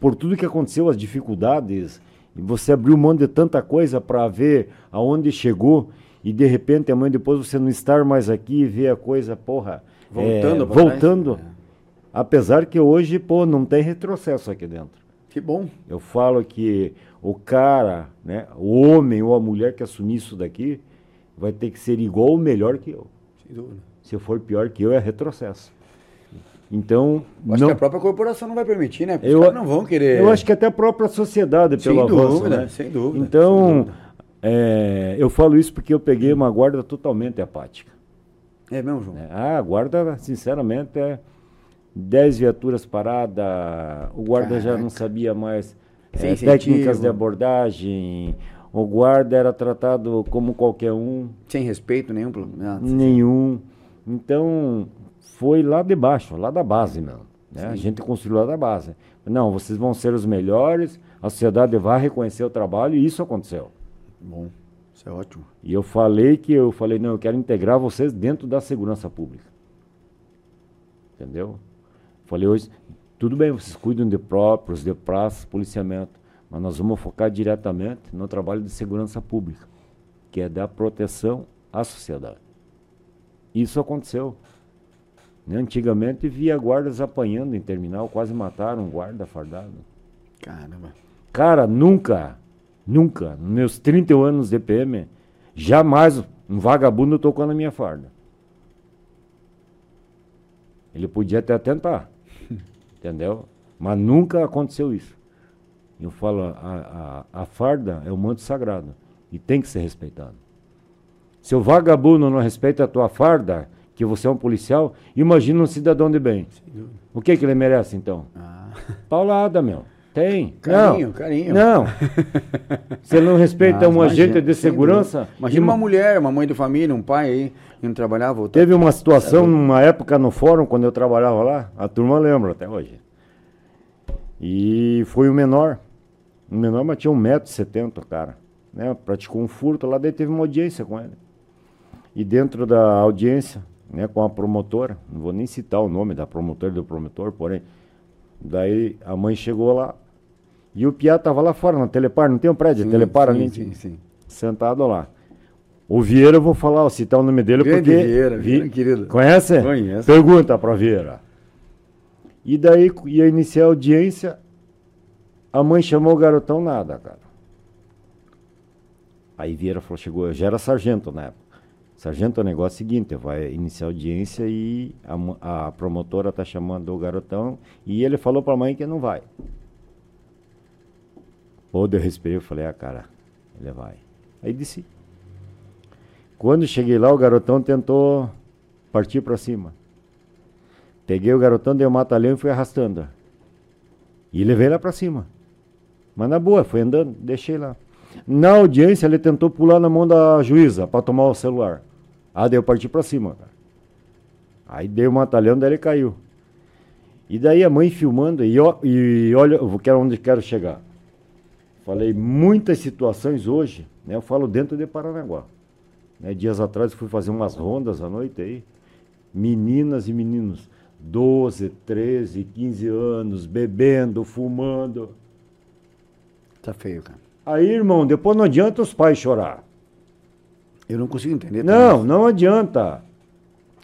por tudo que aconteceu, as dificuldades, você abriu mão de tanta coisa para ver aonde chegou e de repente amanhã depois você não estar mais aqui e ver a coisa, porra, Voltando é, pra trás. voltando. É. Apesar que hoje, pô, não tem retrocesso aqui dentro. Que bom. Eu falo que o cara, né, o homem ou a mulher que assumir isso daqui vai ter que ser igual ou melhor que eu. Sem dúvida. Se for pior que eu, é retrocesso. Então, Eu Acho não, que a própria corporação não vai permitir, né? Porque Eu- Os caras não vão querer. eu acho que até a própria sociedade, Sem pelo avanço, dúvida, né? sem dúvida, sem Então, dúvida. É, eu falo isso porque eu peguei uma guarda totalmente apática. É mesmo, João? Ah, a guarda, sinceramente, é 10 viaturas paradas, o guarda já não Caraca. sabia mais eh, técnicas de abordagem, o guarda era tratado como qualquer um, Sem respeito nenhum. pelo- Ah, nenhum. Então, foi lá de baixo, lá da base mesmo. né? A gente construiu lá da base. Não, vocês vão ser os melhores, a sociedade vai reconhecer o trabalho e isso aconteceu. Bom, isso é ótimo. E eu falei que eu falei, não, eu quero integrar vocês dentro da segurança pública. Entendeu? Falei hoje, tudo bem, vocês cuidam de próprios, de praças, policiamento, mas nós vamos focar diretamente no trabalho de segurança pública, que é dar proteção à sociedade. Isso aconteceu. Né? Antigamente via guardas apanhando em terminal, quase mataram um guarda fardado. Caramba. Cara, nunca, nunca, nos meus 31 anos de PM, jamais um vagabundo tocou na minha farda. Ele podia até tentar, entendeu? Mas nunca aconteceu isso. Eu falo, a, a, a farda é o manto sagrado e tem que ser respeitado. Se o vagabundo não respeita a tua farda, que você é um policial, imagina um cidadão de bem. O que, que ele merece então? Ah. Paulada, meu. Tem. Carinho, não. carinho. Não. Ele não respeita Mas um imagina, agente de segurança. Imagina ima- uma mulher, uma mãe de família, um pai aí, indo trabalhar, voltar. Teve uma situação numa época no fórum, quando eu trabalhava lá, a turma lembra até hoje. E foi o menor. O menor, mas tinha 1,70m, cara. Né? Praticou um furto lá, daí teve uma audiência com ele. E dentro da audiência, né, com a promotora, não vou nem citar o nome da promotora e do promotor, porém, daí a mãe chegou lá e o Piá tava lá fora, na Telepar, não tem um prédio, Sim, Telepar sim, ali, Sim, sim. sentado lá. O Vieira, eu vou falar, ó, citar o nome dele Grande porque... Vieira, Vi- Vieira, querido. Conhece? Conheço. Pergunta pra Vieira. E daí ia iniciar a audiência, a mãe chamou o garotão, nada, cara. Aí Vieira falou, chegou, eu já era sargento na época. Sargento, o negócio é o seguinte, vai iniciar a audiência e a, a promotora tá chamando o garotão e ele falou pra mãe que não vai. Pô, eu respirei, eu falei, ah, cara, ele vai. Aí disse. Quando cheguei lá, o garotão tentou partir pra cima. Peguei o garotão, dei um mata-leão e fui arrastando. E levei lá pra cima. Mas na boa, foi andando, deixei lá. Na audiência, ele tentou pular na mão da juíza pra tomar o celular. Ah, daí eu parti pra cima, cara. Aí dei o mata-leão, daí ele caiu. E daí a mãe filmando, e, e olha, eu quero onde quero chegar. Falei muitas situações hoje, né? Eu falo dentro de Paranaguá. Né? Dias atrás eu fui fazer umas rondas à noite aí. Meninas e meninos, 12, 13, 15 anos, bebendo, fumando. Tá feio, cara. Aí, irmão, depois não adianta os pais chorar. Eu não consigo entender. Não, não adianta.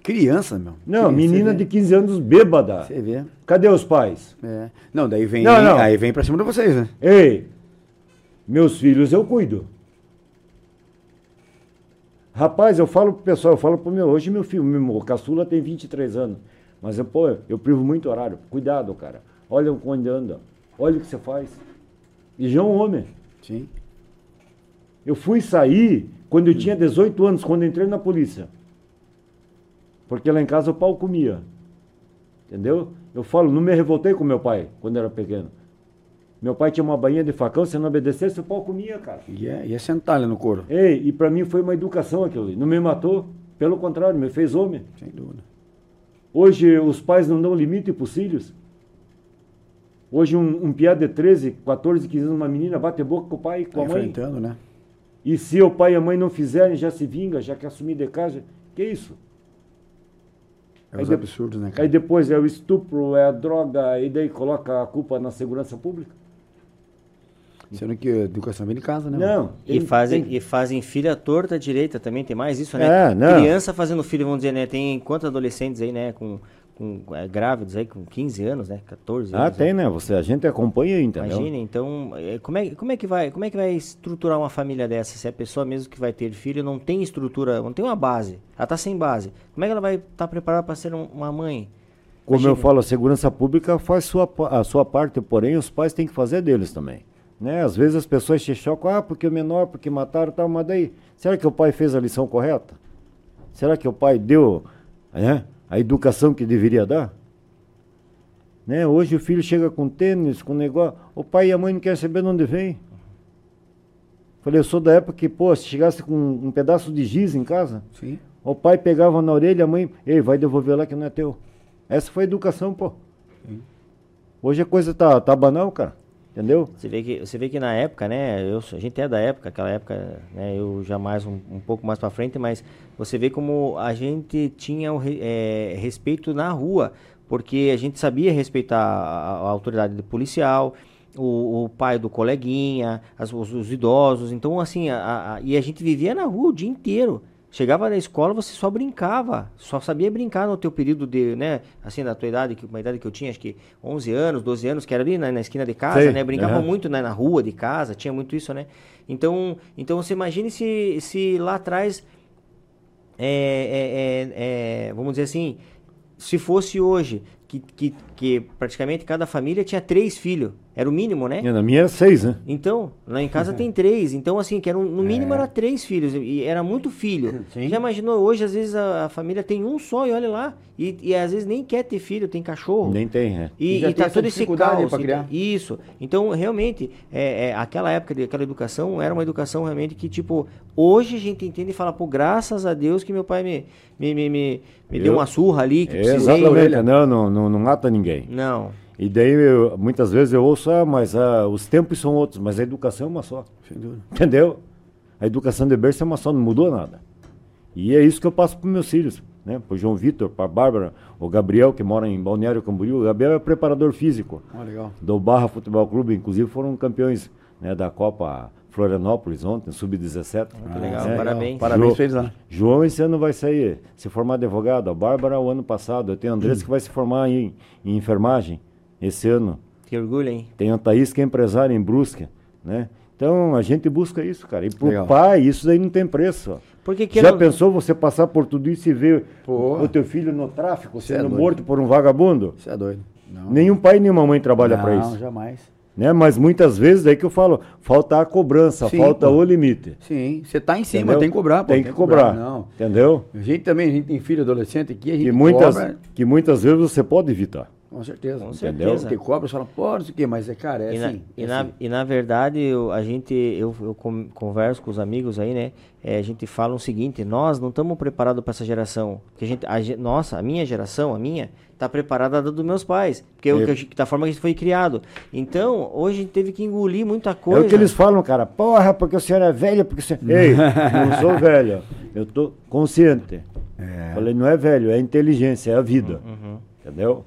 Criança, meu. Não, Criança, menina de vê. 15 anos bêbada. Você vê. Cadê os pais? É. Não, daí vem, Não, não. aí vem pra cima de vocês, né? Ei, meus filhos eu cuido. Rapaz, eu falo pro pessoal, eu falo pro meu, hoje meu filho, meu caçula tem 23 anos, mas eu, pô, eu privo muito horário. Cuidado, cara. Olha onde anda, olha o que você faz. E já é um homem. Sim. Eu fui sair quando eu tinha 18 anos, quando entrei na polícia. Porque lá em casa o pau comia. Entendeu? Eu falo, não me revoltei com meu pai quando era pequeno. Meu pai tinha uma bainha de facão, se não obedecesse, o pau comia, cara. E é, e é sentar no couro. Ei, e pra mim foi uma educação aquilo ali. Não me matou, pelo contrário, me fez homem. Sem dúvida. Hoje os pais não dão limite pros filhos. Hoje um, um piá de 13, 14, 15 anos, uma menina bate boca com o pai e com Tá a mãe. enfrentando, né? E se o pai e a mãe não fizerem, já se vinga, já quer assumir de casa. Que isso? É Aí os de- absurdos, né, Aí cara? depois é o estupro, é a droga, e daí coloca a culpa na segurança pública? Sendo que a educação vem de casa, né? mano? Não. E tem- fazem, tem- e fazem filha torta direita também, tem mais isso, né? É, não. Criança fazendo filho, vamos dizer, né? Tem quantos adolescentes aí, né? Com, com é, grávidos aí, com 15 anos, né? 14 Ah, anos. tem, né? né? Você, a gente acompanha, entendeu? Imagina, então, é, como é, como, é que vai, como é que vai estruturar uma família dessa? Se a pessoa mesmo que vai ter filho não tem estrutura, não tem uma base, ela tá sem base. Como é que ela vai estar preparada para ser um- uma mãe? Como eu Imagina. falo, a segurança pública faz sua, a sua parte, porém os pais têm que fazer deles também. Né? Às vezes as pessoas se chocam, ah, porque o menor, porque mataram e tal, mas daí, será que o pai fez a lição correta? Será que o pai deu né, a educação que deveria dar? Né? Hoje o filho chega com tênis, com negócio, o pai e a mãe não querem saber de onde vem. Falei, eu sou da época que, pô, se chegasse com um pedaço de giz em casa, Sim. o pai pegava na orelha, a mãe, ei, vai devolver lá que não é teu. Essa foi a educação, pô. Hoje a coisa tá, tá banal, cara. Entendeu? Você vê que, você vê que na época, né? Eu, a gente é da época, aquela época, né? Eu já mais um, um pouco mais para frente, mas você vê como a gente tinha o re- é, respeito na rua, porque a gente sabia respeitar a, a autoridade policial, o, o pai do coleguinha, as- os, os idosos. Então, assim, a- a- e a gente vivia na rua o dia inteiro. Chegava na escola, você só brincava, só sabia brincar no teu período de, né, assim, da tua idade, que uma idade que eu tinha, acho que 11 anos, 12 anos, que era ali na, na esquina de casa, Sei, né, brincava muito né, na rua de casa, tinha muito isso, né. Então, então você imagine se, se lá atrás, é, é, é, é, vamos dizer assim, se fosse hoje, que, que, que praticamente cada família tinha três filhos, era o mínimo, né? E na minha era seis, né? Então, lá em casa tem três. Então, assim, que era um- no mínimo É. era três filhos. E era muito filho. Sim. Já imaginou? Hoje, às vezes, a, a família tem um só e olha lá. E, e às vezes nem quer ter filho, tem cachorro. Nem tem, é. E, E já e tá todo esse dificuldade caos. pra e- criar. Isso. Então, realmente, é, é, aquela época, de, aquela educação, era uma educação realmente que, tipo, hoje a gente entende e fala, pô, graças a Deus que meu pai me, me, me, me, me deu Eu- uma surra ali, que precisei. Exatamente, não, não, não mata ninguém. Não. E daí, eu- muitas vezes eu ouço, ah, mas ah, os tempos são outros, mas a educação é uma só. Sem dúvida. Entendeu? A educação de berço é uma só, não mudou nada. E é isso que eu passo para meus filhos, né? Para o João Vitor, para a Bárbara, o Gabriel, que mora em Balneário Camboriú. O Gabriel é preparador físico Ah, legal. do Barra Futebol Clube, inclusive foram campeões né, da Copa Florianópolis ontem, sub-17. Muito legal, É. parabéns. Parabéns João- pra eles lá. João esse ano vai sair, se formar advogado. A Bárbara o ano passado. Eu tenho a Andressa que vai se formar em, em enfermagem esse ano. Que orgulho, hein? Tem a Thaís que é empresária em Brusque, né? Então a gente busca isso, cara. E pro Legal. pai, isso daí não tem preço. ó. Porque que Já não- pensou você passar por tudo isso e ver Pô. o teu filho no tráfico Cê é sendo doido. morto por um vagabundo? Você é doido. Não. Nenhum pai e nenhuma mãe trabalha não, para isso. jamais. Né? Mas muitas vezes daí que eu falo, falta a cobrança, Sim, falta pô. o limite. Sim, você tá em cima, entendeu? tem que cobrar, pô. Tem que cobrar. Não. Entendeu? A gente também, a gente tem filho adolescente aqui, a gente Que muitas, cobra. que muitas vezes você pode evitar. Com certeza. Com Entendeu? certeza. Porque cobra, você fala, pô, não sei o quê, mas é, cara, é e, na, assim. e, é na, assim. e na verdade, eu- a gente, eu, eu converso com os amigos aí, né? é, a gente fala o seguinte: nós não estamos preparados para essa geração. Porque a gente, a, nossa, a minha geração, a minha, tá preparada da dos meus pais. Porque é o É. que a gente- da forma que a gente foi criado. Então, hoje a gente teve que engolir muita É coisa. o que eles falam, cara. Porra, porque o senhor é velho, porque o senhor... Ei, não sou velho. Eu tô consciente. É. Falei, não é velho, é inteligência, é a vida. Uhum. Entendeu?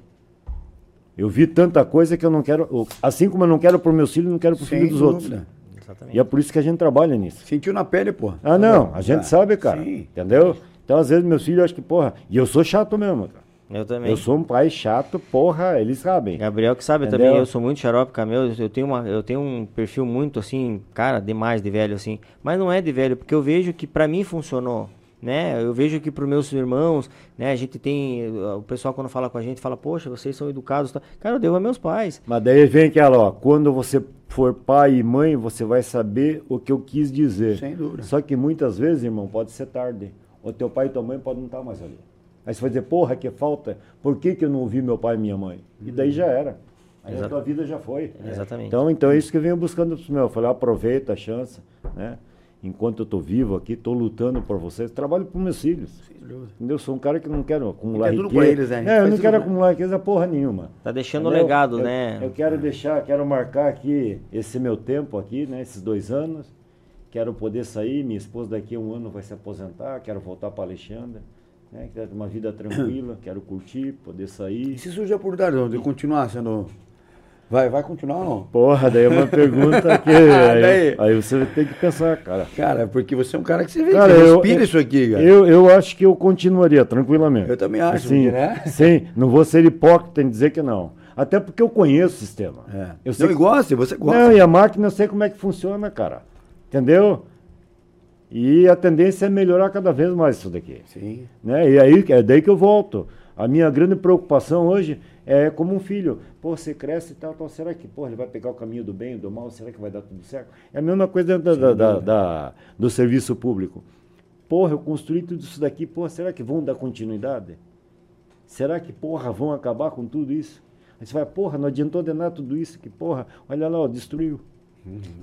Eu vi tanta coisa que eu não quero... o- Assim como eu não quero pro meus filhos, não quero pro Sem filho dos outros. dúvida. Exatamente. E é por isso que a gente trabalha nisso. Sentiu na pele, pô. Ah, não, a gente Ah, sabe, cara. Sim. Entendeu? Então, às vezes, meus filhos acham que, porra... E eu sou chato mesmo, cara. Eu também. Eu sou um pai chato, porra, eles sabem. Gabriel que sabe Entendeu? também, eu sou muito xarope, Camelo, eu tenho, uma, eu tenho um perfil muito assim, cara, demais de velho assim, mas não é de velho, porque eu vejo que pra mim funcionou, né, eu vejo que pros meus irmãos, né, a gente tem, o pessoal quando fala com a gente, fala, poxa, vocês são educados, tá? cara, eu devo a meus pais, Mas daí vem aquela, ó, quando você for pai e mãe, você vai saber o que eu quis dizer. Sem dúvida. Só que muitas vezes, irmão, pode ser tarde. O teu pai e tua mãe podem não estar mais ali. Aí você vai dizer, porra, que falta, por que, que eu não ouvi meu pai e minha mãe? E daí já era. Aí a Exato. tua vida já foi. Exatamente. Então, então é isso que eu venho buscando pros meus. Eu falei, aproveita a chance, né? Enquanto eu tô vivo aqui, tô lutando por vocês, trabalho para meus filhos. Eu sou um cara que não quero acumular riqueza. eles, né? É, eu não quero acumular riqueza porra nenhuma. tá deixando o Entendeu? legado, Eu- né, Eu quero deixar, quero marcar aqui esse meu tempo aqui, né? Esses dois anos. Quero poder sair, minha esposa daqui a um ano vai se aposentar, quero voltar para Alexandre. Né? Quero ter uma vida tranquila, quero curtir, poder E sair. se surge a oportunidade de continuar sendo. Vai, vai continuar ou não? Porra, daí é uma pergunta que. Aí, aí você tem que pensar, cara. Cara, porque você é um cara que você vê, Cara, que eu- respira eu- isso aqui, cara. Eu, eu acho que eu continuaria tranquilamente. Eu também acho, Sim, né? sim, não vou ser hipócrita em dizer que não. Até porque eu conheço o sistema. É. Eu sei não, e gosta, você gosta. Não, e a máquina eu sei como é que funciona, cara. Entendeu? E a tendência é melhorar cada vez mais isso daqui. Sim. Né? E aí é daí que eu volto. A minha grande preocupação hoje é como um filho. Pô, você cresce e tal, tal. Será que pô, ele vai pegar o caminho do bem, do mal? Será que vai dar tudo certo? É a mesma coisa dentro da, da- da- do serviço público. Porra, eu construí tudo isso daqui. Porra, será que vão dar continuidade? Será que, porra, vão acabar com tudo isso? Aí você vai, porra, não adiantou de nada tudo isso. Que, porra, olha lá, ó, destruiu.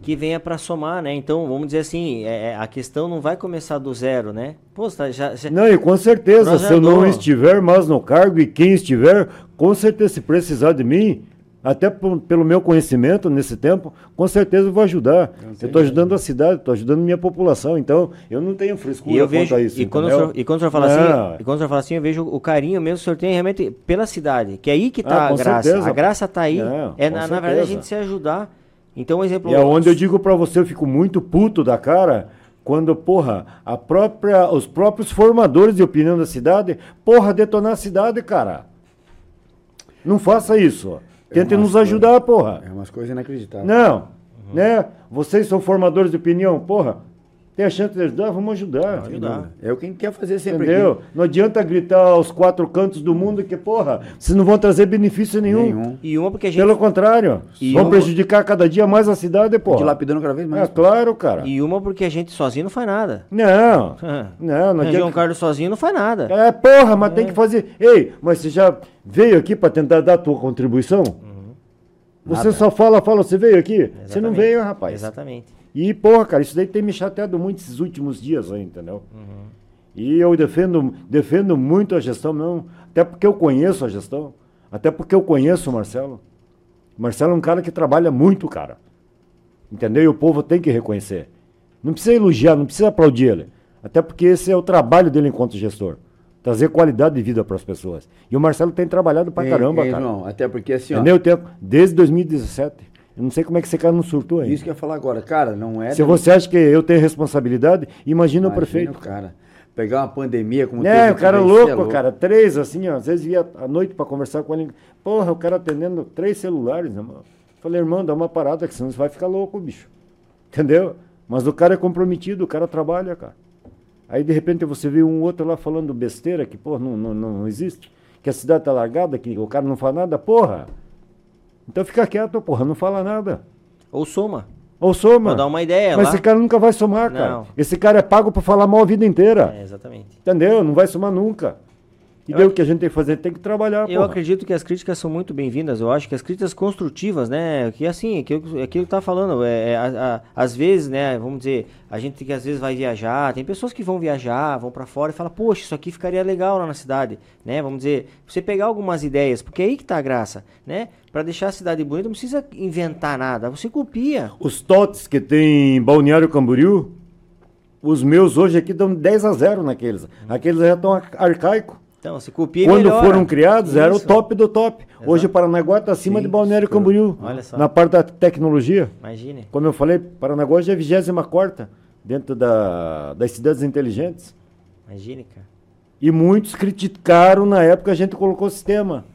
Que venha pra somar, né, então, vamos dizer assim, é, é, a questão não vai começar do zero, né, pô, tá, já, já- Não, e com certeza, se eu não estiver mais no cargo e quem estiver, com certeza, se precisar de mim, até pelo meu conhecimento nesse tempo, com certeza eu vou ajudar. Eu estou ajudando a cidade, estou ajudando a minha população, então eu não tenho frescura E eu vejo, a isso. e, quando senhor, e quando o senhor fala Não. assim, e quando o senhor fala assim, eu vejo o carinho mesmo que o senhor tem realmente pela cidade, que é aí que tá Ah, a com graça. certeza. A graça tá aí. Não, é na, na verdade a gente se ajudar. Então, um exemplo. E é onde eu digo para você, eu fico muito puto da cara quando, porra, a própria, os próprios formadores de opinião da cidade, porra, detonar a cidade, cara. Não faça isso. Tentem nos ajudar, porra. É umas coisas inacreditáveis. Não, né? Vocês são formadores de opinião, porra. Tem a chance de ajudar, vamos ajudar. Ajudar. É o que a gente quer fazer sempre Entendeu? aqui. Não adianta gritar aos quatro cantos do mundo que, porra, vocês não vão trazer benefício nenhum. Nenhum. E uma porque a gente. Pelo contrário, E vão uma- prejudicar cada dia mais a cidade, porra. lapidando cada vez mais. É claro, cara. E uma porque a gente sozinho não faz nada. Não, não, não João adianta. Carlos sozinho não faz nada. É, porra, mas tem que fazer. Ei, mas você já veio aqui para tentar dar a tua contribuição? Você Nada. só fala, fala, você veio aqui? Você não Exatamente. veio, rapaz. Exatamente. E, porra, cara, isso daí tem me chateado muito esses últimos dias aí, entendeu? E eu defendo, defendo muito a gestão, não. Até porque eu conheço a gestão. Até porque eu conheço o Marcelo. O Marcelo é um cara que trabalha muito, cara. Entendeu? E o povo tem que reconhecer. Não precisa elogiar, não precisa aplaudir ele. Até porque esse é o trabalho dele enquanto gestor. Trazer qualidade de vida para as pessoas. E o Marcelo tem trabalhado pra Ei, caramba, ei, cara. João, até porque assim, ó. Entendeu? Tempo, desde 2017. Eu não sei como é que esse cara não surtou ainda. Isso que eu ia falar agora, cara, não é. Se você acha que eu tenho responsabilidade, imagina, o Imagina prefeito. o cara. Pegar uma pandemia como É, o cara louco, é cara. Três, assim, ó. Às vezes via à noite pra conversar com ele. Porra, o cara atendendo três celulares, né, mano? Falei, irmão, dá uma parada, que senão você vai ficar louco, bicho. Entendeu? Mas o cara é comprometido, o cara trabalha, cara. Aí, de repente, você vê um outro lá falando besteira, que, porra, não, não, não existe. Que a cidade tá largada, que o cara não fala nada, porra. Então fica quieto, porra, não fala nada. Ou soma. Ou soma. Vou dar uma ideia Mas lá. esse cara nunca vai somar, cara. Não. Esse cara é pago pra falar mal a vida inteira. É, exatamente. Entendeu? Não vai somar nunca. E daí o que a gente tem que fazer? Tem que trabalhar, Eu porra. acredito que as críticas são muito bem-vindas. Eu acho que as críticas construtivas, né? Que assim, aquilo, aquilo que tá falando. É, é, a- a- às vezes, né? Vamos dizer, a gente que às vezes vai viajar. Tem pessoas que vão viajar, vão pra fora e falam, poxa, isso aqui ficaria legal lá na cidade, né? Vamos dizer, você pegar algumas ideias, porque é aí que tá a graça, né? Pra deixar a cidade bonita, não precisa inventar nada. Você copia. Os totes que tem em Balneário Camboriú, os meus hoje aqui dão 10 a 0 naqueles. Aqueles já estão arcaicos. Então, você copia Quando melhora. foram criados, era o Isso. top do top. Hoje o Paranaguá está acima Sim, de Balneário. Camboriú. Olha só. Na parte da tecnologia. Imagine. Como eu falei, Paranaguá já é a 24 dentro da, das cidades inteligentes. Imagine, cara. E muitos criticaram na época a gente colocou o sistema.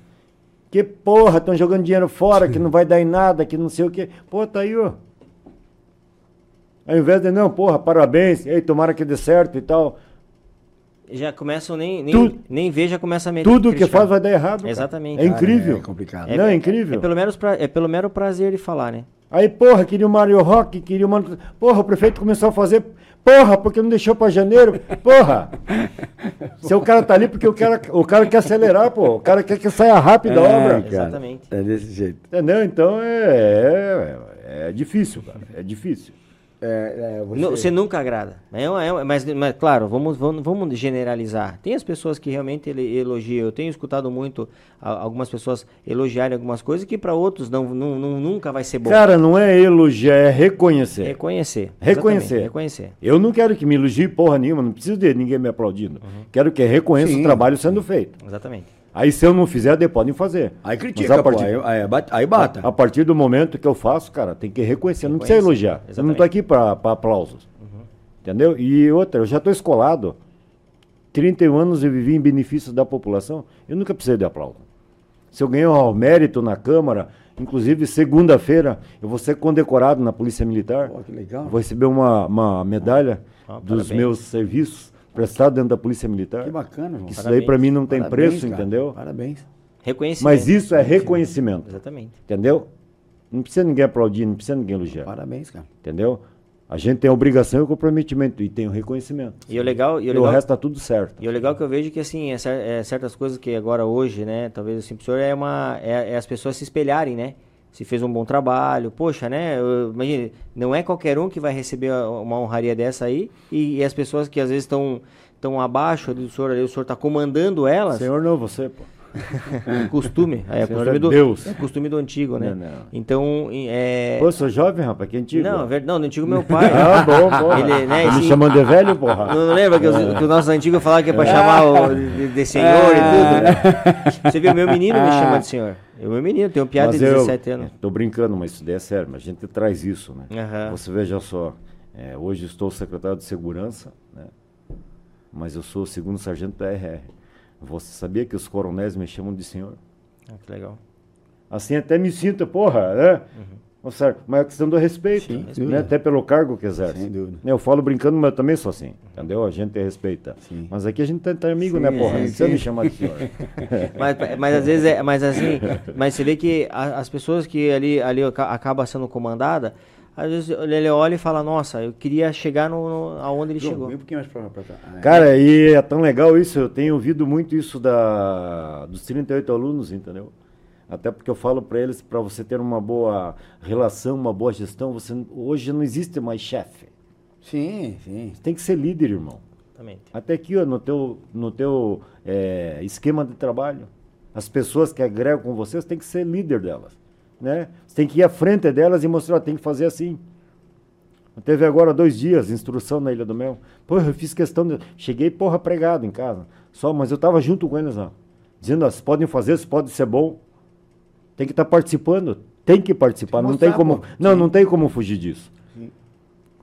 Que porra, estão jogando dinheiro fora, que não vai dar em nada, que não sei o quê. Pô, tá aí, ó. Ao invés de, não, porra, parabéns, ei, tomara que dê certo e tal. Já começam nem, nem, Tudo- nem ver, já começa a meter. Tudo que faz vai dar errado. cara. Exatamente. É incrível. É complicado. Não, é incrível. É pelo, menos pra, é pelo mero prazer de falar, né? Aí, porra, queria o Mario Rock, queria o Mano... Porra, o prefeito começou a fazer... Porra, porque não deixou pra janeiro? Porra! Se o cara tá ali porque o cara, o cara quer acelerar, pô. O cara quer que saia rápido a É, obra. cara, Exatamente. É desse jeito. Entendeu? Então é, é, é difícil, cara. É difícil. É, é, você... Nu- Você nunca agrada. É, uma- é uma- mas, mas, claro, vamos, vamos, vamos generalizar. Tem as pessoas que realmente elogiam. Eu tenho escutado muito a- algumas pessoas elogiarem algumas coisas que para outros não, não, não- nunca vai ser bom. Cara, não é elogiar, é reconhecer. Reconhecer. Reconhecer. Reconhecer. Eu não quero que me elogie porra nenhuma, não preciso de ninguém me aplaudindo. Quero que reconheça Sim. o trabalho sendo feito. Exatamente. Aí se eu não fizer, daí podem fazer. Aí Mas critica, a pô, partir- aí, aí, aí bata. A partir do momento que eu faço, cara, tem que reconhecer, não precisa elogiar. Eu não exatamente. tô aqui para aplausos. Entendeu? E outra, eu já tô escolado. 31 anos eu vivi em benefício da população, eu nunca precisei de aplauso. Se eu ganhar o mérito na Câmara, inclusive segunda-feira, eu vou ser condecorado na Polícia Militar. Pô, que legal. Vou receber uma, uma medalha Ah, dos parabéns. meus serviços prestados dentro da Polícia Militar. Que bacana, João. Que isso Parabéns. daí para mim não tem Parabéns, preço, cara. entendeu? Parabéns. Reconhecimento. Mas isso é reconhecimento. Exatamente. Entendeu? Não precisa ninguém aplaudir, não precisa ninguém elogiar. Parabéns, cara. Entendeu? A gente tem a obrigação e o comprometimento e tem o reconhecimento. E o legal, e E o o legal, resto tá tudo certo. E o legal que eu vejo é que, assim, é é certas coisas que agora, hoje, né, talvez assim, professor, é, uma, é, é as pessoas se espelharem, né? Se fez um bom trabalho, poxa, né? Imagina, não é qualquer um que vai receber uma honraria dessa aí, e, e as pessoas que às vezes estão estão abaixo do senhor, ali, o senhor está comandando elas, Senhor não, você, pô. Costume, é, costume é do, Deus. é costume do antigo, né? Não, não. Então, é... Pô, eu sou jovem, rapaz, que antigo. Não, ver- não, do antigo meu pai. Ah, bom, bom. Ele, né, Tá me chamando de velho, porra? Não, não lembra que, os, que os nossos antigos falavam que é pra chamar o de, de senhor e tudo? né? Você viu, meu menino me chama de senhor. Eu, meu menino, tenho piada Mas de eu 17 anos. Tô brincando, mas isso daí é sério, mas a gente traz isso, né? Aham. Você veja só, É, hoje estou secretário de Segurança, né? mas eu sou o segundo sargento da RR. Você sabia que os coronéis me chamam de senhor? Ah, que legal. Assim até me sinto, porra, né? Uhum. Mas é questão do respeito, Sim, né? até pelo cargo que exerce. Sem dúvida. Eu falo brincando, mas eu também sou assim, entendeu? A gente respeita. Sim. Mas aqui a gente tá, tá amigo, sim, né, porra? Não precisa me chamar de senhor. mas, mas às vezes é, mas assim, mas você vê que a, as pessoas que ali, ali acaba sendo comandada, às vezes ele olha e fala, nossa, eu queria chegar no, no aonde ele João, chegou. Um pouquinho mais pra, pra cá. Ah, é. Cara, e é tão legal isso, eu tenho ouvido muito isso da, dos 38 alunos, entendeu? Até porque eu falo para eles, para você ter uma boa relação, uma boa gestão, você hoje não existe mais chefe. Sim, sim. Você tem que ser líder, irmão. Exatamente. Até aqui, ó, no teu, no teu é, esquema de trabalho, as pessoas que agregam com você, você tem que ser líder delas. Né? Você tem que ir à frente delas e mostrar, tem que fazer assim. Teve agora dois dias, instrução na Ilha do Mel. Porra, eu fiz questão de. Cheguei, porra, pregado em casa. Só, mas eu estava junto com eles lá. Dizendo, vocês podem fazer, isso pode ser bom. Tem que estar tá participando. Tem que participar. Não tem como. Não, não tem como fugir disso.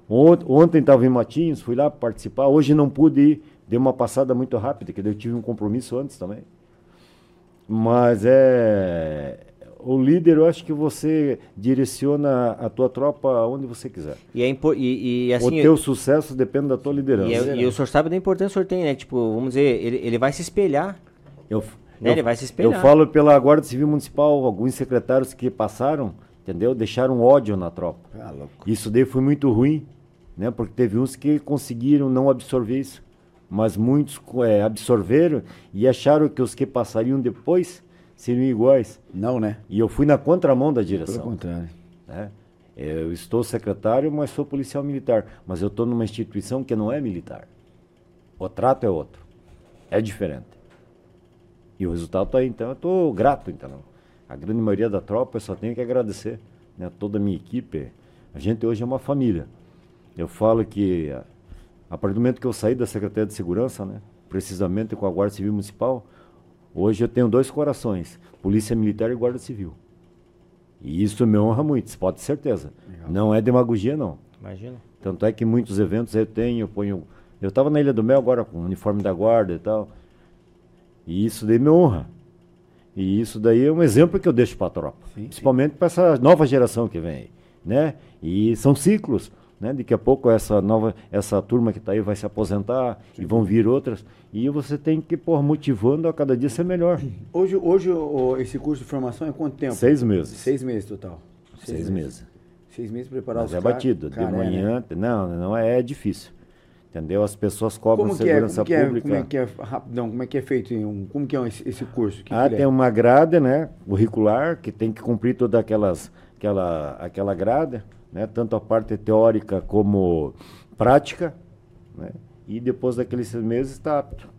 Ontem estava em Matinhos, fui lá participar. Hoje não pude ir. Dei uma passada muito rápida, que eu tive um compromisso antes também. Mas é o líder, eu acho que você direciona a tua tropa onde você quiser. E, é e, e assim, o teu sucesso depende da tua liderança. E, é, e o senhor sabe da importância que o senhor tem, né? Tipo, vamos dizer, ele, ele vai se espelhar. Eu, né? eu, ele vai se espelhar. Eu falo pela Guarda Civil Municipal, alguns secretários que passaram, entendeu? Deixaram ódio na tropa. Ah, isso daí foi muito ruim, né? Porque teve uns que conseguiram não absorver isso. Mas muitos é, absorveram e acharam que os que passariam depois seriam iguais. Não, né? E eu fui na contramão da direção. Pelo contrário. Né? Eu estou secretário, mas sou policial militar. Mas eu estou numa instituição que não é militar. O trato é outro. É diferente. E o resultado está aí. Então, eu estou grato. Então. A grande maioria da tropa eu só tenho que agradecer. Né? Toda a minha equipe. A gente hoje é uma família. Eu falo que, a partir do momento que eu saí da Secretaria de Segurança, né? precisamente com a Guarda Civil Municipal, Hoje eu tenho dois corações, Polícia Militar e Guarda Civil. E isso me honra muito, você pode ter certeza. Legal. Não é demagogia, não. Imagina. Tanto é que muitos eventos eu tenho, eu ponho. Eu estava na Ilha do Mel agora com o uniforme da guarda e tal. E isso daí me honra. E isso daí é um exemplo que eu deixo para a tropa. Sim, principalmente para essa nova geração que vem aí. Né? E são ciclos. Né? Daqui a pouco essa nova, essa turma que está aí vai se aposentar Sim. e vão vir outras. E você tem que pôr motivando a cada dia ser melhor. Hoje, hoje esse curso de formação é quanto tempo? Seis meses. Seis meses total. Seis, Seis meses. meses. Seis meses preparar Mas os é batido. De manhã, né? não, não é, é difícil. Entendeu? As pessoas cobram como segurança que é, como pública. É, como é que é, rapidão, como é que é feito? Um, como que é esse, esse curso? Que ah, que tem é? uma grade, né? Curricular, que tem que cumprir toda aquelas, aquela, aquela grade né? tanto a parte teórica como prática, né? e depois daqueles seis meses está apto.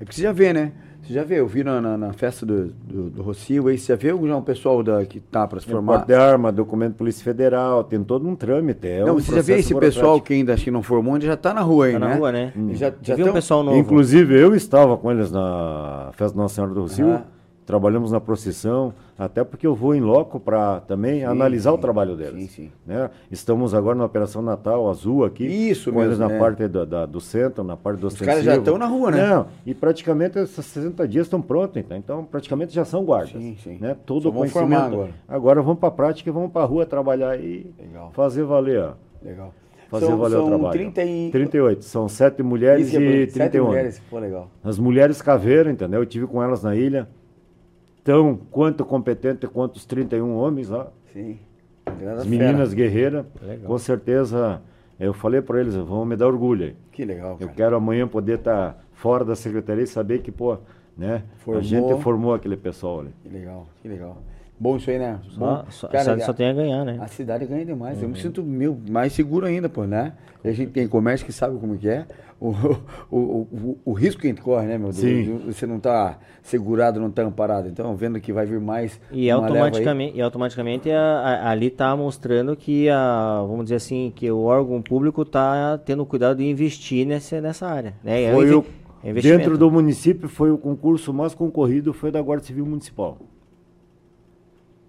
É que você já vê, né? Você já vê, eu vi na, na, na festa do, do, do Rocio, aí você já vê já um pessoal da, que tá para se formar? Porte de arma, documento Polícia Federal, tem todo um trâmite. É não, um você já vê esse pessoal que ainda acho que não formou, ainda já está na rua aí, tá né? na rua, né? Hum. Já, já viu um pessoal novo. Inclusive, eu estava com eles na festa Nossa Senhora do Rocio. Ah trabalhamos na procissão, até porque eu vou em loco para também sim, analisar sim, o trabalho deles. Sim, sim. Né? Estamos agora na Operação Natal Azul aqui. Isso com mesmo. Eles na né? parte do, da, do centro, na parte do Os caras já estão na rua, né? Não, e praticamente esses 60 dias estão prontos, então, então praticamente já são guardas. Sim, sim. Né? Todo o conhecimento. Agora. agora vamos para a prática e vamos para a rua trabalhar e Legal. fazer valer. Ó. Legal. Fazer são, valer são o trabalho. 30 e... 38, são sete mulheres Isso, e 31 sete mulheres, pô, legal. As mulheres caveira, entendeu? Eu tive com elas na ilha tão quanto competente quanto os 31 homens lá. Sim. As meninas guerreiras, com certeza, eu falei para eles, vão me dar orgulho aí. Que legal, cara. Eu quero amanhã poder estar tá fora da secretaria e saber que, pô, né, formou. a gente formou aquele pessoal ali. Que legal, que legal. Bom isso aí, né? Só, só, cara, a cidade só tem a ganhar, né? A cidade ganha demais. Uhum. Eu me uhum. sinto meu, mais seguro ainda, pô, né? E a gente tem comércio que sabe como que é. O, o, o, o, risco que a gente corre, né, meu Deus? Você não está segurado, não está amparado. Então, vendo que vai vir mais. E automaticamente, e automaticamente a, a, ali está mostrando que, a, vamos dizer assim, que o órgão público está tendo cuidado de investir nessa, nessa área. Né? É foi o, é dentro do município, foi o concurso mais concorrido, foi da Guarda Civil Municipal.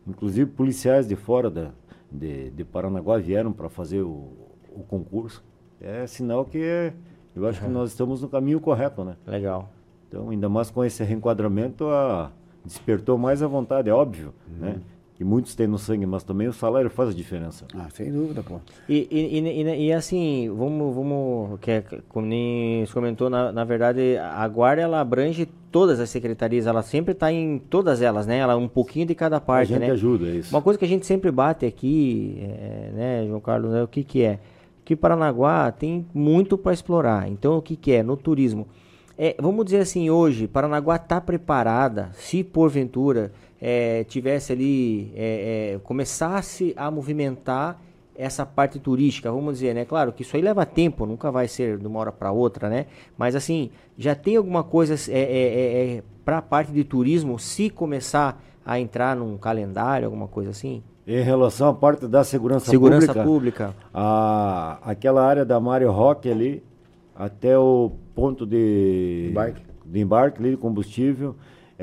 Inclusive policiais de fora da, de, de Paranaguá vieram para fazer o, o concurso. É sinal que é, eu acho que nós estamos no caminho correto, né? Legal. Então, ainda mais com esse reenquadramento, a, despertou mais a vontade, é óbvio, né? Que muitos têm no sangue, mas também o salário faz a diferença. Ah, sem dúvida, pô. E, e, e, e- e assim, vamos, vamos, que é, como nem você comentou, na, na verdade, a guarda ela abrange todas as secretarias, ela sempre está em todas elas, né? Ela um pouquinho de cada a parte, gente né? ajuda, é isso. Uma coisa que a gente sempre bate aqui, é, né, João Carlos, é o que que é? Que Paranaguá tem muito para explorar. Então, o que que é? No turismo. É, vamos dizer assim, hoje, Paranaguá está preparada, se porventura é, tivesse ali, é, é, começasse a movimentar essa parte turística, vamos dizer, né? Claro que isso aí leva tempo, nunca vai ser de uma hora para outra, né? Mas assim, já tem alguma coisa é, para a parte de turismo, se começar a entrar num calendário, alguma coisa assim? Em relação à parte da segurança, Segurança pública, pública. a, aquela área da Mário Rock ali, até o ponto de Embarque. de embarque ali de combustível,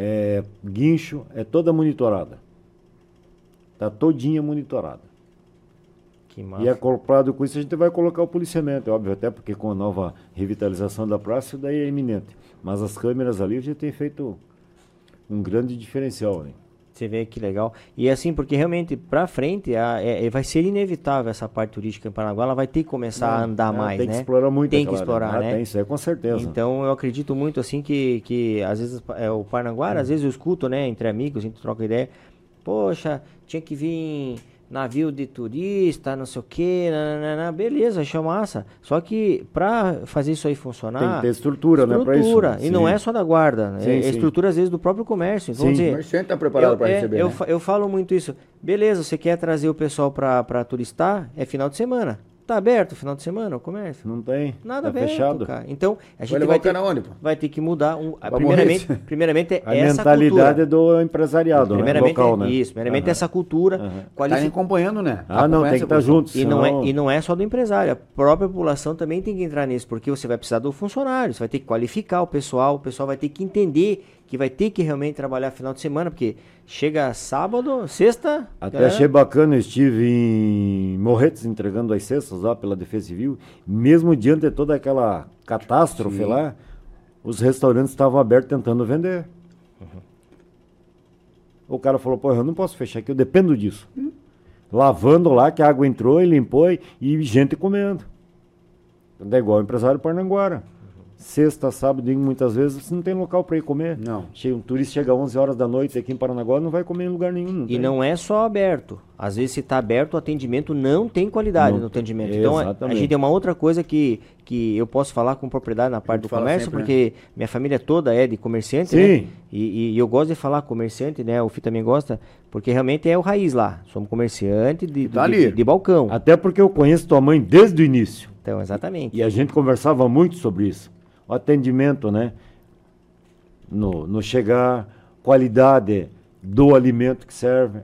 é, guincho, é toda monitorada. Está todinha monitorada. Que massa. E acoplado com isso, a gente vai colocar o policiamento, é óbvio, até porque com a nova revitalização da praça, isso daí é iminente. Mas as câmeras ali, gente tem feito um grande diferencial. Né? Você vê que legal. E assim, porque realmente pra frente a- é- é- vai ser inevitável essa parte turística em Paranaguá, ela vai ter que começar a andar É, mais, tem né? que explorar muito Tem que aquela área. explorar, Ah, né? Tem, isso é com certeza. Então eu acredito muito assim que, que às vezes é, o Parnaguara, às vezes eu escuto, né, entre amigos, a gente troca ideia. Poxa, tinha que vir navio de turista, não sei o que, beleza, achei massa. Só que pra fazer isso aí funcionar. Tem que ter estrutura, né, pra isso. estrutura. E não Sim. é só da guarda, né? Sim, é, sim. estrutura às vezes do próprio comércio. Então, Sim. vamos O dizer, comerciante está preparado eu, para é, receber, eu, né? eu falo muito isso. Beleza, você quer trazer o pessoal pra, pra turistar? É final de semana. Tá aberto final de semana o comércio? Não tem. Nada tá aberto, fechado. cara. Então, a gente levar vai o ter, onde, vai ter que mudar. Um, a- primeiramente, primeiramente é A essa mentalidade cultura. do empresariado, né? Primeiramente local, é né? isso. Primeiramente Aham. essa cultura. Aham. Tá qualifi- acompanhando, né? Ah, não, tem que estar junto. e não, é, senão- e não é só do empresário, a própria população também tem que entrar nisso, porque você vai precisar do funcionário, você vai ter que qualificar o pessoal, o pessoal vai ter que entender que vai ter que realmente trabalhar final de semana, porque chega sábado, sexta. Até galera- achei bacana, eu estive em Morretes entregando as cestas lá pela Defesa Civil. Mesmo diante de toda aquela catástrofe Sim. lá, os restaurantes estavam abertos tentando vender. O cara falou, pô, eu não posso fechar aqui, eu dependo disso. Lavando lá, que a água entrou e limpou e, e gente comendo. É igual o empresário Parnanguara. Sexta, sábado, domingo, muitas vezes, você não tem local para ir comer. Não. Chega, um turista chega às 11 horas da noite aqui em Paranaguá, não vai comer em lugar nenhum. não E tem. não é só aberto. Às vezes, se está aberto, o atendimento não tem qualidade Não no atendimento. Então, a- a Exatamente. gente tem uma outra coisa que, que eu posso falar com propriedade na parte do comércio, sempre, né? porque minha família toda é de comerciante, Sim. né? E, e eu gosto de falar comerciante, né? O Fih também gosta, porque realmente é o raiz lá. Somos comerciante de, tá de, de- de balcão. Até porque eu conheço tua mãe desde o início. Então, exatamente. E a gente conversava muito sobre isso. O atendimento, né? No, no chegar, qualidade do alimento que serve.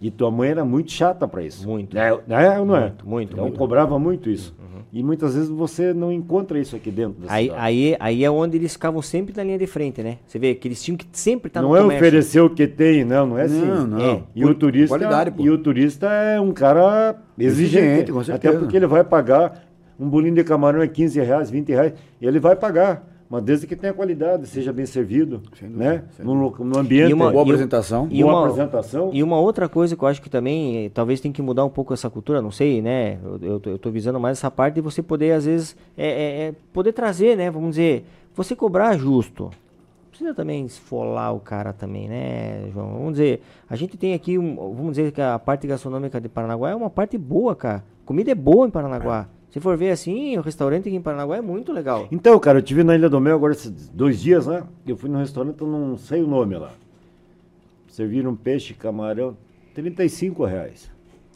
E tua mãe era muito chata para isso. Muito. É, é ou não é? Muito, muito, Então muito. cobrava muito isso. E muitas vezes você não encontra isso aqui dentro da Aí, cidade. aí, aí é onde eles ficavam sempre na linha de frente, né? Você vê que eles tinham que sempre estar não no é comércio. oferecer o que tem, não, não é assim. Não, não. É. E o turista, Qualidade, pô. e o turista é um cara exigente, Exigente, com até porque ele vai pagar um bolinho de camarão é 15 reais, 20 reais, ele vai pagar, mas desde que tenha qualidade, seja bem servido, dúvida, né? No, no ambiente, E uma- Boa apresentação. e boa uma- apresentação. E uma outra coisa que eu acho que também, eh, talvez tem que mudar um pouco essa cultura, não sei, né? Eu, eu, tô- eu tô visando mais essa parte de você poder, às vezes, é, é, é, poder trazer, né? Vamos dizer, você cobrar justo. Não Precisa também esfolar o cara também, né, João? Vamos dizer, a gente tem aqui, um- vamos dizer que a parte gastronômica de Paranaguá é uma parte boa, cara. Comida é boa em Paranaguá. Se for ver assim, o restaurante aqui em Paranaguá é muito legal. Então, cara, eu tive na Ilha do Mel agora esses dois dias, né? Eu fui num restaurante, eu não sei o nome lá. Serviram peixe, camarão, 35 reais.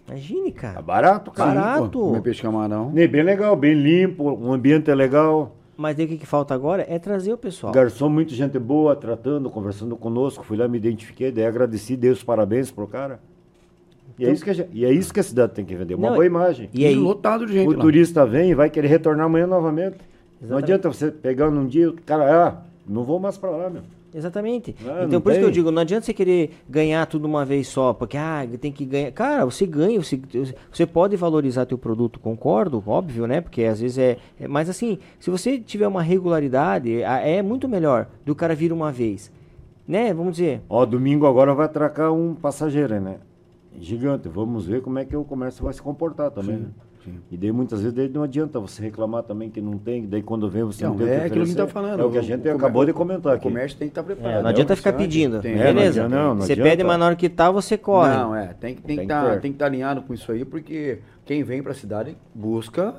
Imagine, Tá cara. barato, cara. Barato. Comer peixe camarão. E bem legal, bem limpo, o ambiente é legal. Mas daí o que, que falta agora é trazer o pessoal. Garçom, muita gente boa, tratando, conversando conosco. Fui lá, me identifiquei, daí agradeci, dei os parabéns pro cara. E, é, isso que a, gente- e é isso que a cidade tem que vender, uma Não, boa imagem. E aí, lotado de gente o lá. turista vem e vai querer retornar amanhã novamente. Não Exatamente. adianta você pegar num dia, o cara, ah, não vou mais pra lá, meu. Exatamente. Ah, então não por isso que eu tem. digo, não adianta você querer ganhar tudo uma vez só, porque ah, tem que ganhar. Cara, você ganha, você, você pode valorizar teu produto, concordo, óbvio, né? Porque às vezes é, é- Mas assim, se você tiver uma regularidade, é muito melhor do cara vir uma vez. Né? Vamos dizer. Ó, domingo agora vai atracar um passageiro, né? Gigante. Vamos ver como é que o comércio vai se comportar também, né? E daí muitas vezes daí não adianta você reclamar também que não tem, daí quando vem você não, Não, tem o é que aquilo que a gente tá oferecer. falando. É o que a o gente comércio- acabou de comentar O aqui. comércio tem que estar preparado. É, não é adianta o ficar pedindo. tem- É, não Beleza. adianta, não, não você adianta. pede, mas na hora que tá, você corre. Não, é, tem, que- tem, Tem que que tá, que estar alinhado com isso aí, porque quem vem pra cidade busca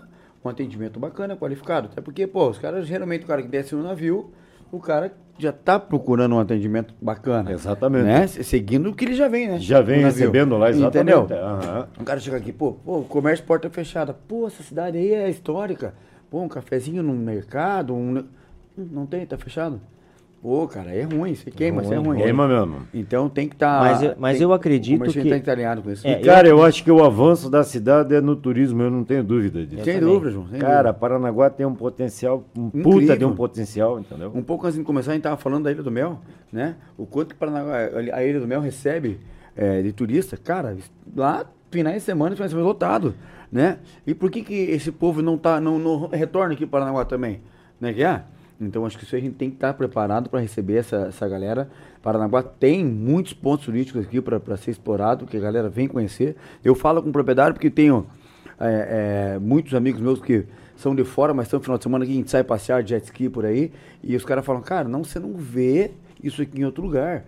um atendimento bacana, qualificado. Até porque, pô, os caras, geralmente, o cara que desce no navio, o cara já tá procurando um atendimento bacana. Exatamente. Né? Se- Seguindo o que ele já vem, né? Já vem recebendo lá, exatamente. Entendeu? Aham. Um cara chega aqui, pô, pô, comércio porta fechada. Pô, essa cidade aí é histórica. Pô, um cafezinho no mercado, um... Não tem, tá fechado. Pô, cara, é ruim, você queima, você é ruim. Queima mesmo. Então tem que estar. Mas eu- mas eu acredito que- tem que estar alinhado com isso. É, E, cara, eu acho que o avanço da cidade é no turismo, eu não tenho dúvida disso. sem dúvida, João. sem Cara, Paranaguá tem um potencial, um puta Incrível. de um potencial, entendeu? Um pouco antes de começar, a gente estava falando da Ilha do Mel, né? O quanto que Paranaguá, a Ilha do Mel recebe é, de turista, cara, lá finais de semana vai ser lotado, né? E por que que esse povo não tá, não, não retorna aqui para Paranaguá também, né? Que é? Então acho que isso a gente tem que estar preparado para receber essa, essa galera. Paranaguá tem muitos pontos turísticos aqui para ser explorado, que a galera vem conhecer. Eu falo com o proprietário porque tenho é, é, muitos amigos meus que são de fora, mas estão no final de semana que a gente sai passear jet ski por aí, e os caras falam, cara, não, você não vê isso aqui em outro lugar.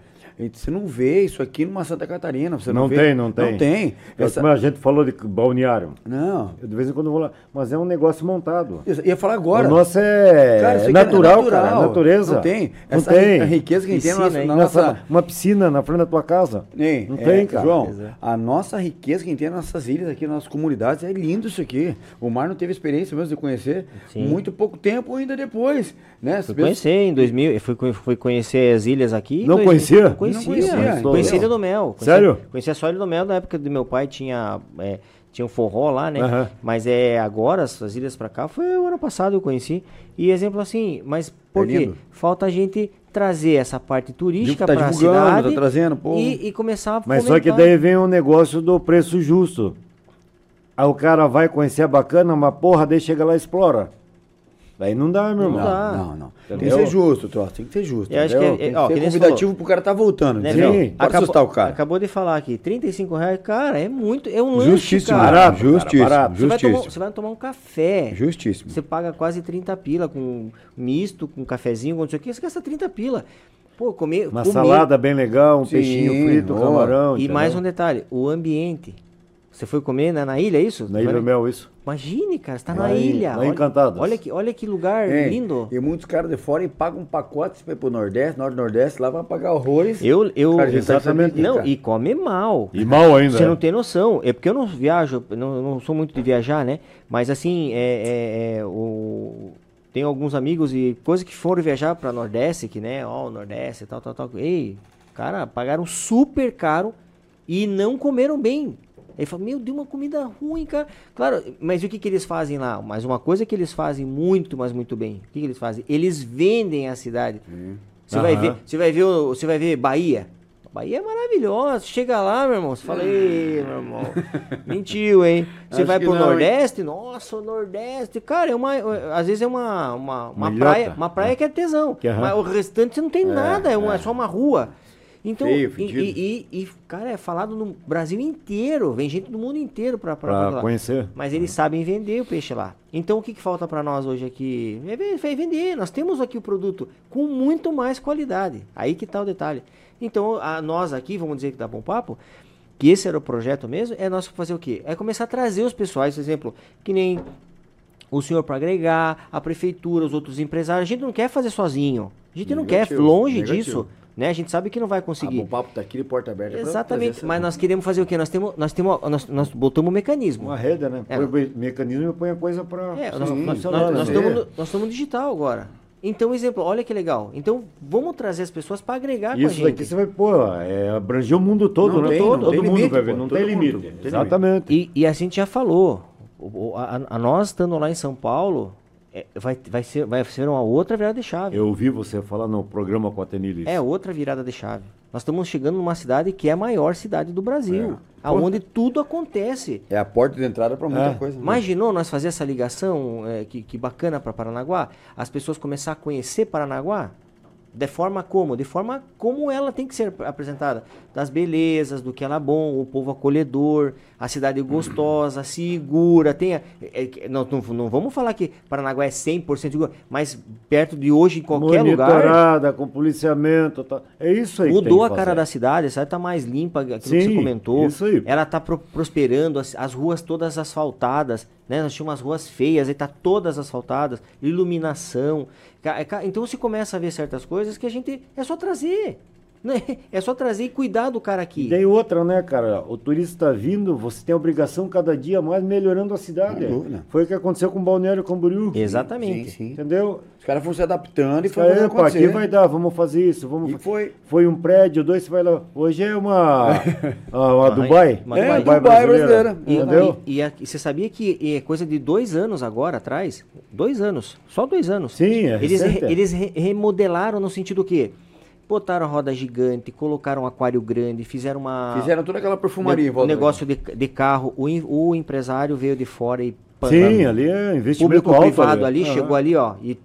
Você não vê isso aqui numa Santa Catarina. Você não, Não vê- tem, não tem. Não tem. É Essa- como a gente falou de balneário. Não. Eu de vez em quando vou lá, mas é um negócio montado. Eu ia falar agora. O nosso é, Cara, isso é aqui é natural, cara, natural. é natureza. Não tem. Não Essa tem. a riqueza que a gente tem na na Nossa, nossa, uma piscina na frente da tua casa. Ei, não é, tem, cara. João, é. a nossa riqueza que a gente tem nas nossas ilhas, aqui nas nossas comunidades, é lindo isso aqui. O Mar não teve experiência mesmo de conhecer Sim. muito pouco tempo ainda depois. Né? Fui conhecer em 2000, eu fui, fui conhecer as ilhas aqui. Não 2000. conhecia? Não conhecia. Não conhecia, Conhecia, entendeu? Ilha do Mel. Conhecia- Sério? Conhecia só Ilha do Mel na época do meu pai, tinha, é, tinha um forró lá, né? Aham. Mas é agora, as as ilhas pra cá, foi o ano passado eu conheci. E exemplo assim, mas por É quê? Falta a gente trazer essa parte turística Tá pra divulgando, cidade tá trazendo, pô. e, e começar a Mas só que daí vem o negócio do preço justo. Aí o cara vai conhecer a bacana, mas porra, daí chega lá e explora. Daí não dá, meu irmão. Não, dá. não, não. Tem que ser justo, troço. Tem que ser justo. Eu acho que é- tem ó, que que ser convidativo pro cara tá voltando. Né? Pode Acabou- assustar o cara. Acabou de falar aqui, 35 reais, cara, é muito, é um lanche, Justíssimo, cara. barato, cara, justíssimo, barato. Você vai, tomar, justíssimo. você vai tomar um café. Justíssimo. Você paga quase 30 pila com misto, com cafezinho, com não sei o que, você gasta 30 pila. Pô, comer. Uma comer- salada bem legal, um Sim, peixinho frito, ó. camarão. E entendeu? mais um detalhe, o ambiente. Você foi comer na, na ilha, é isso? Na Ilha do Mel, isso. Imagine, cara, você tá na ilha. lá em olha, Encantadas. olha que, olha que lugar É, lindo. E muitos caras de fora e pagam um pacote para ir pro Nordeste, Norte Nordeste, lá vai pagar horrores. Eu, eu, Cara, a gente tá exatamente, não, cara. e come mal. E mal ainda. Você é. não tem noção. É porque eu não viajo, não, não sou muito de viajar, né? Mas assim, é, é- é, o... tem alguns amigos e coisas que foram viajar pra Nordeste, que né, ó, o Nordeste, tal, tal, tal. Ei, cara, pagaram super caro e não comeram bem. Aí fala, meu, deu uma comida ruim, cara. Claro, mas o que, que eles fazem lá? Mas uma coisa que eles fazem muito, mas muito bem. O que, que eles fazem? Eles vendem a cidade. Você vai Aham. ver, você vai ver, você vai ver Bahia. Bahia é maravilhosa. Chega lá, meu irmão. Você fala, ei, meu irmão. Mentiu, hein? Você Acho vai pro não, hein? Nordeste? Nossa, o Nordeste. Cara, é uma. Às vezes é uma, uma, uma praia. Uma praia que é tesão. Que. Mas o restante você não tem nada. É, uma, é só uma rua. Então, Feio, e, e, e- e, cara, é falado no Brasil inteiro. Vem gente do mundo inteiro lá. conhecer. Mas eles sabem vender o peixe lá. Então o que, que falta para nós hoje aqui? É é vender. Nós temos aqui o produto com muito mais qualidade. Aí que tá o detalhe. Então a, nós aqui, vamos dizer que dá bom papo, que esse era o projeto mesmo, é nós fazer o quê? É começar a trazer os pessoais, por exemplo, que nem o senhor para agregar, a prefeitura, os outros empresários. A gente não quer fazer sozinho. A gente não quer Negativo, longe negativo. disso. Né? A gente sabe que não vai Ah, conseguir. bom papo tá aqui de porta aberta. Exatamente, mas nós queremos fazer o quê? Nós temos, nós temos, nós, nós botamos um mecanismo. Uma rede, né? É. Põe o mecanismo e põe a coisa pra. É, nós, nós, funcionar, nós, né? nós estamos no, nós estamos digital agora. Então, exemplo, olha que legal. Então, vamos trazer as pessoas para agregar com a Isso gente. daqui você vai, pô, é, abranger o mundo todo, Não né? tem, todo não todo tem mundo limite, vai ver, não tem mundo, limite. Exatamente. E, e a gente já falou, o- o- a, a nós estando lá em São Paulo, vai, vai, ser, vai ser uma outra virada de chave. Eu ouvi você falar no programa com a Tenilis. É outra virada de chave. Nós estamos chegando numa cidade que é a maior cidade do Brasil, é. aonde tudo acontece. É a porta de entrada para muita é. coisa. Né? Imaginou nós fazer essa ligação, é, que, que bacana para Paranaguá? As pessoas começar a conhecer Paranaguá? De forma como? De forma como ela tem que ser apresentada. Das belezas, do que ela é bom, o povo acolhedor, a cidade gostosa, segura. Tem a, é, é, não, não, não, vamos falar que Paranaguá é 100% seguro, mas perto de hoje, em qualquer Monitorada, lugar... com policiamento. Tá, é isso aí Mudou a cara da cidade, a cidade está mais limpa, aquilo Sim, que você comentou. Isso aí. Ela está pro, prosperando, as, as ruas todas asfaltadas. Né? Nós tínhamos umas ruas feias, aí tá todas asfaltadas, iluminação. Então você começa a ver certas coisas que a gente é só trazer. Né? É só trazer e cuidar do cara aqui. tem outra, né, cara? O turista está vindo, você tem a obrigação cada dia mais melhorando a cidade. Foi o que aconteceu com o Balneário Camboriú. Exatamente. Sim, sim. Entendeu? Os caras foram se adaptando e foram Epa, aqui vai dar, vamos fazer isso. Vamos e foi. Foi um prédio, dois, você vai lá. Hoje é uma, uma, uma Dubai. Uma é, Dubai, Dubai brasileira. brasileira. E, entendeu? E, e, e, você sabia que é coisa de dois anos agora atrás, dois anos, só dois anos. Sim, é Eles, re, eles re, remodelaram no sentido que botaram roda gigante, colocaram um aquário grande, fizeram uma. Fizeram toda aquela perfumaria em volta. negócio de, de carro. O, o empresário veio de fora e. Sim, ali é investimento público alto privado ali, ali uhum. chegou ali, ó, e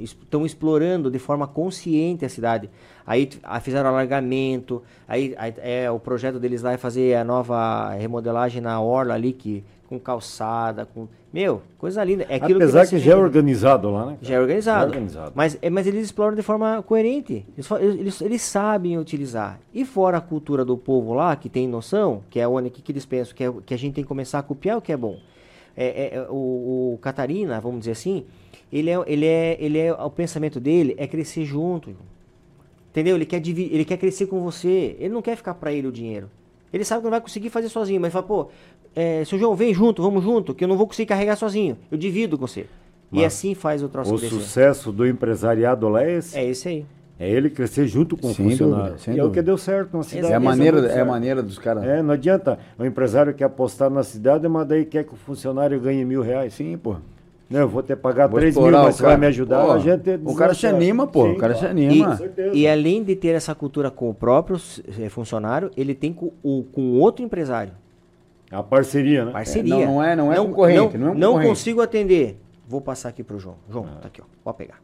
estão explorando de forma consciente a cidade. Aí fizeram alargamento, aí, aí é, o projeto deles lá é fazer a nova remodelagem na orla ali, que com calçada, com. Meu, coisa linda. É aquilo Apesar que, que já é organizado lá, né? Já é organizado. Já é organizado. Mas, é, mas eles exploram de forma coerente. Eles, eles, eles, sabem utilizar. E fora a cultura do povo lá, que tem noção, que é onde que, que eles pensam, que, é, que a gente tem que começar a copiar o que é bom. É, é, é o, o, Catarina, vamos dizer assim, ele é, ele é, ele é, o pensamento dele é crescer junto. Entendeu? Ele quer, ele quer crescer com você. Ele não quer ficar para ele o dinheiro. Ele sabe que não vai conseguir fazer sozinho, mas fala, pô, é, seu João, vem junto, vamos junto, que eu não vou conseguir carregar sozinho. Eu divido com você. Mas e assim faz o troço O crescer. sucesso do empresariado lá é esse? É esse aí. É ele crescer junto com sem o funcionário. Dúvida, e dúvida. é o que deu certo na cidade. É a maneira, é a maneira dos caras. É, não adianta. O empresário quer apostar na cidade, mas daí quer que o funcionário ganhe mil reais. Sim, pô. Não, eu vou ter que pagar vou 3 mil, mas você vai me ajudar. Pô, a gente o cara se anima, pô. Sim, o cara se anima. E, e, além de ter essa cultura com o próprio eh, funcionário, ele tem com o com outro empresário. A parceria, né? Parceria. É, não, não, é, não é não, concorrente. Não, não, é não consigo atender. Vou passar aqui pro João. João, ah. tá aqui, ó. Pode pegar.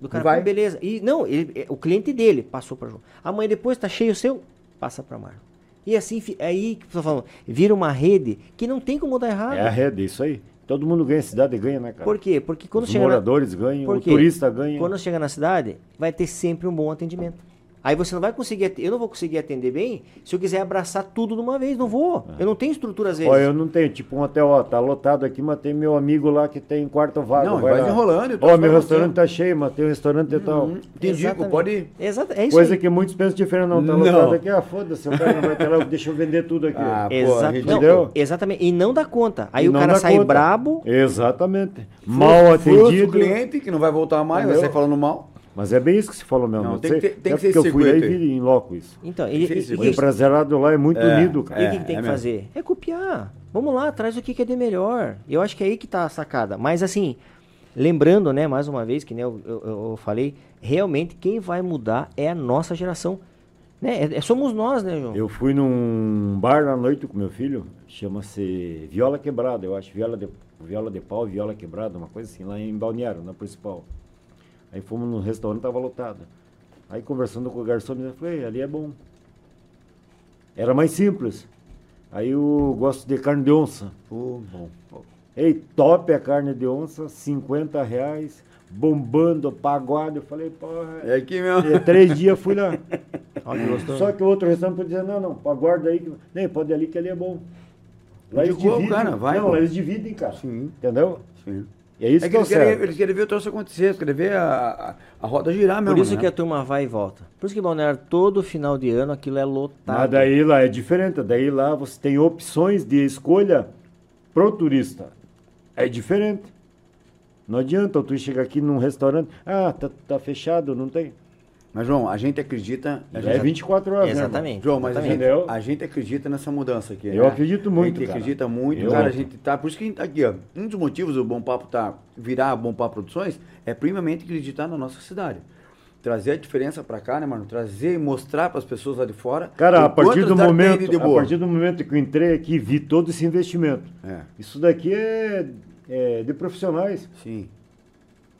Do cara, vai. beleza. E não, ele, é, o cliente dele passou para João. Amanhã depois tá cheio o seu, passa para Marlon. E assim, é aí que tô falando, vira uma rede que não tem como dar errado. É a rede, isso aí. Todo mundo ganha, a cidade ganha, né, cara? Por quê? Porque quando Os chega moradores na... ganham, o turista ganha. Quando chega na cidade, vai ter sempre um bom atendimento. Aí você não vai conseguir, eu não vou conseguir atender bem se eu quiser abraçar tudo de uma vez, não vou. É. Eu não tenho estrutura às vezes. Ó, eu não tenho, tipo um hotel, ó, tá lotado aqui, mas tem meu amigo lá que tem quarto vago. Não, vai, vai enrolando. Ó, meu restaurante tá cheio, mas tem um restaurante e tal. Uhum. Te indico, pode ir. Exato, é isso Coisa aí. que muitos pensam diferente, não, tá não. lotado aqui, ah, foda-se, o cara não vai ter lá, deixa eu vender tudo aqui. Ah, Exato. entendeu? exatamente, e não dá conta. Aí e o cara sai conta. brabo. Exatamente. Mal atendido. o cliente, que não vai voltar mais, vai sair falando mal. Mas é bem isso que você falou mesmo. Não, tem, que, tem é que ser eu fui aí e em loco isso. Então, ele, e, o empresariado lá é muito é, unido, cara. E o que, que tem é que fazer? É copiar. Vamos lá, traz o que, que é de melhor. Eu acho que é aí que tá a sacada. Mas assim, lembrando, né, mais uma vez, que né, eu, eu, eu falei, realmente quem vai mudar é a nossa geração. Né? É, é, somos nós, né, João? Eu fui num bar na noite com meu filho, chama-se Viola Quebrada, eu acho, viola de, viola de pau, viola quebrada, uma coisa assim, lá em Balneário, na principal. Aí fomos no restaurante, tava lotado. Aí conversando com o garçom, eu falei, ali é bom. Era mais simples. Aí eu gosto de carne de onça. Pô, bom. Ei, top a carne de onça, 50 reais, bombando, pagoado. Eu falei, porra. É aqui mesmo. É, três dias fui lá. Só que o outro restaurante pode dizer, não, não, aguarda aí. Que... Nem, pode ir ali que ali é bom. Lá eles dividem. Cara, vai, não, lá eles dividem, cara. Sim. Entendeu? Sim. E é isso é que, que eles, querem, eles querem ver o troço acontecer, eles querem ver a, a, a roda girar mesmo. Por isso né? que a turma vai e volta. Por isso que Balneário, todo final de ano, aquilo é lotado. Mas daí lá é diferente. Daí lá você tem opções de escolha pro turista. É diferente. Não adianta tu chegar aqui num restaurante, ah, tá, tá fechado, não tem. Mas, João, a gente acredita. A Já é gente, 24 horas, né? Exatamente. João, mas a gente, a gente acredita nessa mudança aqui. Eu né? acredito muito, A gente cara. acredita muito, Eu- cara. A gente tá. Por isso que a gente tá aqui, ó. Um dos motivos do Bom Papo tá virar Bom Papo Produções é primamente acreditar na nossa cidade. Trazer a diferença pra cá, né, mano? Trazer e mostrar pras pessoas lá de fora. Cara, a partir a do tem momento, de a partir do momento que eu entrei aqui, vi todo esse investimento. É, Isso daqui é, é de profissionais. sim.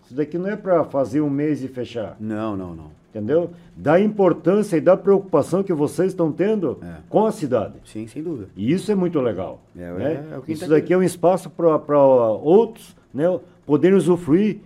Isso daqui não é para fazer um mês e fechar, Não, não, não. Entendeu? Da importância e da preocupação que vocês estão tendo É. com a cidade. Sim, sem dúvida. E isso é muito legal. É, né? é- é o que isso tá daqui é um espaço para outros né, poderem usufruir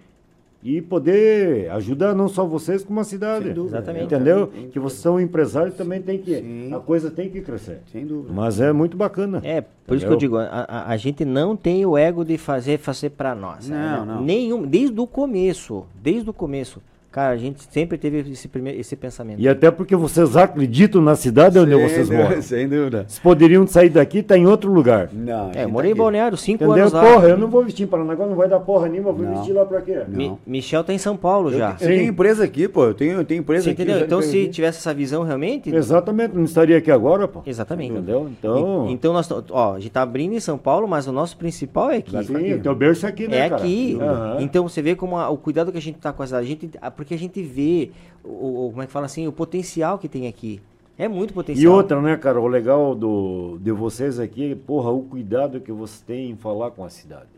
e poder ajudar não só vocês, como a cidade. Sem dúvida. Exatamente. Entendeu? Que vocês são empresários também tem que. Sim. A coisa tem que crescer. Sem dúvida. Mas é muito bacana. É, por isso que eu Entendeu? digo, a, a- a gente não tem o ego de fazer fazer para nós. Não, né? não. Nenhum, desde o começo, desde o começo. Cara, a gente sempre teve esse, primeiro, esse pensamento. E até porque vocês acreditam na cidade onde Sem vocês dúvida, moram. Sem dúvida. Vocês poderiam sair daqui e estar em outro lugar. Não, É, eu morei em tá aqui. Balneário cinco Entendeu? anos lá. Porra, eu não vou vestir em Paranaguá, não vai dar porra nenhuma, vou Não. vestir lá pra quê? Mi- Não. Michel tá em São Paulo já. Eu tenho empresa aqui, pô. Eu tenho, eu tenho empresa Você aqui. entendeu? Então, se presente. tivesse essa visão realmente. Exatamente, não estaria aqui agora, pô. Exatamente. Entendeu? Então. E- Então, nós, ó, a gente tá abrindo em São Paulo, mas o nosso principal é aqui. Sim, o teu berço é aqui, né, É cara? aqui. Aham. Então você vê como a- o cuidado que a gente tá com a cidade. A gente, a- porque a gente vê o, o- como é que fala assim, o potencial que tem aqui. É muito potencial. E outra, né, cara, o legal do, de vocês aqui, porra, o cuidado que vocês têm em falar com a cidade.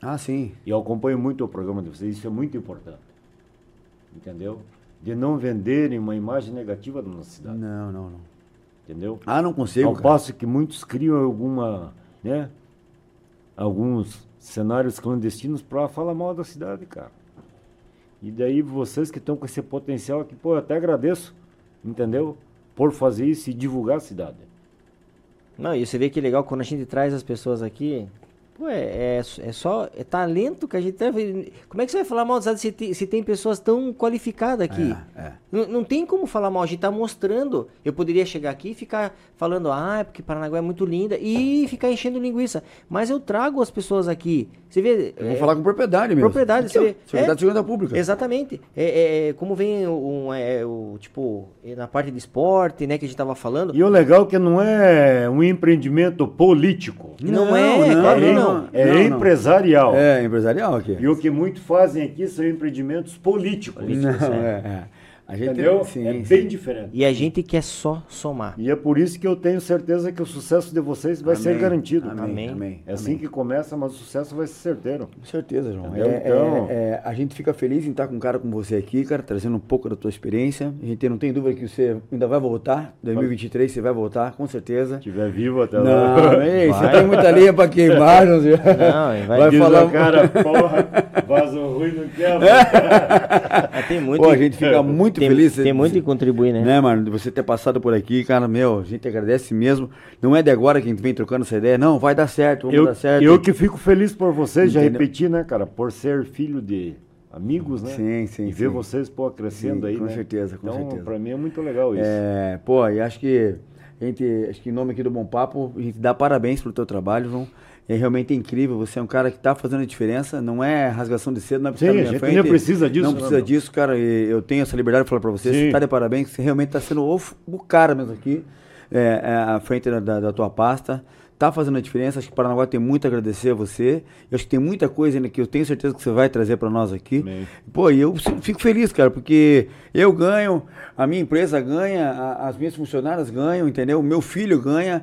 Ah, sim. E eu acompanho muito o programa de vocês, isso é muito importante. Entendeu? De não venderem uma imagem negativa da nossa cidade. Não, não, não. Entendeu? Ah, não consigo. Ao cara. passo que muitos criam alguma, né? Alguns cenários clandestinos para falar mal da cidade, cara. E daí vocês que estão com esse potencial aqui, pô, eu até agradeço, entendeu? Por fazer isso e divulgar a cidade. Não, e você vê que é legal quando a gente traz as pessoas aqui. Pô, é, é, é só é talento que a gente traz. Como é que você vai falar mal cidade se tem, se tem pessoas tão qualificadas aqui? É, é. Não, não tem como falar mal, a gente tá mostrando. Eu poderia chegar aqui e ficar falando, ah, é porque Paranaguá é muito linda, e ficar enchendo linguiça. Mas eu trago as pessoas aqui. Você vê. Eu vou é, falar com propriedade mesmo. Propriedade, você vê. Secretaria É. de Segurança Pública. Exatamente. É, é, como vem um, é, o, tipo, na parte de esporte, né, que a gente tava falando. E o legal é que não é um empreendimento político. Não é, claro que é, não. É Não, não. empresarial. É, empresarial aqui. E o que muitos fazem aqui são empreendimentos políticos. Não, é, é. A gente, Entendeu? Sim, é sim. bem diferente. E a gente quer só somar. E é por isso que eu tenho certeza que o sucesso de vocês vai ser Amém, garantido. Amém. Amém. amém, É assim amém. que começa, mas o sucesso vai ser certeiro. Com certeza, João. É, Então- é, é, a gente fica feliz em estar com um cara como você aqui, cara, trazendo um pouco da tua experiência. A gente não tem dúvida que você ainda vai voltar. 2023 você vai voltar, com certeza. Se estiver vivo até Não, lá. ei, você tem muita linha pra queimar, não sei. Não, vai- vai falar. cara, porra, vaso ruim não quebra. Ah, tem muito, Pô, a gente fica muito tem, feliz. Tem muito em contribuir, né? Né, mano, de você ter passado por aqui, cara, meu, a gente agradece mesmo. Não é de agora que a gente vem trocando essa ideia, não, vai dar certo, vamos Eu, dar certo. eu que fico feliz por vocês, já repeti, né, cara, por ser filho de amigos, né? Sim, sim, E ver sim. vocês, pô, crescendo Sim, aí, com né? certeza, com então, certeza. pra mim é muito legal isso. É, pô, e acho que a gente, acho que em nome aqui do Bom Papo, a gente dá parabéns pelo teu trabalho, João. É realmente incrível, você é um cara que tá fazendo a diferença, não é rasgação de cedo, não é Sim, a gente frente, precisa disso, Não né, precisa meu? disso, cara, e eu tenho essa liberdade de falar pra você, Sim. você tá de parabéns, você realmente tá sendo o, o cara mesmo aqui, é, é, à frente da, da- da tua pasta, tá fazendo a diferença, acho que Paranaguá tem muito a agradecer a você, eu acho que tem muita coisa ainda que eu tenho certeza que você vai trazer pra nós aqui. Amém. Pô, e eu fico feliz, cara, porque eu ganho, a minha empresa ganha, a- as minhas funcionárias ganham, entendeu? O meu filho ganha,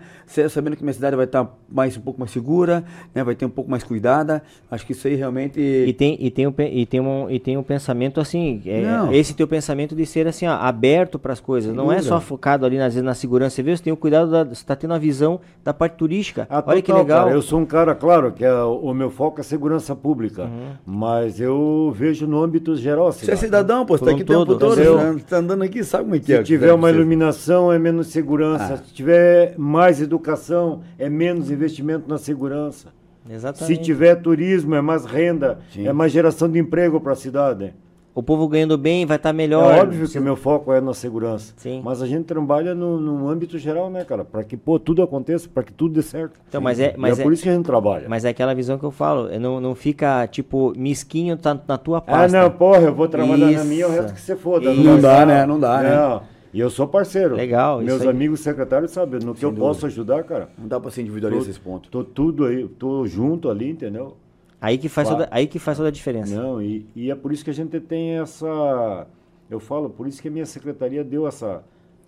sabendo que minha cidade vai estar mais um pouco mais segura, né? Vai ter um pouco mais cuidada. Acho que isso aí realmente. E tem, e, tem um, e, tem um, e tem um pensamento assim, é, esse teu pensamento de ser assim, ó, aberto para as coisas. Não é só focado ali às vezes, na segurança. Você vê, você tem o cuidado, da, você tá tendo a visão da parte turística. Ah, Olha que total, legal. cara. Eu sou um cara, claro, que é, o meu foco é segurança pública. Uhum. Mas eu vejo no âmbito geral. Você é cidade. você tá Como aqui o tempo todo, você tá andando aqui, sabe como é que Se é? tiver uma iluminação, é menos segurança. Ah. Se tiver mais educação, é menos investimento na segurança. Se Exatamente. tiver turismo, é mais renda, Sim. é mais geração de emprego para a cidade. O povo ganhando bem, vai estar tá melhor. É óbvio que o meu foco é na segurança. Sim. Mas a gente trabalha no, no âmbito geral, né, cara? Para que pô, tudo aconteça, para que tudo dê certo. Então, mas é, mas é, é, por isso que a gente trabalha. Mas é aquela visão que eu falo, é não, não fica, tipo, mesquinho tá na tua pasta. Ah, não, porra, eu vou trabalhar Isso. na minha, o resto que você foda. Isso. Não dá, né? Não dá, né? Não. E eu sou parceiro. Legal, Meus amigos secretários sabem, no que eu dúvida. posso ajudar, cara. Não dá pra ser individualista esse ponto. Tô tudo aí, tô junto ali, entendeu? Aí que faz, Claro. toda, aí que faz toda a diferença. Não, e, e é por isso que a gente tem essa. Eu falo, por isso que a minha secretaria deu essa,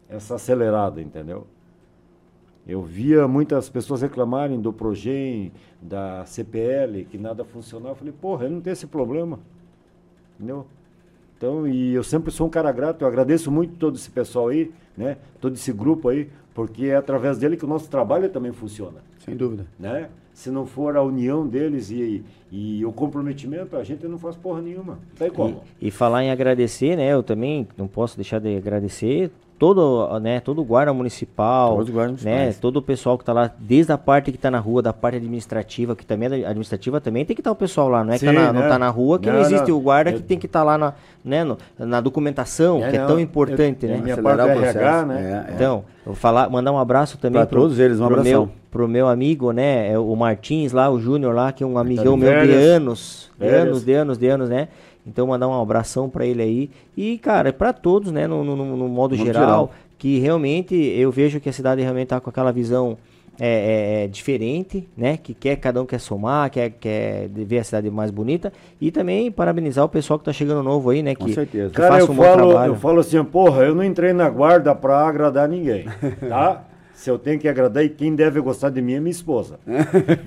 essa acelerada, entendeu? Eu via muitas pessoas reclamarem do Progen, da CPL, que nada funcionava. Eu falei, porra, eu não tenho esse problema. Entendeu? Então, e eu sempre sou um cara grato, eu agradeço muito todo esse pessoal aí, né? Todo esse grupo aí, porque é através dele que o nosso trabalho também funciona Sem dúvida. né? Se não for a união deles e, e o comprometimento, a gente não faz porra nenhuma. Não tem como. E, e falar em agradecer, né? Eu também não posso deixar de agradecer todo, né, todo o guarda municipal, Todos os guardas né, todo o pessoal que tá lá, desde a parte que tá na rua, da parte administrativa, que também é administrativa também tem que estar o pessoal lá, não é que tá Sim, na, não né? tá na rua que não, Não, existe não. o guarda Eu- que tem que estar lá na, né, no- na documentação, É, que é não, tão eu- importante, é né? minha Acelerar parte o do RH, né? É, é. Então, eu vou falar, mandar um abraço também Pra todos eles, um pro abração. meu, pro meu amigo, né, é o Martins lá, o Júnior lá, que é um amigão de meu de anos, de anos, de anos, de anos, né? Então mandar um abração pra ele aí. E, cara, pra todos, né, no, no, no- no modo geral, geral. que realmente eu vejo que a cidade realmente tá com aquela visão é, é, é, diferente, né? Que quer, cada um quer somar, quer, quer ver a cidade mais bonita. E também parabenizar o pessoal que tá chegando novo aí, né? Com que, certeza. que Cara, faça eu um bom falo, trabalho. eu falo assim, porra, eu não entrei na guarda pra agradar ninguém, tá? Se eu tenho que agradar, e quem deve gostar de mim é minha esposa.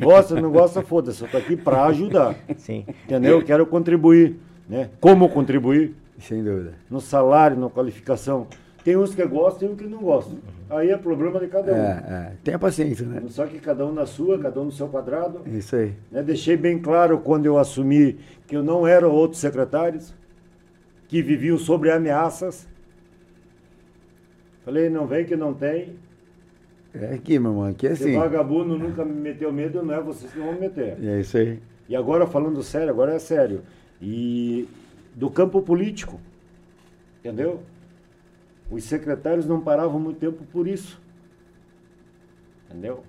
Gosta, não gosta, foda-se. Eu tô aqui pra ajudar. Sim. Entendeu? Eu quero contribuir, né? Como contribuir? Sem dúvida. no salário, na qualificação. Tem uns que gostam e uns que não gostam. Aí é problema de cada um. É, é. Tenha paciência, né? Só que cada um na sua, cada um no seu quadrado. Isso aí. né? Deixei bem claro quando eu assumi que eu não era outros secretários que viviam sobre ameaças. Falei, não vem que não tem. É aqui, meu irmão. Aqui é Se assim. vagabundo nunca me meteu medo, não é vocês que vão me meter. É isso aí. E agora falando sério, agora é sério. E do campo político, entendeu? Os secretários não paravam muito tempo por isso. Entendeu?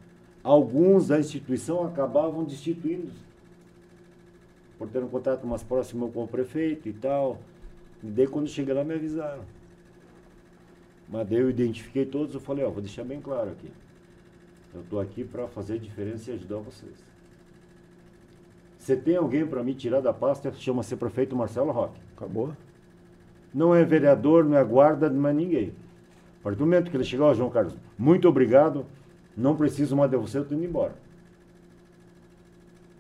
Alguns da instituição acabavam destituindo por ter um contato mais próximo com o prefeito e tal. E daí quando cheguei lá me avisaram. Mas daí eu identifiquei todos, eu falei, ó, vou deixar bem claro aqui. Eu estou aqui para fazer diferença e ajudar vocês. Você tem alguém para me tirar da pasta, chama-se prefeito Marcelo Roque. Acabou. Não é vereador, não é guarda, não é ninguém. A partir do momento que ele chegar, ó, João Carlos, muito obrigado, não preciso mais de você, eu estou indo embora.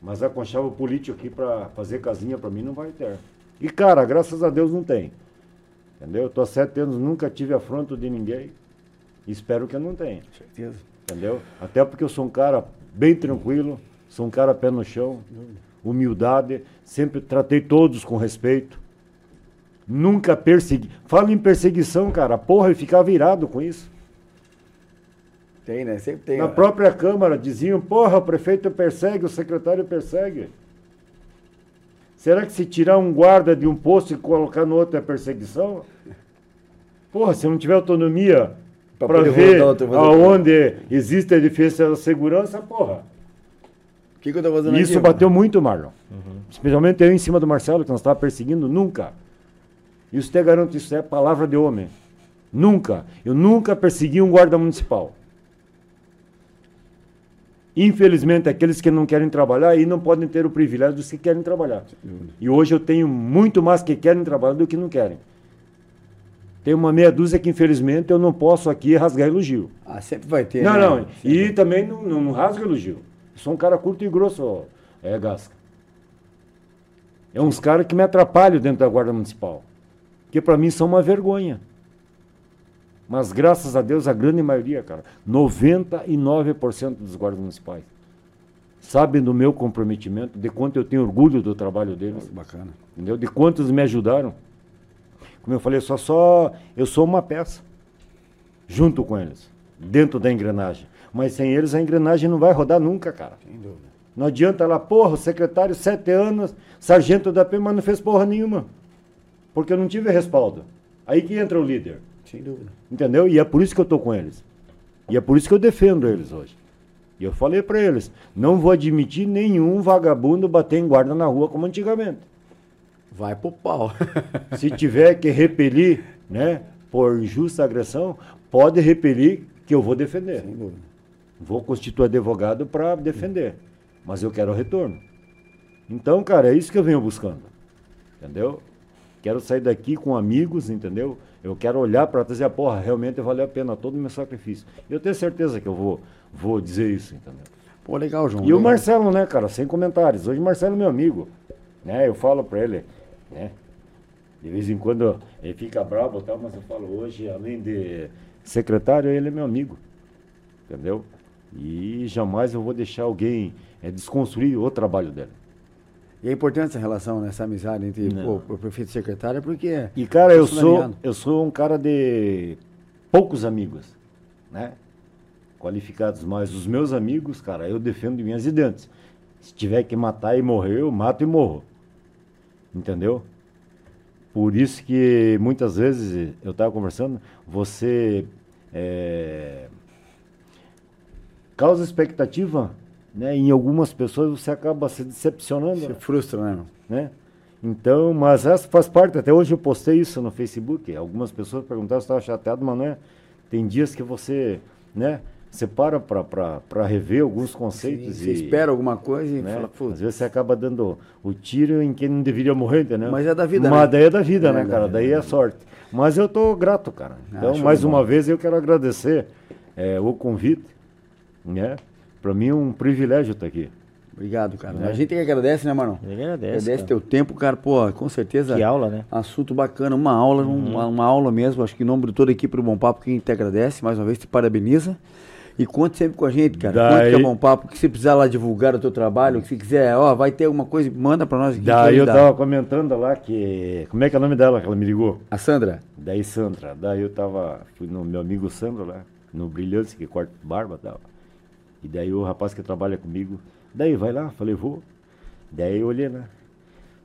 Mas a conchava político aqui para fazer casinha para mim não vai ter. E cara, graças a Deus não tem. Entendeu? Eu tô há sete anos, nunca tive afronto de ninguém. Espero que eu não tenha. Com certeza. Entendeu? Até porque eu sou um cara bem tranquilo, sou um cara pé no chão, humildade, sempre tratei todos com respeito. Nunca persegui. Fala em perseguição, cara. Porra, eu ficava virado com isso. Tem, né? Sempre tem. Na ó. própria Câmara diziam, porra, o prefeito persegue, o secretário persegue. Será que se tirar um guarda de um posto e colocar no outro é perseguição? Porra, se não tiver autonomia para ver outro- aonde existe a defesa da segurança, porra. O que, que eu tô fazendo isso aqui, bateu muito, Marlon. Especialmente eu em cima do Marcelo, que nós estávamos perseguindo, nunca. E isso te garanto, isso é palavra de homem. Nunca. Eu nunca persegui um guarda municipal. Infelizmente, aqueles que não querem trabalhar aí não podem ter o privilégio dos que querem trabalhar. E hoje eu tenho muito mais que querem trabalhar do que não querem. Tem uma meia dúzia que, infelizmente, eu não posso aqui rasgar elogio. Ah, sempre vai ter. Não, né? não. Sempre. E também não, não, não rasgo elogio. Eu sou um cara curto e grosso, ó, é Gasca. É uns caras que me atrapalham dentro da Guarda Municipal. Que para mim são uma vergonha. Mas graças a Deus, a grande maioria, cara, 99% dos guardas municipais sabem do meu comprometimento, de quanto eu tenho orgulho do trabalho deles, Bacana. entendeu? De quantos me ajudaram. Como eu falei, só só eu sou uma peça junto com eles, dentro da engrenagem. Mas sem eles a engrenagem não vai rodar nunca, cara. Sem dúvida. Não adianta lá, porra, o secretário, sete anos, sargento da PM, mas não fez porra nenhuma. Porque eu não tive respaldo. Aí que entra o líder. Sem dúvida. Entendeu? E é por isso que eu tô com eles. E é por isso que eu defendo eles hoje. E eu falei para eles, não vou admitir nenhum vagabundo bater em guarda na rua como antigamente. Vai pro pau. Se tiver que repelir, né, por injusta agressão, pode repelir que eu vou defender. Sem dúvida. Vou constituir advogado para defender, mas eu quero retorno. Então, cara, é isso que eu venho buscando. Entendeu? Quero sair daqui com amigos, entendeu? Eu quero olhar para dizer, porra, realmente valeu a pena todo o meu sacrifício. Eu tenho certeza que eu vou, vou dizer isso, entendeu? Pô, legal, João. E o legal. Marcelo, né, cara, sem comentários. Hoje o Marcelo é meu amigo. Né? Eu falo pra ele, né? De vez em quando ele fica bravo e tal, mas eu falo, hoje, além de secretário, ele é meu amigo. Entendeu? E jamais eu vou deixar alguém eh, desconstruir o trabalho dele. E é importante essa relação, né, essa amizade entre pô, o prefeito e o secretário, porque. E, cara, eu sou, eu sou um cara de poucos amigos, né? Qualificados, mas os meus amigos, cara, eu defendo de minhas ideias. Se tiver que matar e morrer, eu mato e morro. Entendeu? Por isso que muitas vezes eu estava conversando, você é, causa expectativa, né? Em algumas pessoas você acaba se decepcionando Se frustra, né? né? Então, mas essa faz parte, até hoje eu postei isso no Facebook, algumas pessoas perguntaram se estava chateado, mas não é. Tem dias que você, né, você para para rever alguns conceitos Você e... espera alguma coisa e né? fala, Às putz. vezes você acaba dando o tiro em quem não deveria morrer, entendeu? Mas é da vida, Mas né? daí é da vida, É né, cara? Daí é é sorte. Mas eu tô grato, cara. Ah, Então, show mais uma bola. vez, eu quero agradecer é, o convite, né? Para mim é um privilégio estar aqui. Obrigado, cara. Né? A gente que agradece, né, Marão? Ele agradece. Agradece cara. teu tempo, cara. Pô, com certeza. Que aula, né? Assunto bacana, uma aula, Uhum. uma, uma aula mesmo. Acho que em nome de toda a equipe do Bom Papo, quem te agradece, mais uma vez te parabeniza. E conte sempre com a gente, cara. Conte Daí- que é Bom Papo, que se precisar lá divulgar o teu trabalho, que se quiser, ó, vai ter alguma coisa, manda pra nós aqui. Daí eu dá. tava comentando lá que. Como é que é o nome dela que ela me ligou? A Sandra? Daí Sandra. Daí eu tava. Fui no meu amigo Sandro lá, no Brilhante, que corta barba e tal. E daí o rapaz que trabalha comigo. Daí vai lá, falei, vou. Daí eu olhei lá.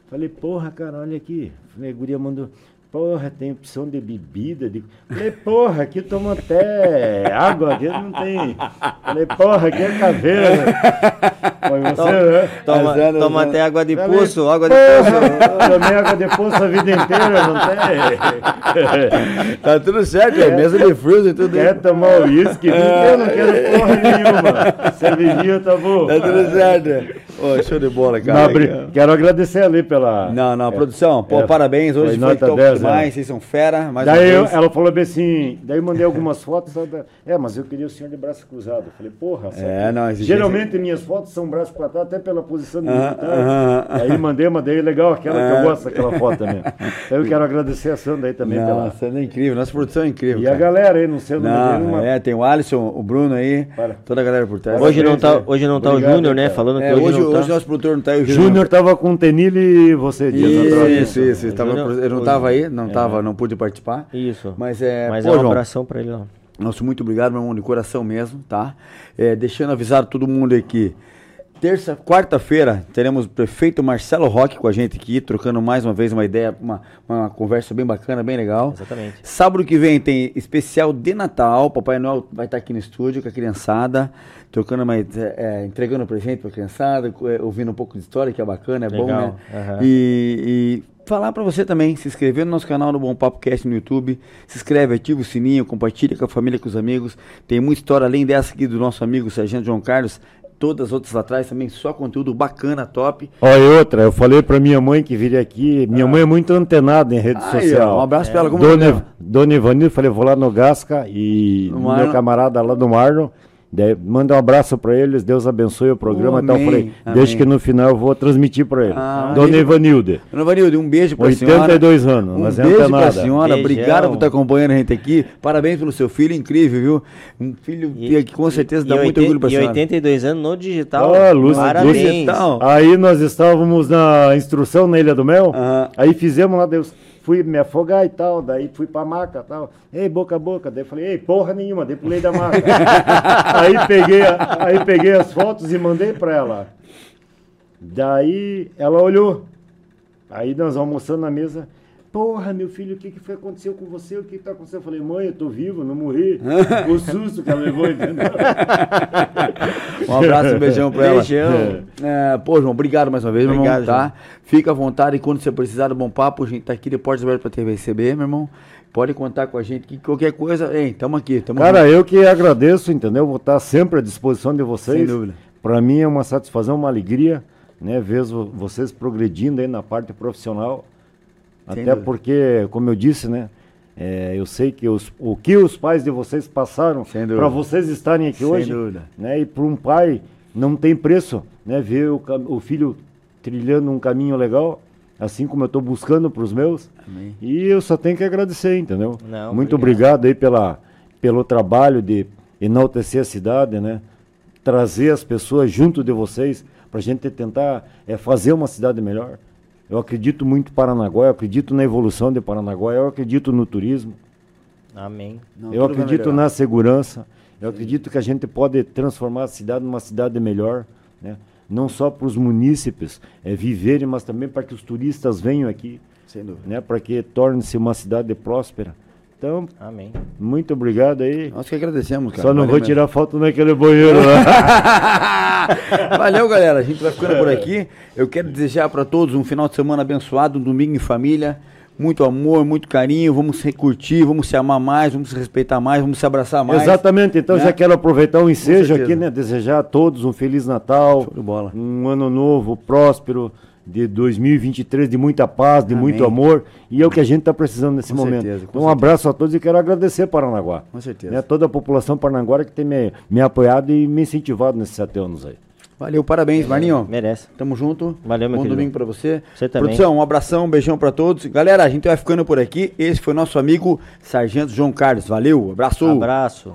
Falei, porra, cara, olha aqui. Falei, a guria mandou. Porra, tem opção de bebida. De... Falei, porra, aqui toma até água, aqui não tem. Falei, porra, aqui é caveira. Foi você, né? Toma, Azar, toma azar. até água de Falei, poço, água de poço. Eu tomei água de poço a vida inteira, não tem? Tá tudo certo, é mesa de frutas e tudo. Quer tomar uísque? Eu não quero porra nenhuma. Cervejinha tá bom. Tá tudo certo. Ô, show de bola, cara. Não, quero agradecer ali pela. Não, não, É, produção, pô, é, parabéns. Hoje foi top 10, demais, né? vocês são fera. Mais Daí eu- ela falou bem assim, daí eu mandei algumas fotos. ela É, mas eu queria o senhor de braço cruzado. Eu falei, porra, sabe? É, não, geralmente minhas fotos são braço pra trás, até pela posição de Aham, trás. aham. Aí mandei, mandei é legal, aquela que eu Ah. gosto daquela foto também. Eu quero agradecer a Sandra aí também pela. Nossa, é incrível, nossa produção é incrível. E a cara. galera aí, não sei o nome dele, Não, uma- é, tem o Alisson, o Bruno aí, Para. toda a galera por trás. Hoje não tá, hoje não tá o Júnior, né? Falando que É, hoje, hoje, não tá. hoje nosso produtor não tá aí, o Júnior. Júnior tava com o Tenille e você, dias atrás. Isso, isso, ele, tava, Júnior- ele não o- tava aí, não É. tava, não pude participar. Isso. Mas é, Mas pô, é um João, abração pra ele lá. Nosso muito obrigado, meu irmão, de coração mesmo, tá? É, deixando avisado todo mundo aqui. Terça, quarta-feira, teremos o prefeito Marcelo Roque com a gente aqui, trocando mais uma vez uma ideia, uma, uma conversa bem bacana, bem legal. Exatamente. Sábado que vem tem especial de Natal. Papai Noel vai estar aqui no estúdio com a criançada, trocando uma, é, entregando presente para a criançada, é, ouvindo um pouco de história, que é bacana, é bom, né? Legal, aham. E, e falar para você também, se inscrever no nosso canal do Bom Papo Cast no YouTube, se inscreve, ativa o sininho, compartilha com a família, com os amigos. Tem muita história além dessa aqui do nosso amigo Sargento João Carlos. Todas as outras lá atrás também, só conteúdo bacana, top. Ó, e outra, eu falei pra minha mãe que viria aqui. Minha mãe é muito antenada em rede Aí, social. ó, um abraço pra ela, como é Dona, dela? Dona Ivanildo, falei, vou lá no Gasca e No meu camarada lá do Marlon. Daí, manda um abraço pra eles, Deus abençoe o programa. Oh, então amém, falei, amém. deixa que no final eu vou transmitir pra ele. Ah, Dona Ivanilde, Dona Vanilde, um beijo pra senhora. 82 anos, Um mas é beijo pra antenada. senhora, Beijão. obrigado por estar acompanhando a gente aqui. Parabéns pelo seu filho, incrível, viu? Um filho que que com certeza dá e muito orgulho pra E senhora. 82 anos no digital. Lúcio, Parabéns. Digital. Aí nós estávamos na instrução na Ilha do Mel, aí fizemos lá, Deus, fui me afogar e tal, daí fui pra maca e tal, ei, boca a boca, daí falei, ei, porra nenhuma, daí pulei da maca. aí, peguei a- aí peguei as fotos e mandei pra ela. Daí ela olhou, aí nós almoçando na mesa, Porra, meu filho, o que, que foi aconteceu com você? O que está acontecendo? Eu falei, mãe, eu tô vivo, não morri. o susto que ela levou, entendeu? um abraço, um beijão pra ela. Beijão. É, pô, João, obrigado mais uma vez, Obrigado, meu irmão, tá? Fica à vontade e quando você precisar do bom papo, a gente tá aqui de portas abertas pra TV receber, meu irmão. Pode contar com a gente que qualquer coisa, hein, tamo aqui, tamo Cara, junto. eu que agradeço, entendeu? Vou estar sempre à disposição de vocês. Sem dúvida. Para mim é uma satisfação, uma alegria, né? Ver vo- vocês progredindo aí na parte profissional. Sem Até dúvida. porque, como eu disse, né? é, eu sei que os, o que os pais de vocês passaram para vocês estarem aqui Sem hoje, dúvida. né? E para um pai não tem preço, né? Ver o, o filho trilhando um caminho legal, assim como eu estou buscando para os meus. Amém. E eu só tenho que agradecer, entendeu? Não, Muito obrigado. obrigado aí pela, pelo trabalho de enaltecer a cidade, né? Trazer as pessoas junto de vocês para a gente tentar é, fazer uma cidade melhor. Eu acredito muito em Paranaguá, eu acredito na evolução de Paranaguá, eu acredito no turismo, Amém. Não, eu acredito na segurança, eu acredito que a gente pode transformar a cidade numa cidade melhor, né? não só para os munícipes é, viverem, mas também para que os turistas venham aqui, né? para que torne-se uma cidade próspera. Então, Amém. muito obrigado aí. Nós que agradecemos, cara. Só não Valeu vou mesmo. tirar foto naquele banheiro lá. Valeu, galera. A gente vai ficando por aqui. Eu quero desejar para todos um final de semana abençoado, um domingo em família. Muito amor, muito carinho. Vamos se curtir, vamos se amar mais, vamos se respeitar mais, vamos se abraçar mais. Exatamente, então né? já quero aproveitar o ensejo aqui, né? Desejar a todos um Feliz Natal, Show de bola. um ano novo, próspero, de 2023, de muita paz, de Amém. muito amor. E é o que a gente está precisando nesse Com momento. certeza, com então, um abraço a todos e quero agradecer Paranaguá. Com certeza. Né? Toda a população paranaguara que tem me, me apoiado e me incentivado nesses sete anos aí. Valeu, parabéns, Marninho. Merece. Tamo junto. Valeu, meu Bom querido. domingo pra você. Você também. Produção, um abração, um beijão pra todos. Galera, a gente vai ficando por aqui. Esse foi nosso amigo Sargento João Carlos. Valeu, abraço. Abraço.